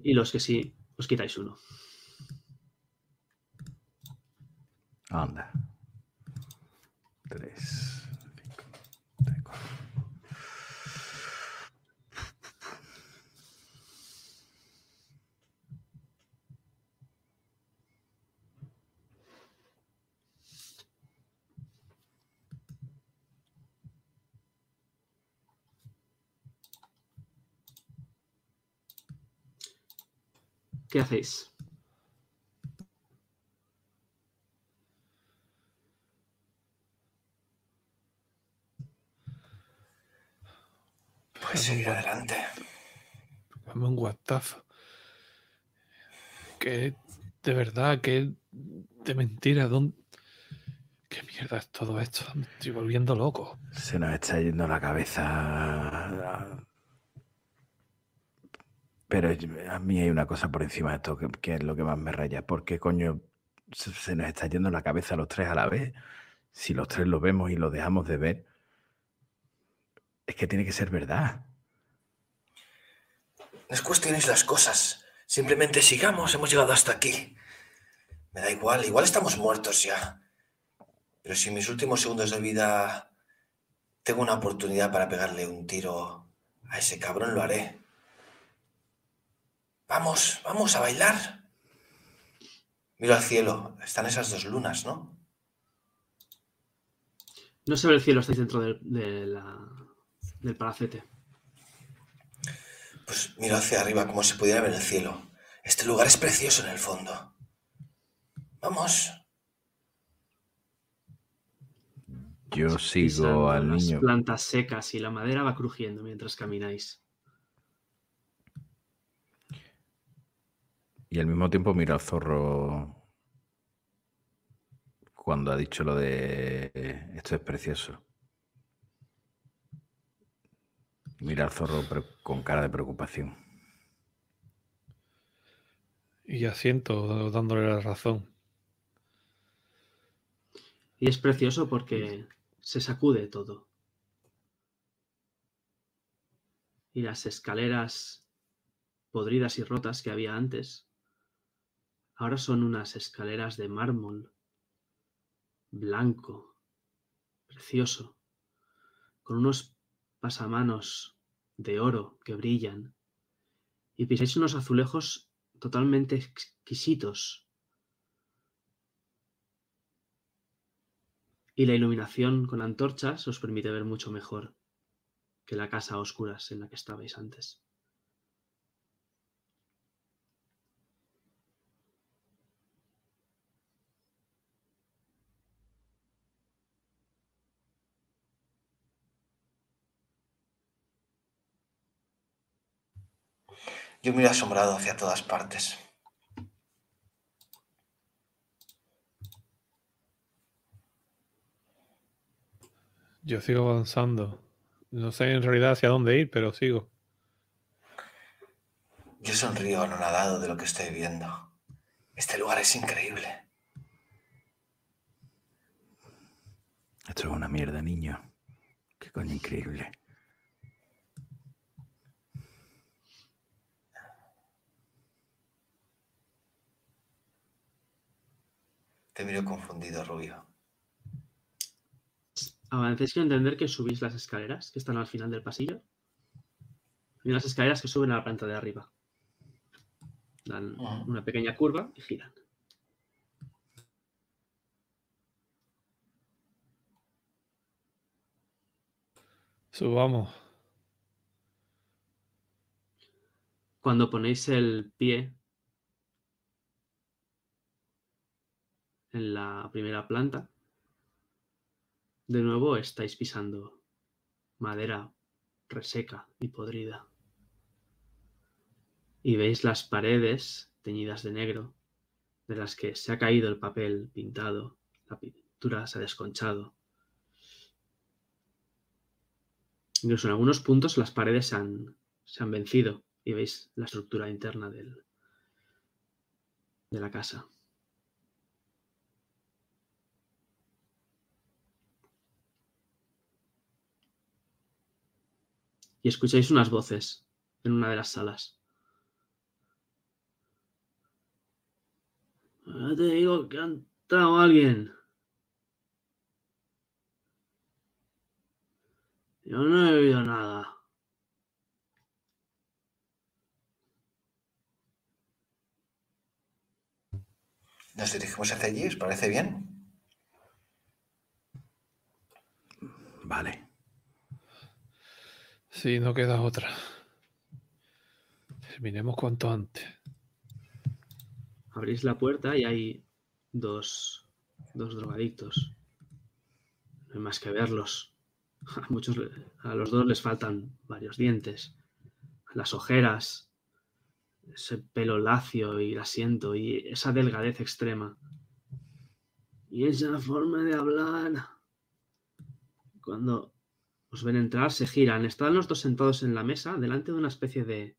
Y los que sí, os quitáis uno. Anda. Tres. ¿Qué hacéis? Pues seguir adelante. Vamos un WhatsApp. Que de verdad, que de mentira, ¿dónde? ¿Qué mierda es todo esto? Me estoy volviendo loco. Se nos está yendo la cabeza. Pero a mí hay una cosa por encima de esto que, es lo que más me raya. ¿Por qué coño se, se nos está yendo la cabeza a los tres a la vez? Si los tres lo vemos y lo dejamos de ver, es que tiene que ser verdad. No es cuestiones las cosas. Simplemente sigamos, hemos llegado hasta aquí. Me da igual, igual estamos muertos ya. Pero si en mis últimos segundos de vida tengo una oportunidad para pegarle un tiro a ese cabrón, lo haré. Vamos, vamos a bailar. Miro al cielo, están esas dos lunas, ¿no? No se ve el cielo, estáis dentro de la, del palacete. Pues miro hacia arriba como si pudiera ver el cielo. Este lugar es precioso en el fondo. Vamos. Yo sigo al las niño. plantas secas y la madera va crujiendo mientras camináis. Y al mismo tiempo miro al zorro cuando ha dicho lo de esto es precioso. Mira al zorro con cara de preocupación. Y asiento dándole la razón. Y es precioso porque se sacude todo. Y las escaleras podridas y rotas que había antes, ahora son unas escaleras de mármol blanco, precioso, con unos pasamanos de oro que brillan, y pisáis unos azulejos totalmente exquisitos. Y la iluminación con antorchas os permite ver mucho mejor que la casa a oscuras en la que estabais antes. Yo miro asombrado hacia todas partes. Yo sigo avanzando. No sé en realidad hacia dónde ir, pero sigo. Yo sonrío anonadado de lo que estoy viendo. Este lugar es increíble. Esto es una mierda, niño. Qué coño increíble. Te miro confundido, Rubio. Avancéis que entender que subís las escaleras que están al final del pasillo. Y unas escaleras que suben a la planta de arriba. Dan una pequeña curva y giran. Subamos. Cuando ponéis el pie en la primera planta, de nuevo estáis pisando madera reseca y podrida. Y veis las paredes teñidas de negro, de las que se ha caído el papel pintado, la pintura se ha desconchado. Incluso en algunos puntos las paredes se han, se han vencido y veis la estructura interna del, de la casa. Y escucháis unas voces en una de las salas. Ya te digo que ha entrado alguien. Yo no he oído nada. Nos dirigimos hacia allí, ¿os parece bien? Vale. Sí, no queda otra. Terminemos cuanto antes. Abrís la puerta y hay dos, dos drogadictos. No hay más que verlos. A, muchos, a los dos les faltan varios dientes. Las ojeras, ese pelo lacio y asiento y esa delgadez extrema. Y esa forma de hablar. Cuando os ven entrar, se giran. Están los dos sentados en la mesa, delante de una especie de,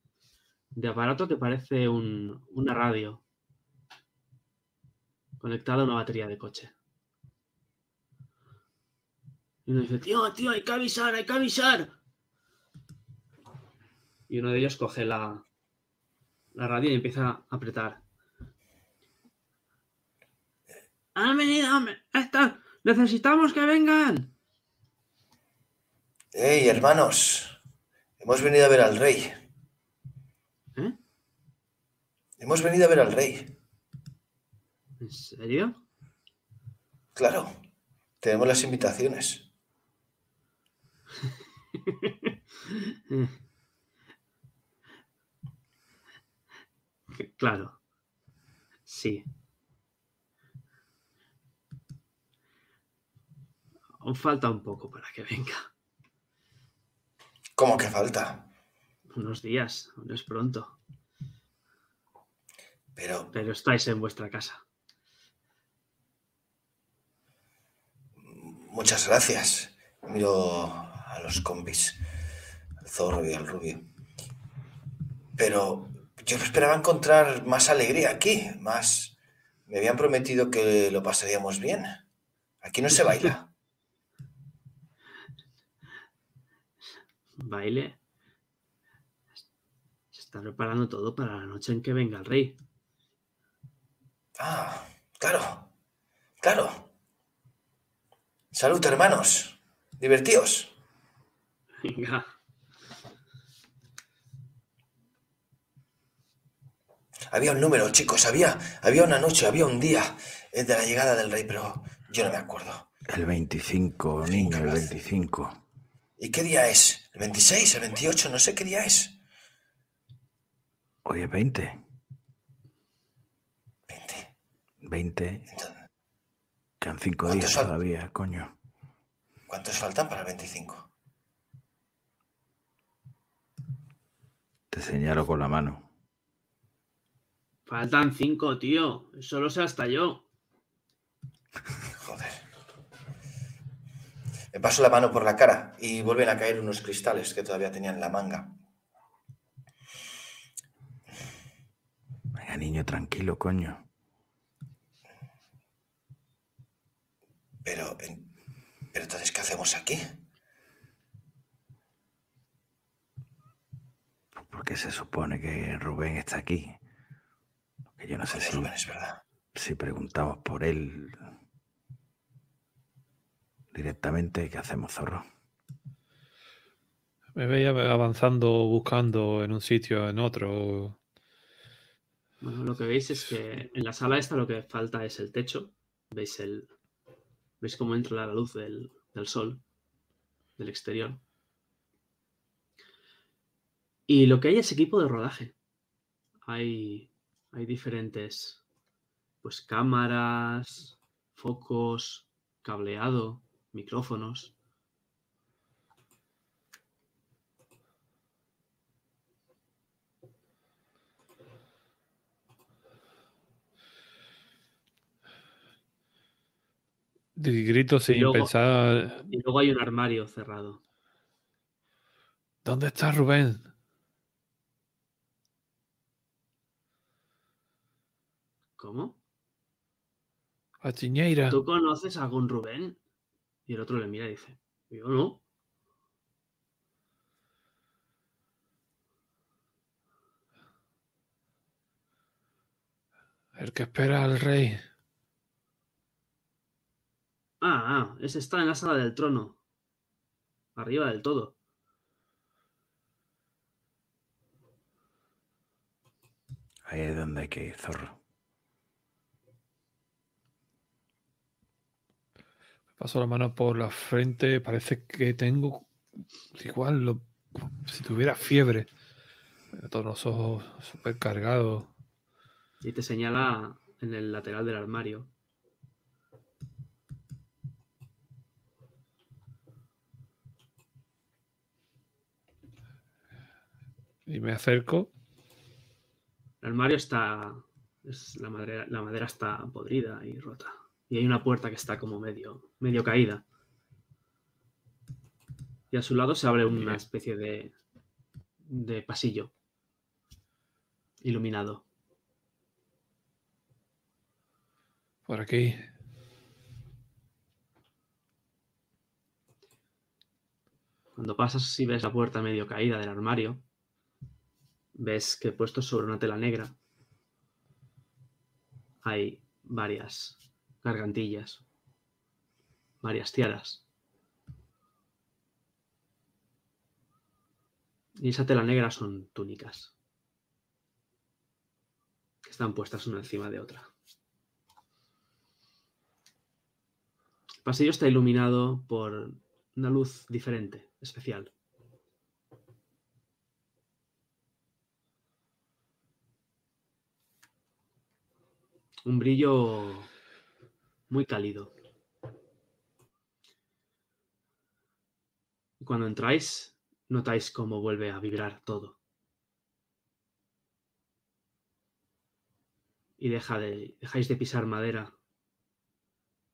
de aparato que parece un, una radio conectada a una batería de coche. Y uno dice, tío, tío, hay que avisar, hay que avisar. Y uno de ellos coge la, la radio y empieza a apretar. Han venido, están, necesitamos que vengan. ¡Hey, hermanos! Hemos venido a ver al rey. ¿Eh? Hemos venido a ver al rey. ¿En serio? Claro, tenemos las invitaciones. <laughs> claro. Sí. Aún falta un poco para que venga. ¿Cómo que falta? Unos días, no es pronto. Pero. Pero estáis en vuestra casa. Muchas gracias. Miro a los combis, al zorro y al rubio. Pero yo esperaba encontrar más alegría aquí, más. Me habían prometido que lo pasaríamos bien. Aquí no se baila. <laughs> baile. Se está preparando todo para la noche en que venga el rey. Ah, claro, claro. Salud, hermanos. Divertíos. Venga. Había un número, chicos, había, había una noche, había un día de la llegada del rey, pero yo no me acuerdo. El 25, niño, el 25. ¿Y qué día es? ¿El 26, el 28? No sé qué día es. Hoy es 20. 20. 20. Quedan 5 días todavía, coño. ¿Cuántos faltan para el 25? Te señalo con la mano. Faltan 5, tío. Solo sé hasta yo. <laughs> Joder. Me paso la mano por la cara y vuelven a caer unos cristales que todavía tenían la manga. Venga, niño, tranquilo, coño. Pero, pero entonces, ¿qué hacemos aquí? Porque se supone que Rubén está aquí. Que yo no sé si. Rubén es verdad. Si preguntamos por él, directamente, ¿qué hacemos, zorro? Me veía avanzando, buscando en un sitio, en otro. Bueno, lo que veis es que en la sala esta lo que falta es el techo. Veis el. Veis cómo entra la luz del, del sol, del exterior. Y lo que hay es equipo de rodaje. Hay, hay diferentes pues cámaras, focos, cableado, micrófonos. grito sin pensar. Y luego hay un armario cerrado. ¿Dónde está Rubén? ¿Cómo? A Chiñeira. ¿Tú conoces a algún Rubén? Y el otro le mira y dice, yo no. El que espera al rey. Ah, ah, ese está en la sala del trono. Arriba del todo. Ahí es donde hay que ir, zorro. Paso la mano por la frente, parece que tengo igual lo, si tuviera fiebre. Todos los ojos súper cargados. Y te señala en el lateral del armario. Y me acerco. El armario está. la, madera, la madera está podrida y rota. Y hay una puerta que está como medio, medio caída. Y a su lado se abre una especie de, de pasillo iluminado. Por aquí. Cuando pasas y ves la puerta medio caída del armario, ves que puesto sobre una tela negra hay varias gargantillas, varias tiaras. Y esa tela negra son túnicas, que están puestas una encima de otra. El pasillo está iluminado por una luz diferente, especial. Un brillo muy cálido. Cuando entráis, notáis cómo vuelve a vibrar todo. Y deja de, dejáis de pisar madera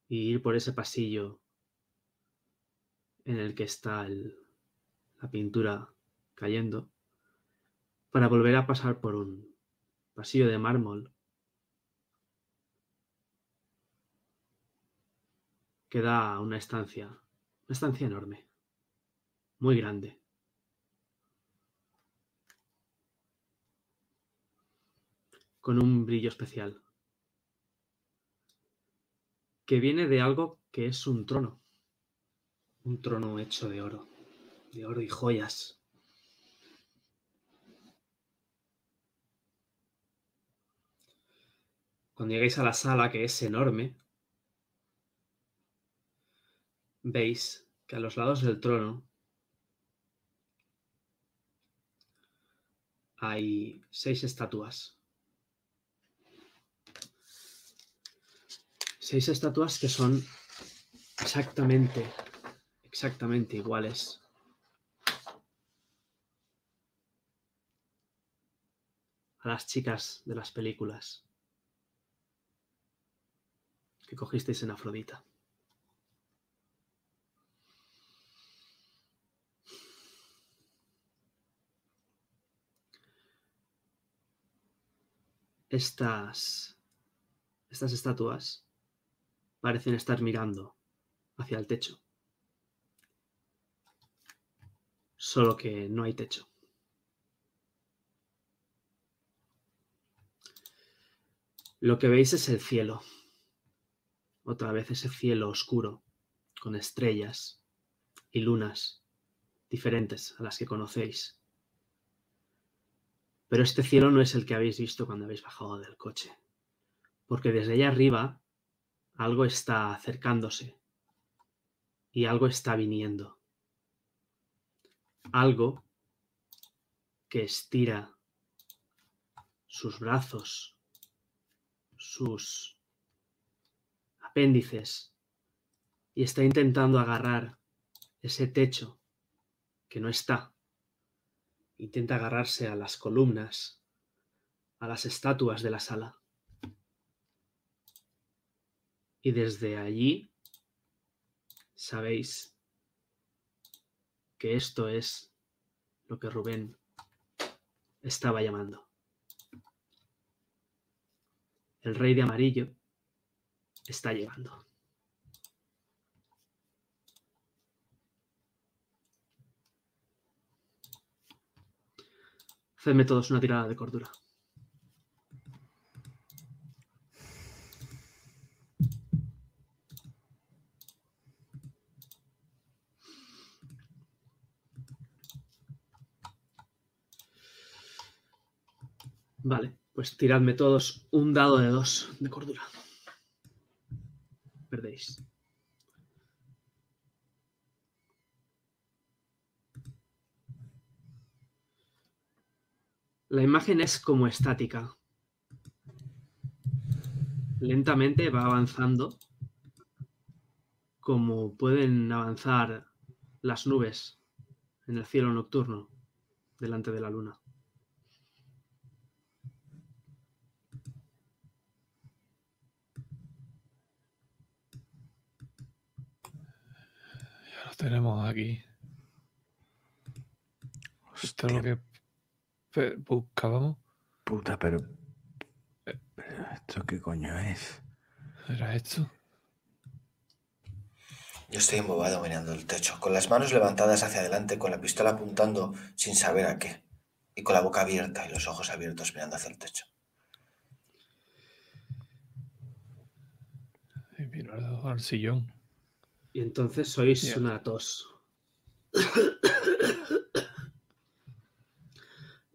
y ir por ese pasillo en el que está la pintura cayendo para volver a pasar por un pasillo de mármol queda una estancia, una estancia enorme, muy grande. con un brillo especial, que viene de algo que es un trono, un trono hecho de oro, de oro y joyas. Cuando llegáis a la sala, que es enorme, veis que a los lados del trono hay seis estatuas. Seis estatuas que son exactamente, exactamente iguales. A las chicas de las películas que cogisteis en Afrodita. Estas, estas estatuas parecen estar mirando hacia el techo. Solo que no hay techo. Lo que veis es el cielo. Otra vez ese cielo oscuro, con estrellas y lunas diferentes a las que conocéis. Pero este cielo no es el que habéis visto cuando habéis bajado del coche, porque desde allá arriba algo está acercándose y algo está viniendo. Algo que estira sus brazos, sus apéndices y está intentando agarrar ese techo que no está. Intenta agarrarse a las columnas, a las estatuas de la sala. Y desde allí sabéis que esto es lo que Rubén estaba llamando. El rey de amarillo está llegando. Hacedme todos una tirada de cordura. Vale, pues tiradme todos un dado de dos de cordura. Perdéis. La imagen es como estática. Lentamente va avanzando como pueden avanzar las nubes en el cielo nocturno delante de la luna. tenemos aquí. Es lo que buscábamos. Puta, pero, ¿Esto qué coño es? ¿Era esto? Yo estoy embobado mirando el techo, con las manos levantadas hacia adelante, con la pistola apuntando sin saber a qué, y con la boca abierta y los ojos abiertos mirando hacia el techo. Y miro al sillón. Y entonces sois una tos. <coughs>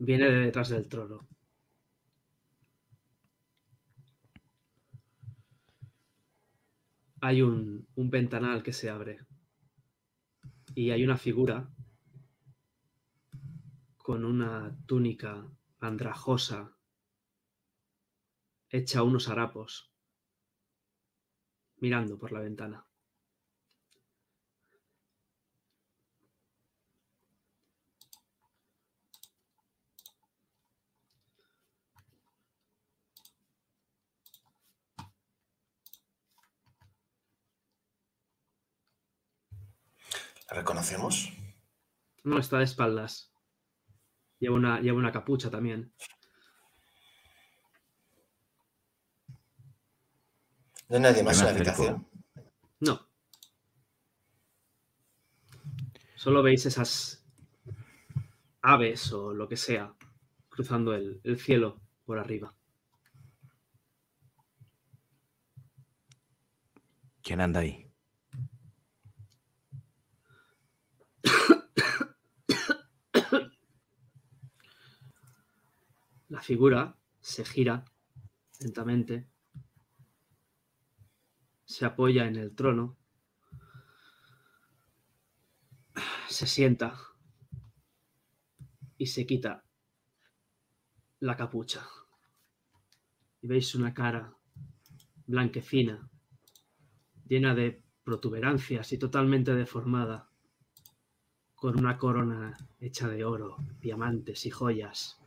Viene de detrás del trono. Hay un, un ventanal que se abre. Y hay una figura con una túnica andrajosa hecha unos harapos, mirando por la ventana. ¿La reconocemos? No, está de espaldas. Lleva una, lleva una capucha también. ¿No hay nadie más en la habitación? No. Solo veis esas aves o lo que sea cruzando el, el cielo por arriba. ¿Quién anda ahí? La figura se gira lentamente, se apoya en el trono se sienta y se quita la capucha. Y veis una cara blanquecina, llena de protuberancias y totalmente deformada, con una corona hecha de oro, diamantes y joyas,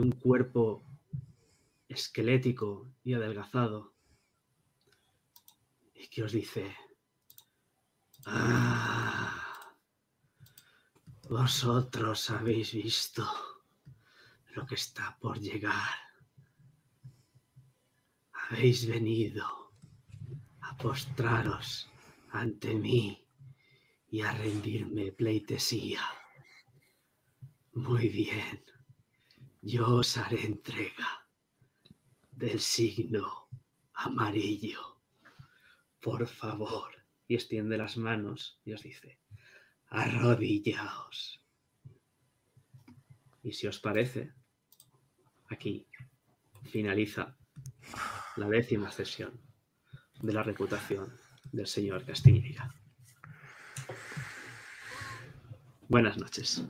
un cuerpo esquelético y adelgazado, y que os dice, ah, vosotros habéis visto lo que está por llegar. Habéis venido a postraros ante mí y a rendirme pleitesía. Muy bien, yo os haré entrega del signo amarillo. Por favor, y extiende las manos y os dice, arrodillaos. Y si os parece, aquí finaliza la décima sesión de la reputación del señor Castilleira. Buenas noches.